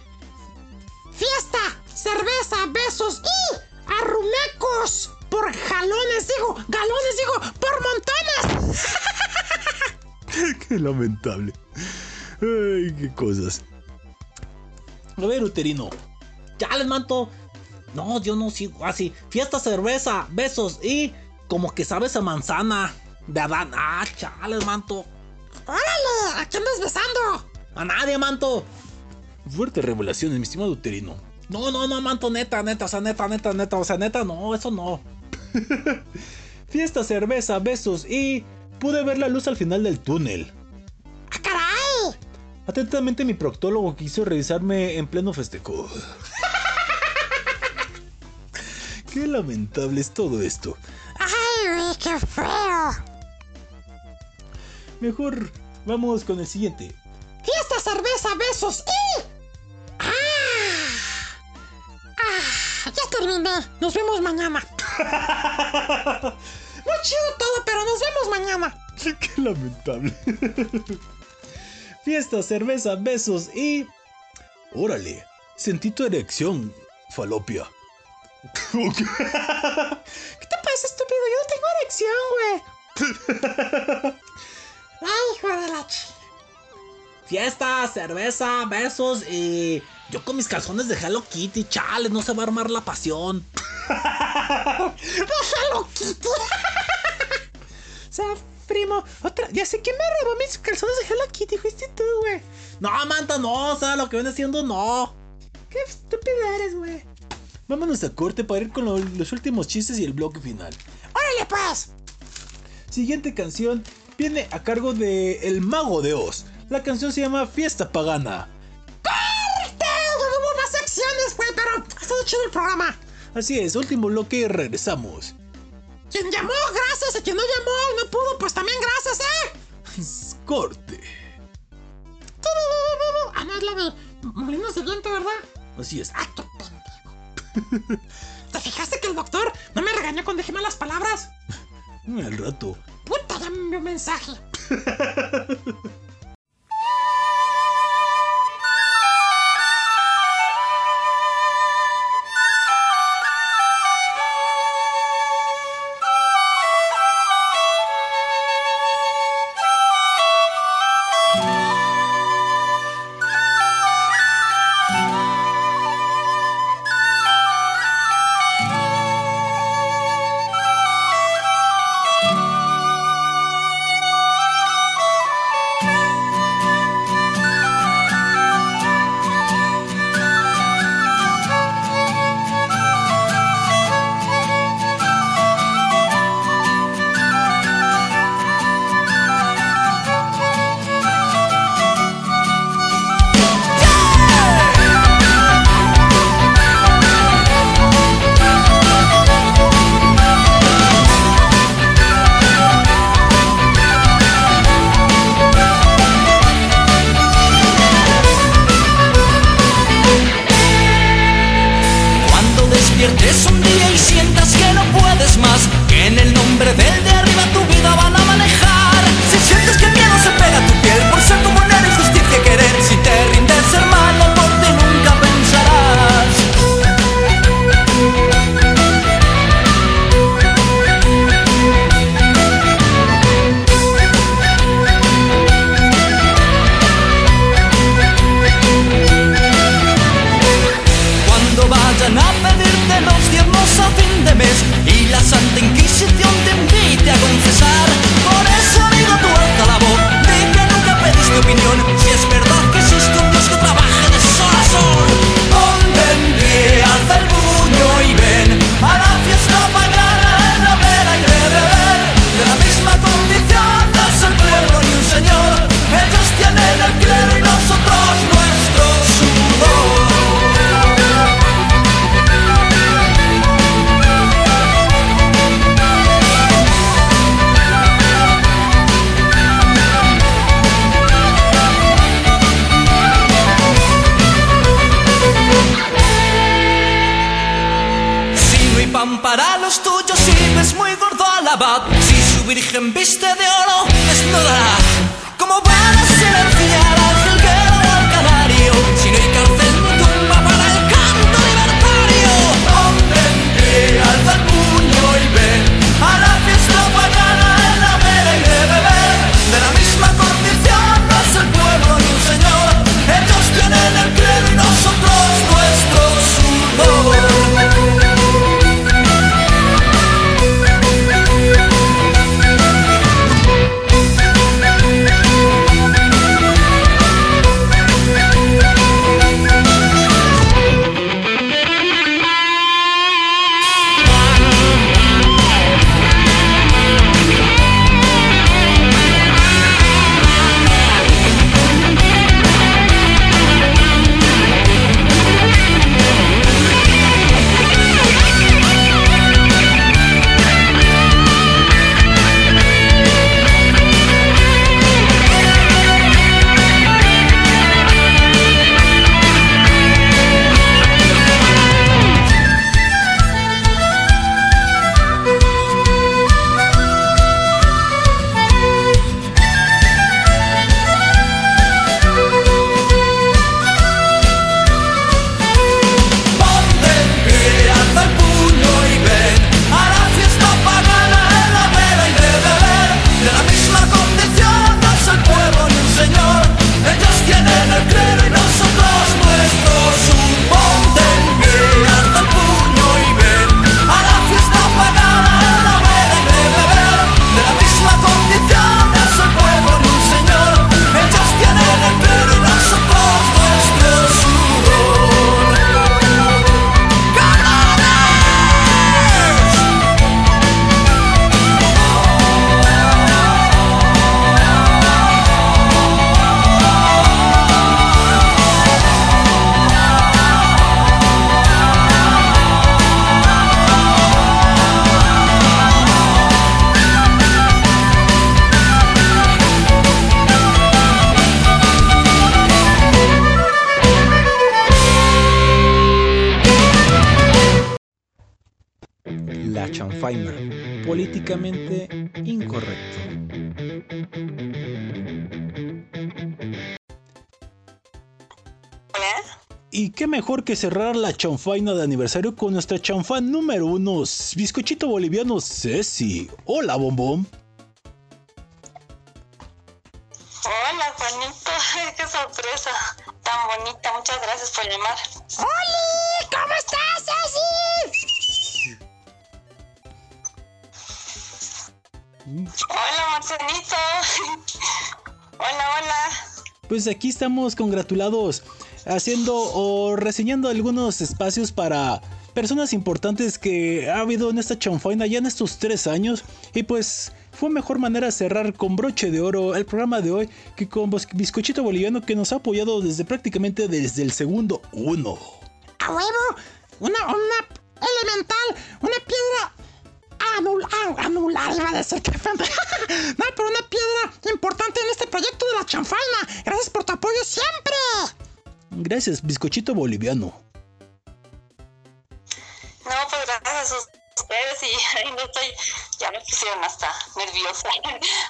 Fiesta, cerveza, besos y arrumecos. Por jalones, digo, galones, digo, por montones. Qué lamentable. Ay, qué cosas. A ver, uterino. Chales, manto. No, yo no sigo así. Fiesta, cerveza, besos y como que sabes a manzana de Adán. Ah, chales, manto. ¡Órale! ¿A quién andas besando? A nadie, manto. Fuerte revelación, mi estimado uterino. No, no, no, manto, neta, neta, o sea, neta, neta, neta, o sea, neta, no, eso no. Fiesta, cerveza, besos y pude ver la luz al final del túnel. ¡Ah, caray! Atentamente mi proctólogo quiso revisarme en pleno festejo. Qué lamentable es todo esto. ¡Ay, qué feo! Mejor vamos con el siguiente. Fiesta, cerveza, besos y... ¡Ah! ¡Ah! Ya terminé. Nos vemos mañana. Muy chido todo, pero nos vemos mañana. Qué lamentable. Fiesta, cerveza, besos y... Órale, sentí tu erección, falopia. ¿Qué te pasa, estúpido? Yo no tengo erección, güey. ¡Ay, hijo de la ch... Fiesta, cerveza, besos y yo con mis calzones de Hello Kitty, chales, no se va a armar la pasión. ¡Déjalo, Kitty! O sea, primo, otra. Ya sé quién me robó mis calzones de Hello Kitty. Fuiste tú, güey. No, manta, no, o sea, lo que viene siendo no. Qué estúpido eres, güey. Vámonos a corte para ir con lo- los últimos chistes y el bloque final. ¡Órale, pues! Siguiente canción viene a cargo de El Mago de Oz. La canción se llama Fiesta Pagana. ¡Corte! Hubo más secciones, güey, pero ha estado chido el programa. Así es, último bloque y regresamos. Quien llamó, gracias. A quien no llamó no pudo, pues también gracias, ¿eh? Corte. Ah, no, es la de Molinos de Viento, ¿verdad? Así es. ¡Ay, qué pendejo! ¿Te fijaste que el doctor no me regañó cuando dije malas palabras? Al rato. Puta, ya me envió un mensaje. que cerrar la chanfaina de aniversario con nuestra chanfán número uno, bizcochito boliviano Ceci. Hola, bombón. Hola, Juanito. Qué sorpresa. Tan bonita. Muchas gracias por llamar. ¡Oli! ¿Cómo estás, Ceci? Hola, Marcelito. Hola, hola. Pues aquí estamos congratulados haciendo o reseñando algunos espacios para personas importantes que ha habido en esta chanfaina ya en estos tres años. Y pues fue mejor manera cerrar con broche de oro el programa de hoy que con Bizcochito Boliviano que nos ha apoyado desde prácticamente desde el segundo uno. ¡A huevo! Una, una elemental, una piedra anul, ah, anular, iba a decir que No, pero una piedra importante en este proyecto de la chanfaina. Gracias por tu apoyo siempre. Gracias, Bizcochito Boliviano. No, pues gracias a ustedes y ahí no estoy, ya me pusieron hasta nerviosa.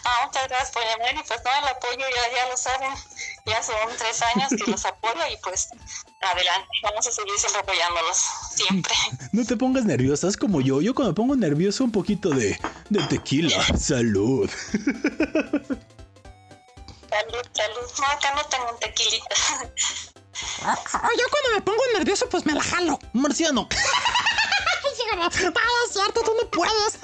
Ah, muchas gracias por llamar y pues no, el apoyo ya, ya lo saben, ya son tres años que los apoyo y pues adelante, vamos a seguir siempre apoyándolos, siempre. No te pongas nerviosa, es como yo. Yo cuando me pongo nervioso un poquito de, de tequila. Salud. Salud, salud. No, acá no tengo un tequilita. Ah, Yo cuando me pongo nervioso, pues me la jalo. Marciano. No, es cierto, tú no puedes.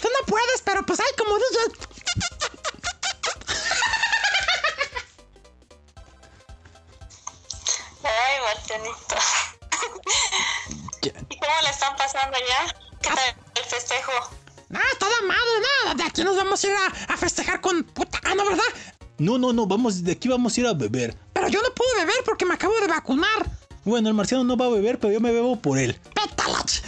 Tú no puedes, pero pues hay como DJ. Ay, Martianito. ¿Y cómo le están pasando ya? ¿Qué tal el festejo? Ah, toda madre, nada. De aquí nos vamos a ir a, a festejar con puta. Ah, no, ¿verdad? No, no, no, vamos, de aquí vamos a ir a beber. Pero yo no puedo beber porque me acabo de vacunar. Bueno, el marciano no va a beber, pero yo me bebo por él. Pétalach.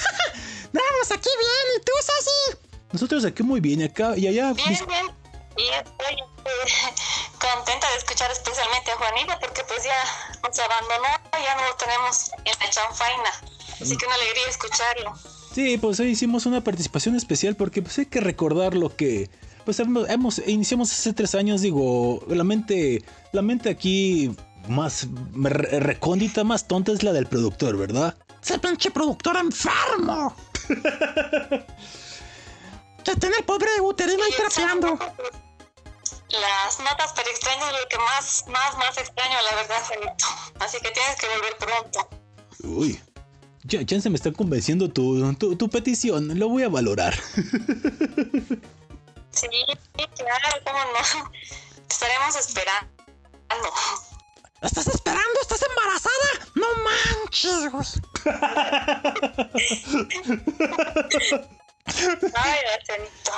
Vamos, aquí bien. ¿Y tú, Ceci? Nosotros aquí muy bien, acá y allá. Bien, bien. Y estoy eh, contenta de escuchar especialmente a Juanita porque pues ya nos abandonó, ya no lo tenemos en la chanfaina. Así que una alegría escucharlo. Sí, pues hoy hicimos una participación especial porque pues hay que recordar lo que pues hemos, hemos- iniciamos hace tres años, digo, la mente, la mente aquí más re- recóndita, más tonta es la del productor, ¿verdad? Ese pinche productor enfermo. que tiene el pobre uterino ahí trapeando. Las notas pero extrañas es lo que más, más, más extraño, la verdad, Janito. Así que tienes que volver pronto. Uy. Ya, ya se me está convenciendo tu, tu, tu petición, lo voy a valorar. Sí, claro, cómo no. Te estaremos esperando. ¿Estás esperando? ¿Estás embarazada? No manches, güey. Ay, Janito.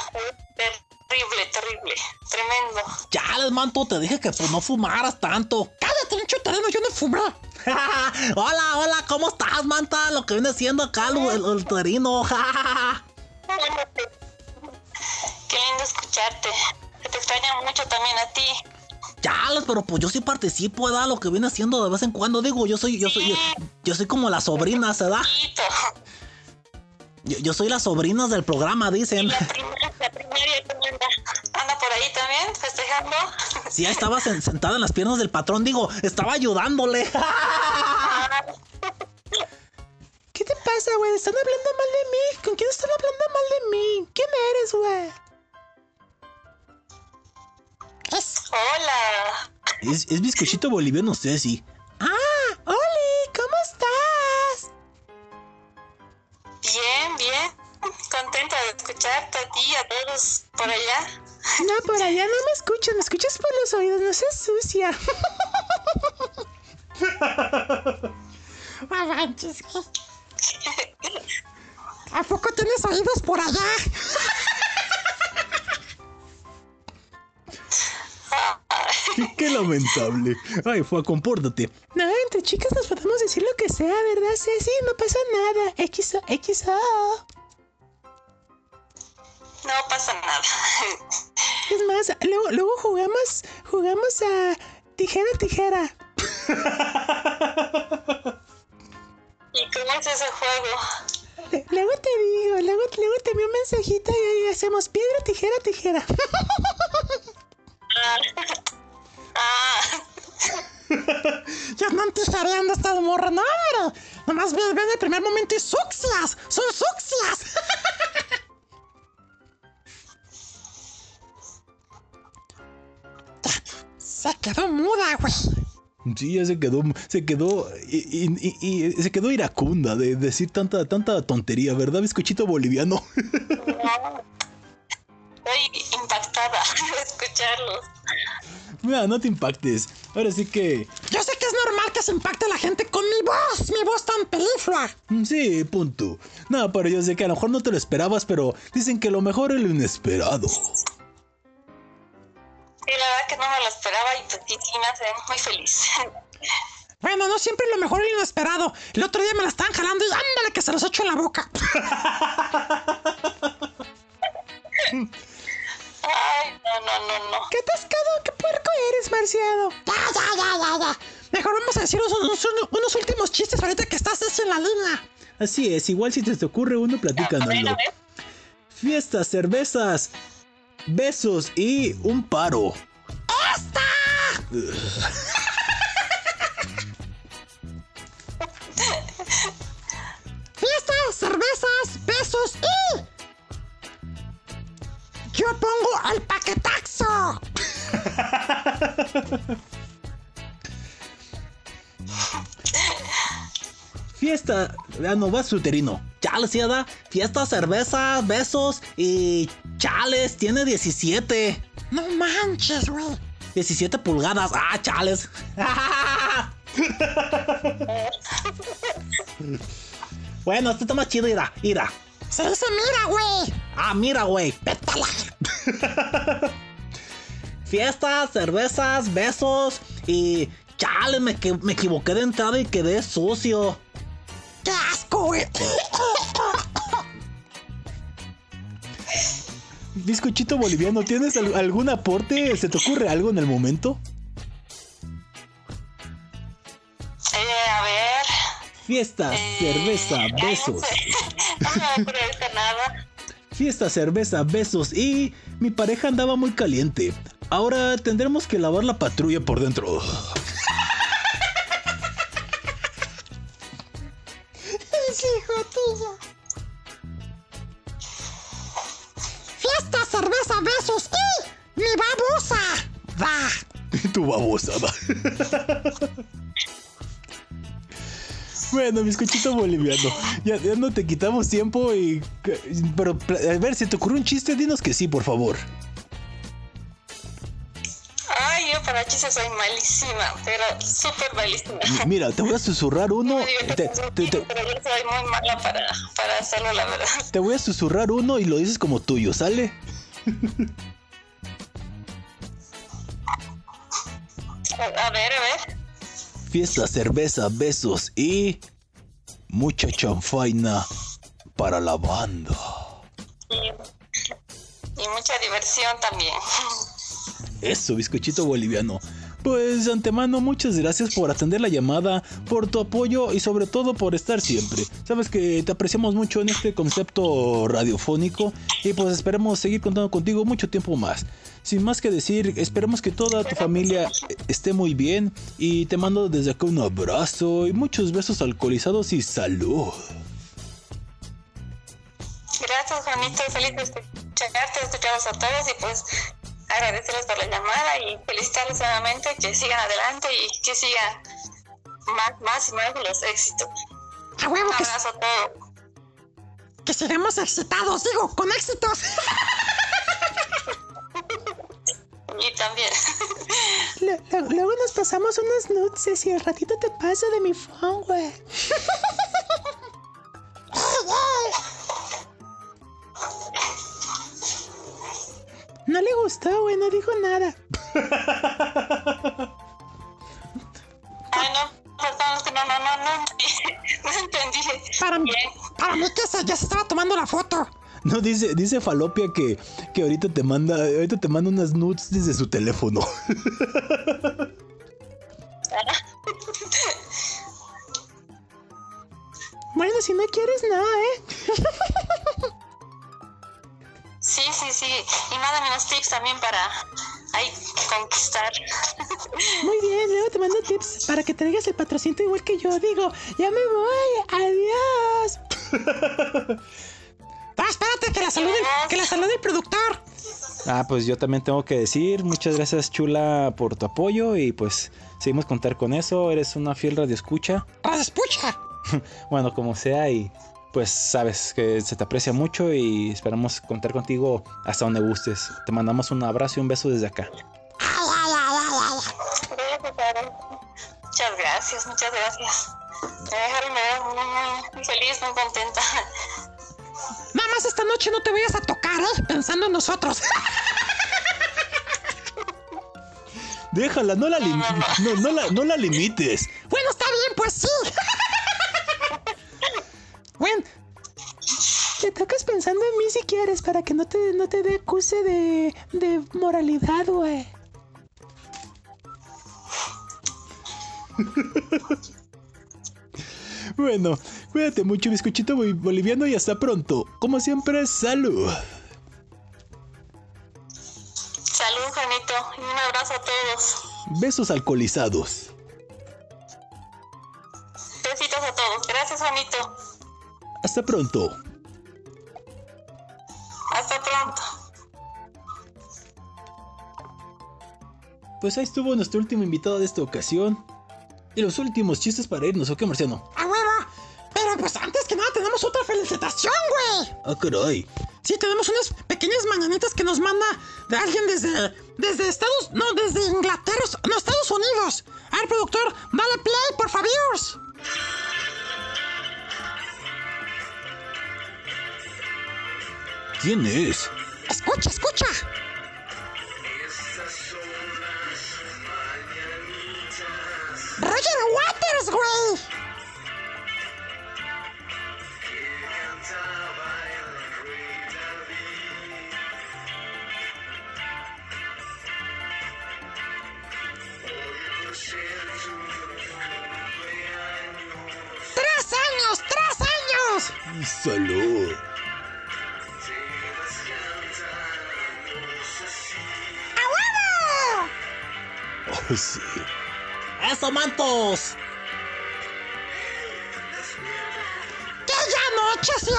Terrible, terrible. Tremendo. Ya les manto, te dije que pues no fumaras tanto. Cállate, pinche uterino, yo no fumé. hola, hola, ¿cómo estás, manta? Lo que viene siendo acá el, el, el. escucharte. Te extraña mucho también a ti. Chales, pero pues yo sí participo, ¿verdad? Lo que viene haciendo de vez en cuando. Digo, yo soy, yo soy, yo, yo soy como las sobrinas, ¿verdad? Yo, yo soy las sobrinas del programa, dicen. La primaria ¿cómo anda? anda por ahí también, festejando. Sí, ahí estaba sen- sentada en las piernas del patrón, digo, estaba ayudándole. ¿Qué te pasa, güey? Están hablando mal de mí. ¿Con quién están hablando mal de mí? ¿Quién eres, güey? Hola. Es, es bizcochito boliviano, usted sí. Ah, Oli, ¿cómo estás? Bien, bien. Contenta de escucharte a ti y a todos por allá. No, por allá no me escuchas, me escuchas por los oídos, no seas sucia. ¿A poco tienes oídos por allá? Qué, lamentable. Ay, fue, compórtate. No, entre chicas nos podemos decir lo que sea, ¿verdad, Ceci? No pasa nada. XO, XO. No pasa nada. Es más, luego, luego jugamos, jugamos a tijera, tijera. ¿Y cómo es ese juego? Luego te digo, luego, luego te envío un mensajito y, y hacemos piedra, tijera, tijera. Ya andan tijereando estas morras, no, pero nomás ven, ven el primer momento y sucias, son sucias. Se quedó muda, güey. Sí, ya se quedó, se quedó, y, y- y- y se quedó iracunda de decir tanta, tanta tontería, ¿verdad, bizcochito boliviano? Estoy impactada de escucharlos. Mira, no te impactes. Ahora sí que. Yo sé que es normal que se impacte la gente con mi voz, mi voz tan pelíflua. mm, Sí, punto. No, pero yo sé que a lo mejor no te lo esperabas, pero dicen que lo mejor es lo inesperado. Sí, la verdad que no me lo esperaba y pues sí, sí me hace muy feliz. Bueno, no siempre lo mejor es lo inesperado. El otro día me la estaban jalando y ándale que se los echo en la boca. Ay, no, no, no, no. ¿Qué atascado? ¿Qué puerco eres, Marciado? Ya, ya, ya, ya, ya. Mejor vamos a decir unos, unos- unos últimos chistes ahorita que estás en la línea. Así es, igual si te, te ocurre uno, platícanoslo. Fiestas, cervezas, besos y un paro. Fiestas, cervezas, besos y... Yo pongo el paquetaxo. Fiesta, ah, no, vas uterino. Chales, da. Fiesta, cerveza, besos y chales, tiene 17. No manches, güey. 17 pulgadas. Ah, chales. bueno, este está más chido, ira, ira. Se dice mira, güey. Ah, mira, güey. Pétala. Fiestas, cervezas, besos y chales, me, que- me equivoqué de entrada y quedé sucio. ¡Qué asco, güey! Bizcochito boliviano, ¿tienes al- algún aporte? ¿Se te ocurre algo en el momento? Eh, a ver. Fiestas, cerveza, besos. No, pero ahorita nada. Fiesta, cerveza, besos y mi pareja andaba muy caliente. Ahora tendremos que lavar la patrulla por dentro. Es hijo tuyo. Fiesta, cerveza, besos y mi babosa. Va. tu babosa va. Bueno, bizcochito boliviano. Ya, ya no te quitamos tiempo y. Pero, a ver, si te ocurre un chiste, dinos que sí, por favor. Ay, yo para chistes soy malísima, pero súper malísima. Mira, te voy a susurrar uno. Te, te- pero yo soy muy mala para, para hacerlo, la verdad. te voy a susurrar uno y lo dices como tuyo, ¿sale? A ver, a ver. Fiesta, cerveza, besos y. Mucha chanfaina para la banda. Y, y mucha diversión también. Eso, bizcochito boliviano. Pues de antemano, muchas gracias por atender la llamada, por tu apoyo y sobre todo por estar siempre. Sabes que te apreciamos mucho en este concepto radiofónico y pues esperemos seguir contando contigo mucho tiempo más. Sin más que decir, esperemos que toda tu familia esté muy bien y te mando desde acá un abrazo y muchos besos alcoholizados y salud. Gracias, Juanito. Feliz de escucharte, escucharlos a todos y pues agradecerles por la llamada y felicitarlos nuevamente, que sigan adelante y que sigan más, más y más los éxitos. A huevo Un que, abrazo a todos. que seremos excitados, digo, con éxitos. Y también. Luego nos pasamos unas nudes y al ratito te paso de mi phone, güey. No le gustó, güey, no dijo nada. Ay, no, perdón, es que no, no, no, no, no entendí. Para mí, para mí que se, ya se estaba tomando la foto. No, dice, dice Falopia que, que ahorita te manda, ahorita te manda unas nudes desde su teléfono. Bueno, si no quieres, no, ¿eh? Sí, sí, sí. Y mándame unos tips también para conquistar. Muy bien, luego te mando tips para que traigas el patrocinio igual que yo. Digo, ya me voy, adiós. Ah, espérate, que la salud del, que la salud del productor. Ah, pues yo también tengo que decir, muchas gracias Chula por tu apoyo y pues seguimos contar con eso, eres una fiel radioescucha. escucha. bueno, como sea y pues sabes que se te aprecia mucho y esperamos contar contigo hasta donde gustes. Te mandamos un abrazo y un beso desde acá. Muchas gracias, muchas gracias. Me dejaron muy, feliz, muy contenta. Nada más esta noche no te vayas a tocar, ¿eh? Pensando en nosotros. Déjala, no la, no, no la, no la limites. Bueno, está bien, pues sí. Bueno, te tocas pensando en mí si quieres para que no te, no te dé acuse de, de moralidad, güey. Bueno, cuídate mucho, bizcochito bol- boliviano, y hasta pronto. Como siempre, salud. Salud, Juanito, y un abrazo a todos. Besos alcoholizados. Besitos a todos. Gracias, Juanito. Hasta pronto. Hasta pronto. Pues ahí estuvo nuestro último invitado de esta ocasión. Y los últimos chistes para irnos, ¿o qué, Marciano? A huevo. Pero pues antes que nada tenemos otra felicitación, güey. Ah, caray. Sí, tenemos unas pequeñas mañanitas que nos manda de alguien desde, desde Estados, no, desde Inglaterra, no, Estados Unidos. A ver, productor, dale play, por favor. ¿Quién es? Escucha, escucha. Roger Waters, güey. ¡Tres años! ¡Tres años! Salud. ¡Eso, mantos! ¡Que ya anocheció!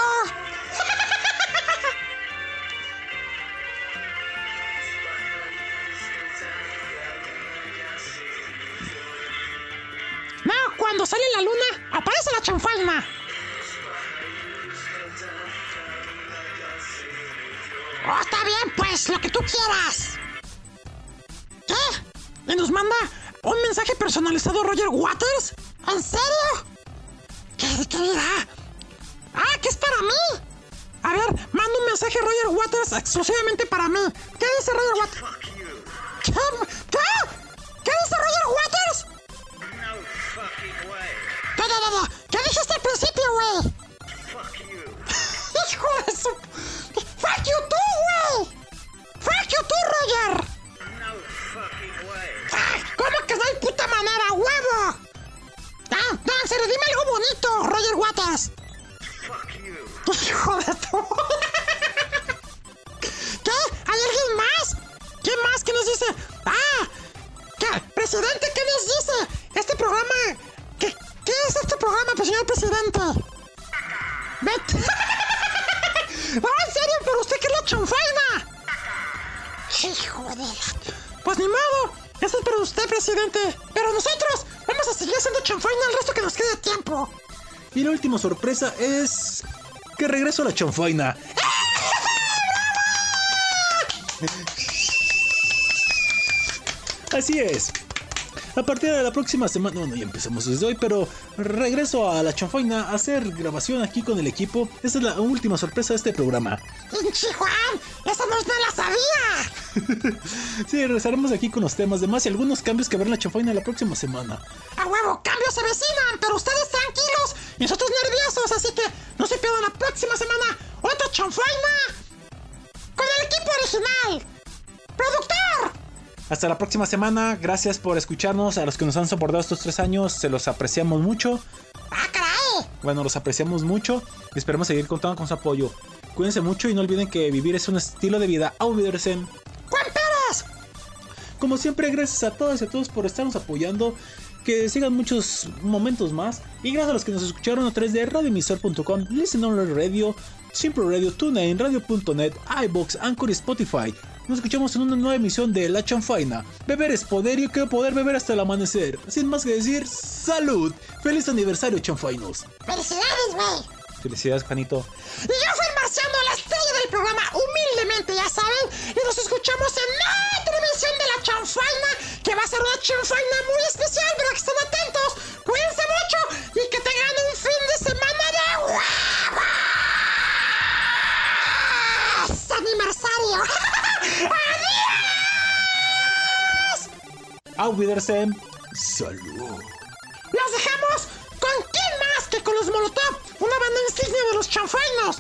No, cuando sale la luna, aparece la chanfalma. Oh, está bien, pues, lo que tú quieras. Mensaje personalizado Roger Waters? ¿En serio? ¿Qué, qué dirá? ¡Ah, que es para mí! A ver, manda un mensaje Roger Waters exclusivamente para mí. ¿Qué dice Roger Waters? ¿Qué? ¿Qué? ¿Qué dice Roger Waters? No, no, no, no. ¿Qué última sorpresa es que regreso a la chanfaina. Así es. A partir de la próxima semana, bueno, ya empezamos desde hoy, pero regreso a la chanfaina a hacer grabación aquí con el equipo. Esta es la última sorpresa de este programa. ¡Pinche Juan! ¡Esa no, no la sabía! Sí, regresaremos aquí con los temas demás y algunos cambios que habrá en la chanfaina la próxima semana. ¡A huevo! ¡Cambios se vecinan! Pero ustedes próxima semana otra chanfaina con el equipo original. ¡Productor! Hasta la próxima semana, gracias por escucharnos, a los que nos han soportado estos tres años, se los apreciamos mucho. ¡Ah, caray! Bueno, los apreciamos mucho y esperamos seguir contando con su apoyo. Cuídense mucho y no olviden que vivir es un estilo de vida. ¡Juan Pérez! Como siempre, gracias a todos y a todos por estarnos apoyando. Que sigan muchos momentos más. Y gracias a los que nos escucharon a través de radioemisor.com, Listen Only Radio, Simple Radio, TuneIn, Radio.net, iBox, Anchor y Spotify. Nos escuchamos en una nueva emisión de La Chanfaina. Beber es poder y quiero poder beber hasta el amanecer. Sin más que decir, ¡salud! ¡Feliz aniversario, Chanfainos! ¡Felicidades, güey! Felicidades, Juanito. Y yo fui el marciano, la estrella del programa, humildemente, ya saben. Y nos escuchamos en otra emisión de La Chanfaina, que va a ser una chanfaina muy especial, pero que estén atentos. Cuídense mucho y que tengan un fin de semana de huevos. ¡Aniversario! ¡Adiós! Olvídense. ¡Salud! ¡Los dejamos con quién que con los Molotov! Una banda insignia de los chanfainos.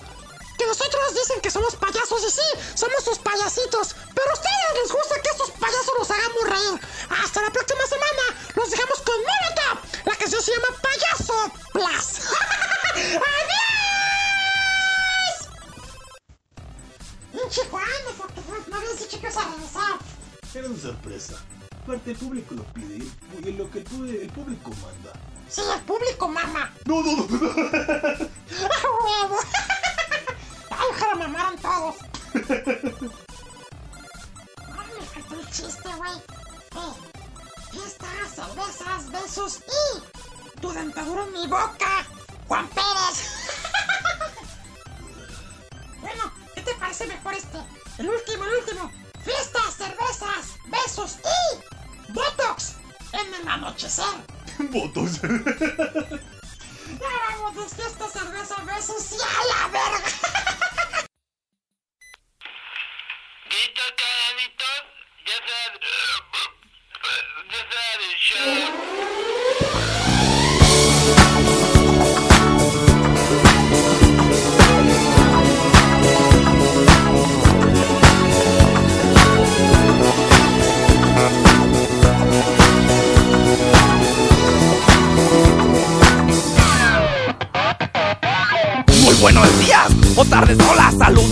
Que nosotros dicen que somos payasos y sí, somos sus payasitos. Pero a ustedes les gusta que estos payasos los hagamos reír. Hasta la próxima semana. Los dejamos con Molotov. La canción se llama Payaso Plus. ¡Adiós! Pinche Juan, no habías dicho que ibas a regresar. Era una sorpresa. Parte el público lo pide y lo que el público manda. Sí, el público mama. No, no, no. ¡A huevo! ¡Ay, ojalá mamaran todos! Ay, me faltó el chiste, güey. Eh, fiestas, cervezas, besos y tu dentadura en mi boca, Juan Pérez. bueno, ¿qué te parece mejor este? El último, el último. Fiestas, cervezas, besos y Botox en el anochecer. Votos. Ya vamos, de fiestas, cerveza, besos y a la verga.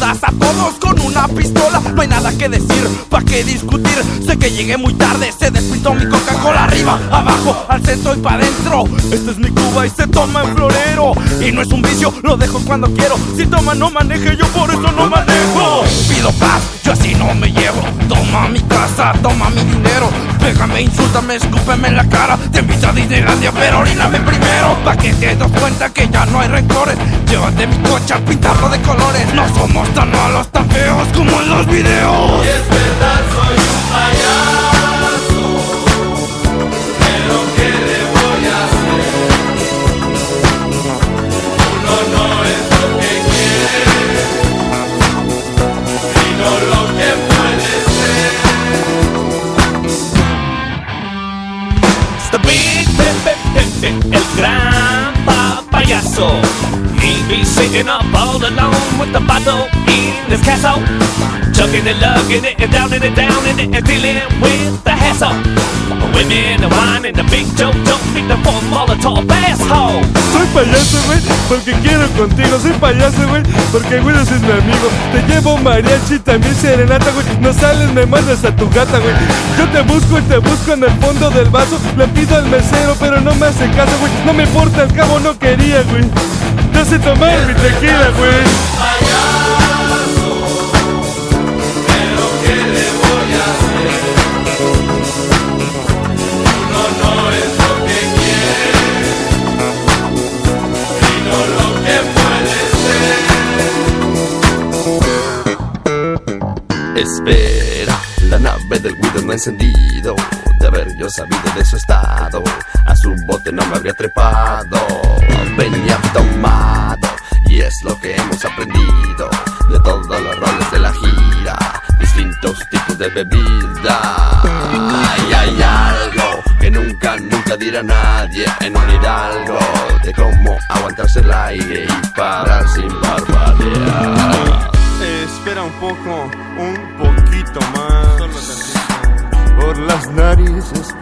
A todos con una pistola. No hay nada que decir, pa' qué discutir. Sé que llegué muy tarde, se despintó mi Coca-Cola arriba, abajo, al centro y pa' adentro. Esta es mi Cuba y se toma en florero. Y no es un vicio, lo dejo cuando quiero. Si toma, no maneje, yo por eso no manejo. Pido paz, yo así no me llevo. Toma mi casa, toma mi dinero. Pégame, insúltame, escúpeme en la cara. Te invito a Disneylandia, pero oríname primero. Pa' que te des cuenta que ya no hay rencores. Llévate mi coche a pintarlo de colores. No somos tan malos, tan feos como en los videos. Es verdad, soy un payaso. Payaso. He be sitting up all alone with the bottle Soy payaso, güey, porque quiero contigo. Soy payaso, güey, porque güey eres mi amigo. Te llevo mariachi, también serenata, güey. No sales, me mandas a tu gata, güey. Yo te busco y te busco en el fondo del vaso. Le pido al mesero, pero no me hace caso, güey. No me importa, al cabo no quería, güey. Te hace tomar mi tequila, güey. Espera, la nave del Guido no ha encendido. De haber yo sabido de su estado, a su bote no me habría trepado. Venía tomado, y es lo que hemos aprendido de todos los roles de la gira. Distintos tipos de bebida. Hay, hay algo que nunca, nunca dirá nadie en un hidalgo de cómo aguantarse el aire y parar sin barbadear. Espera un poco, un poquito más. Por las narices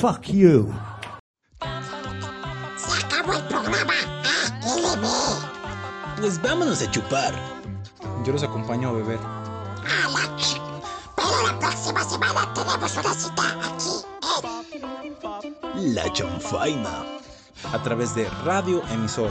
Fuck you. Se acabó el programa ALB. Pues vámonos a chupar. Yo los acompaño a beber. A la ch... Pero la próxima semana tenemos una cita aquí en... La chanfaina. A través de Radio Emisor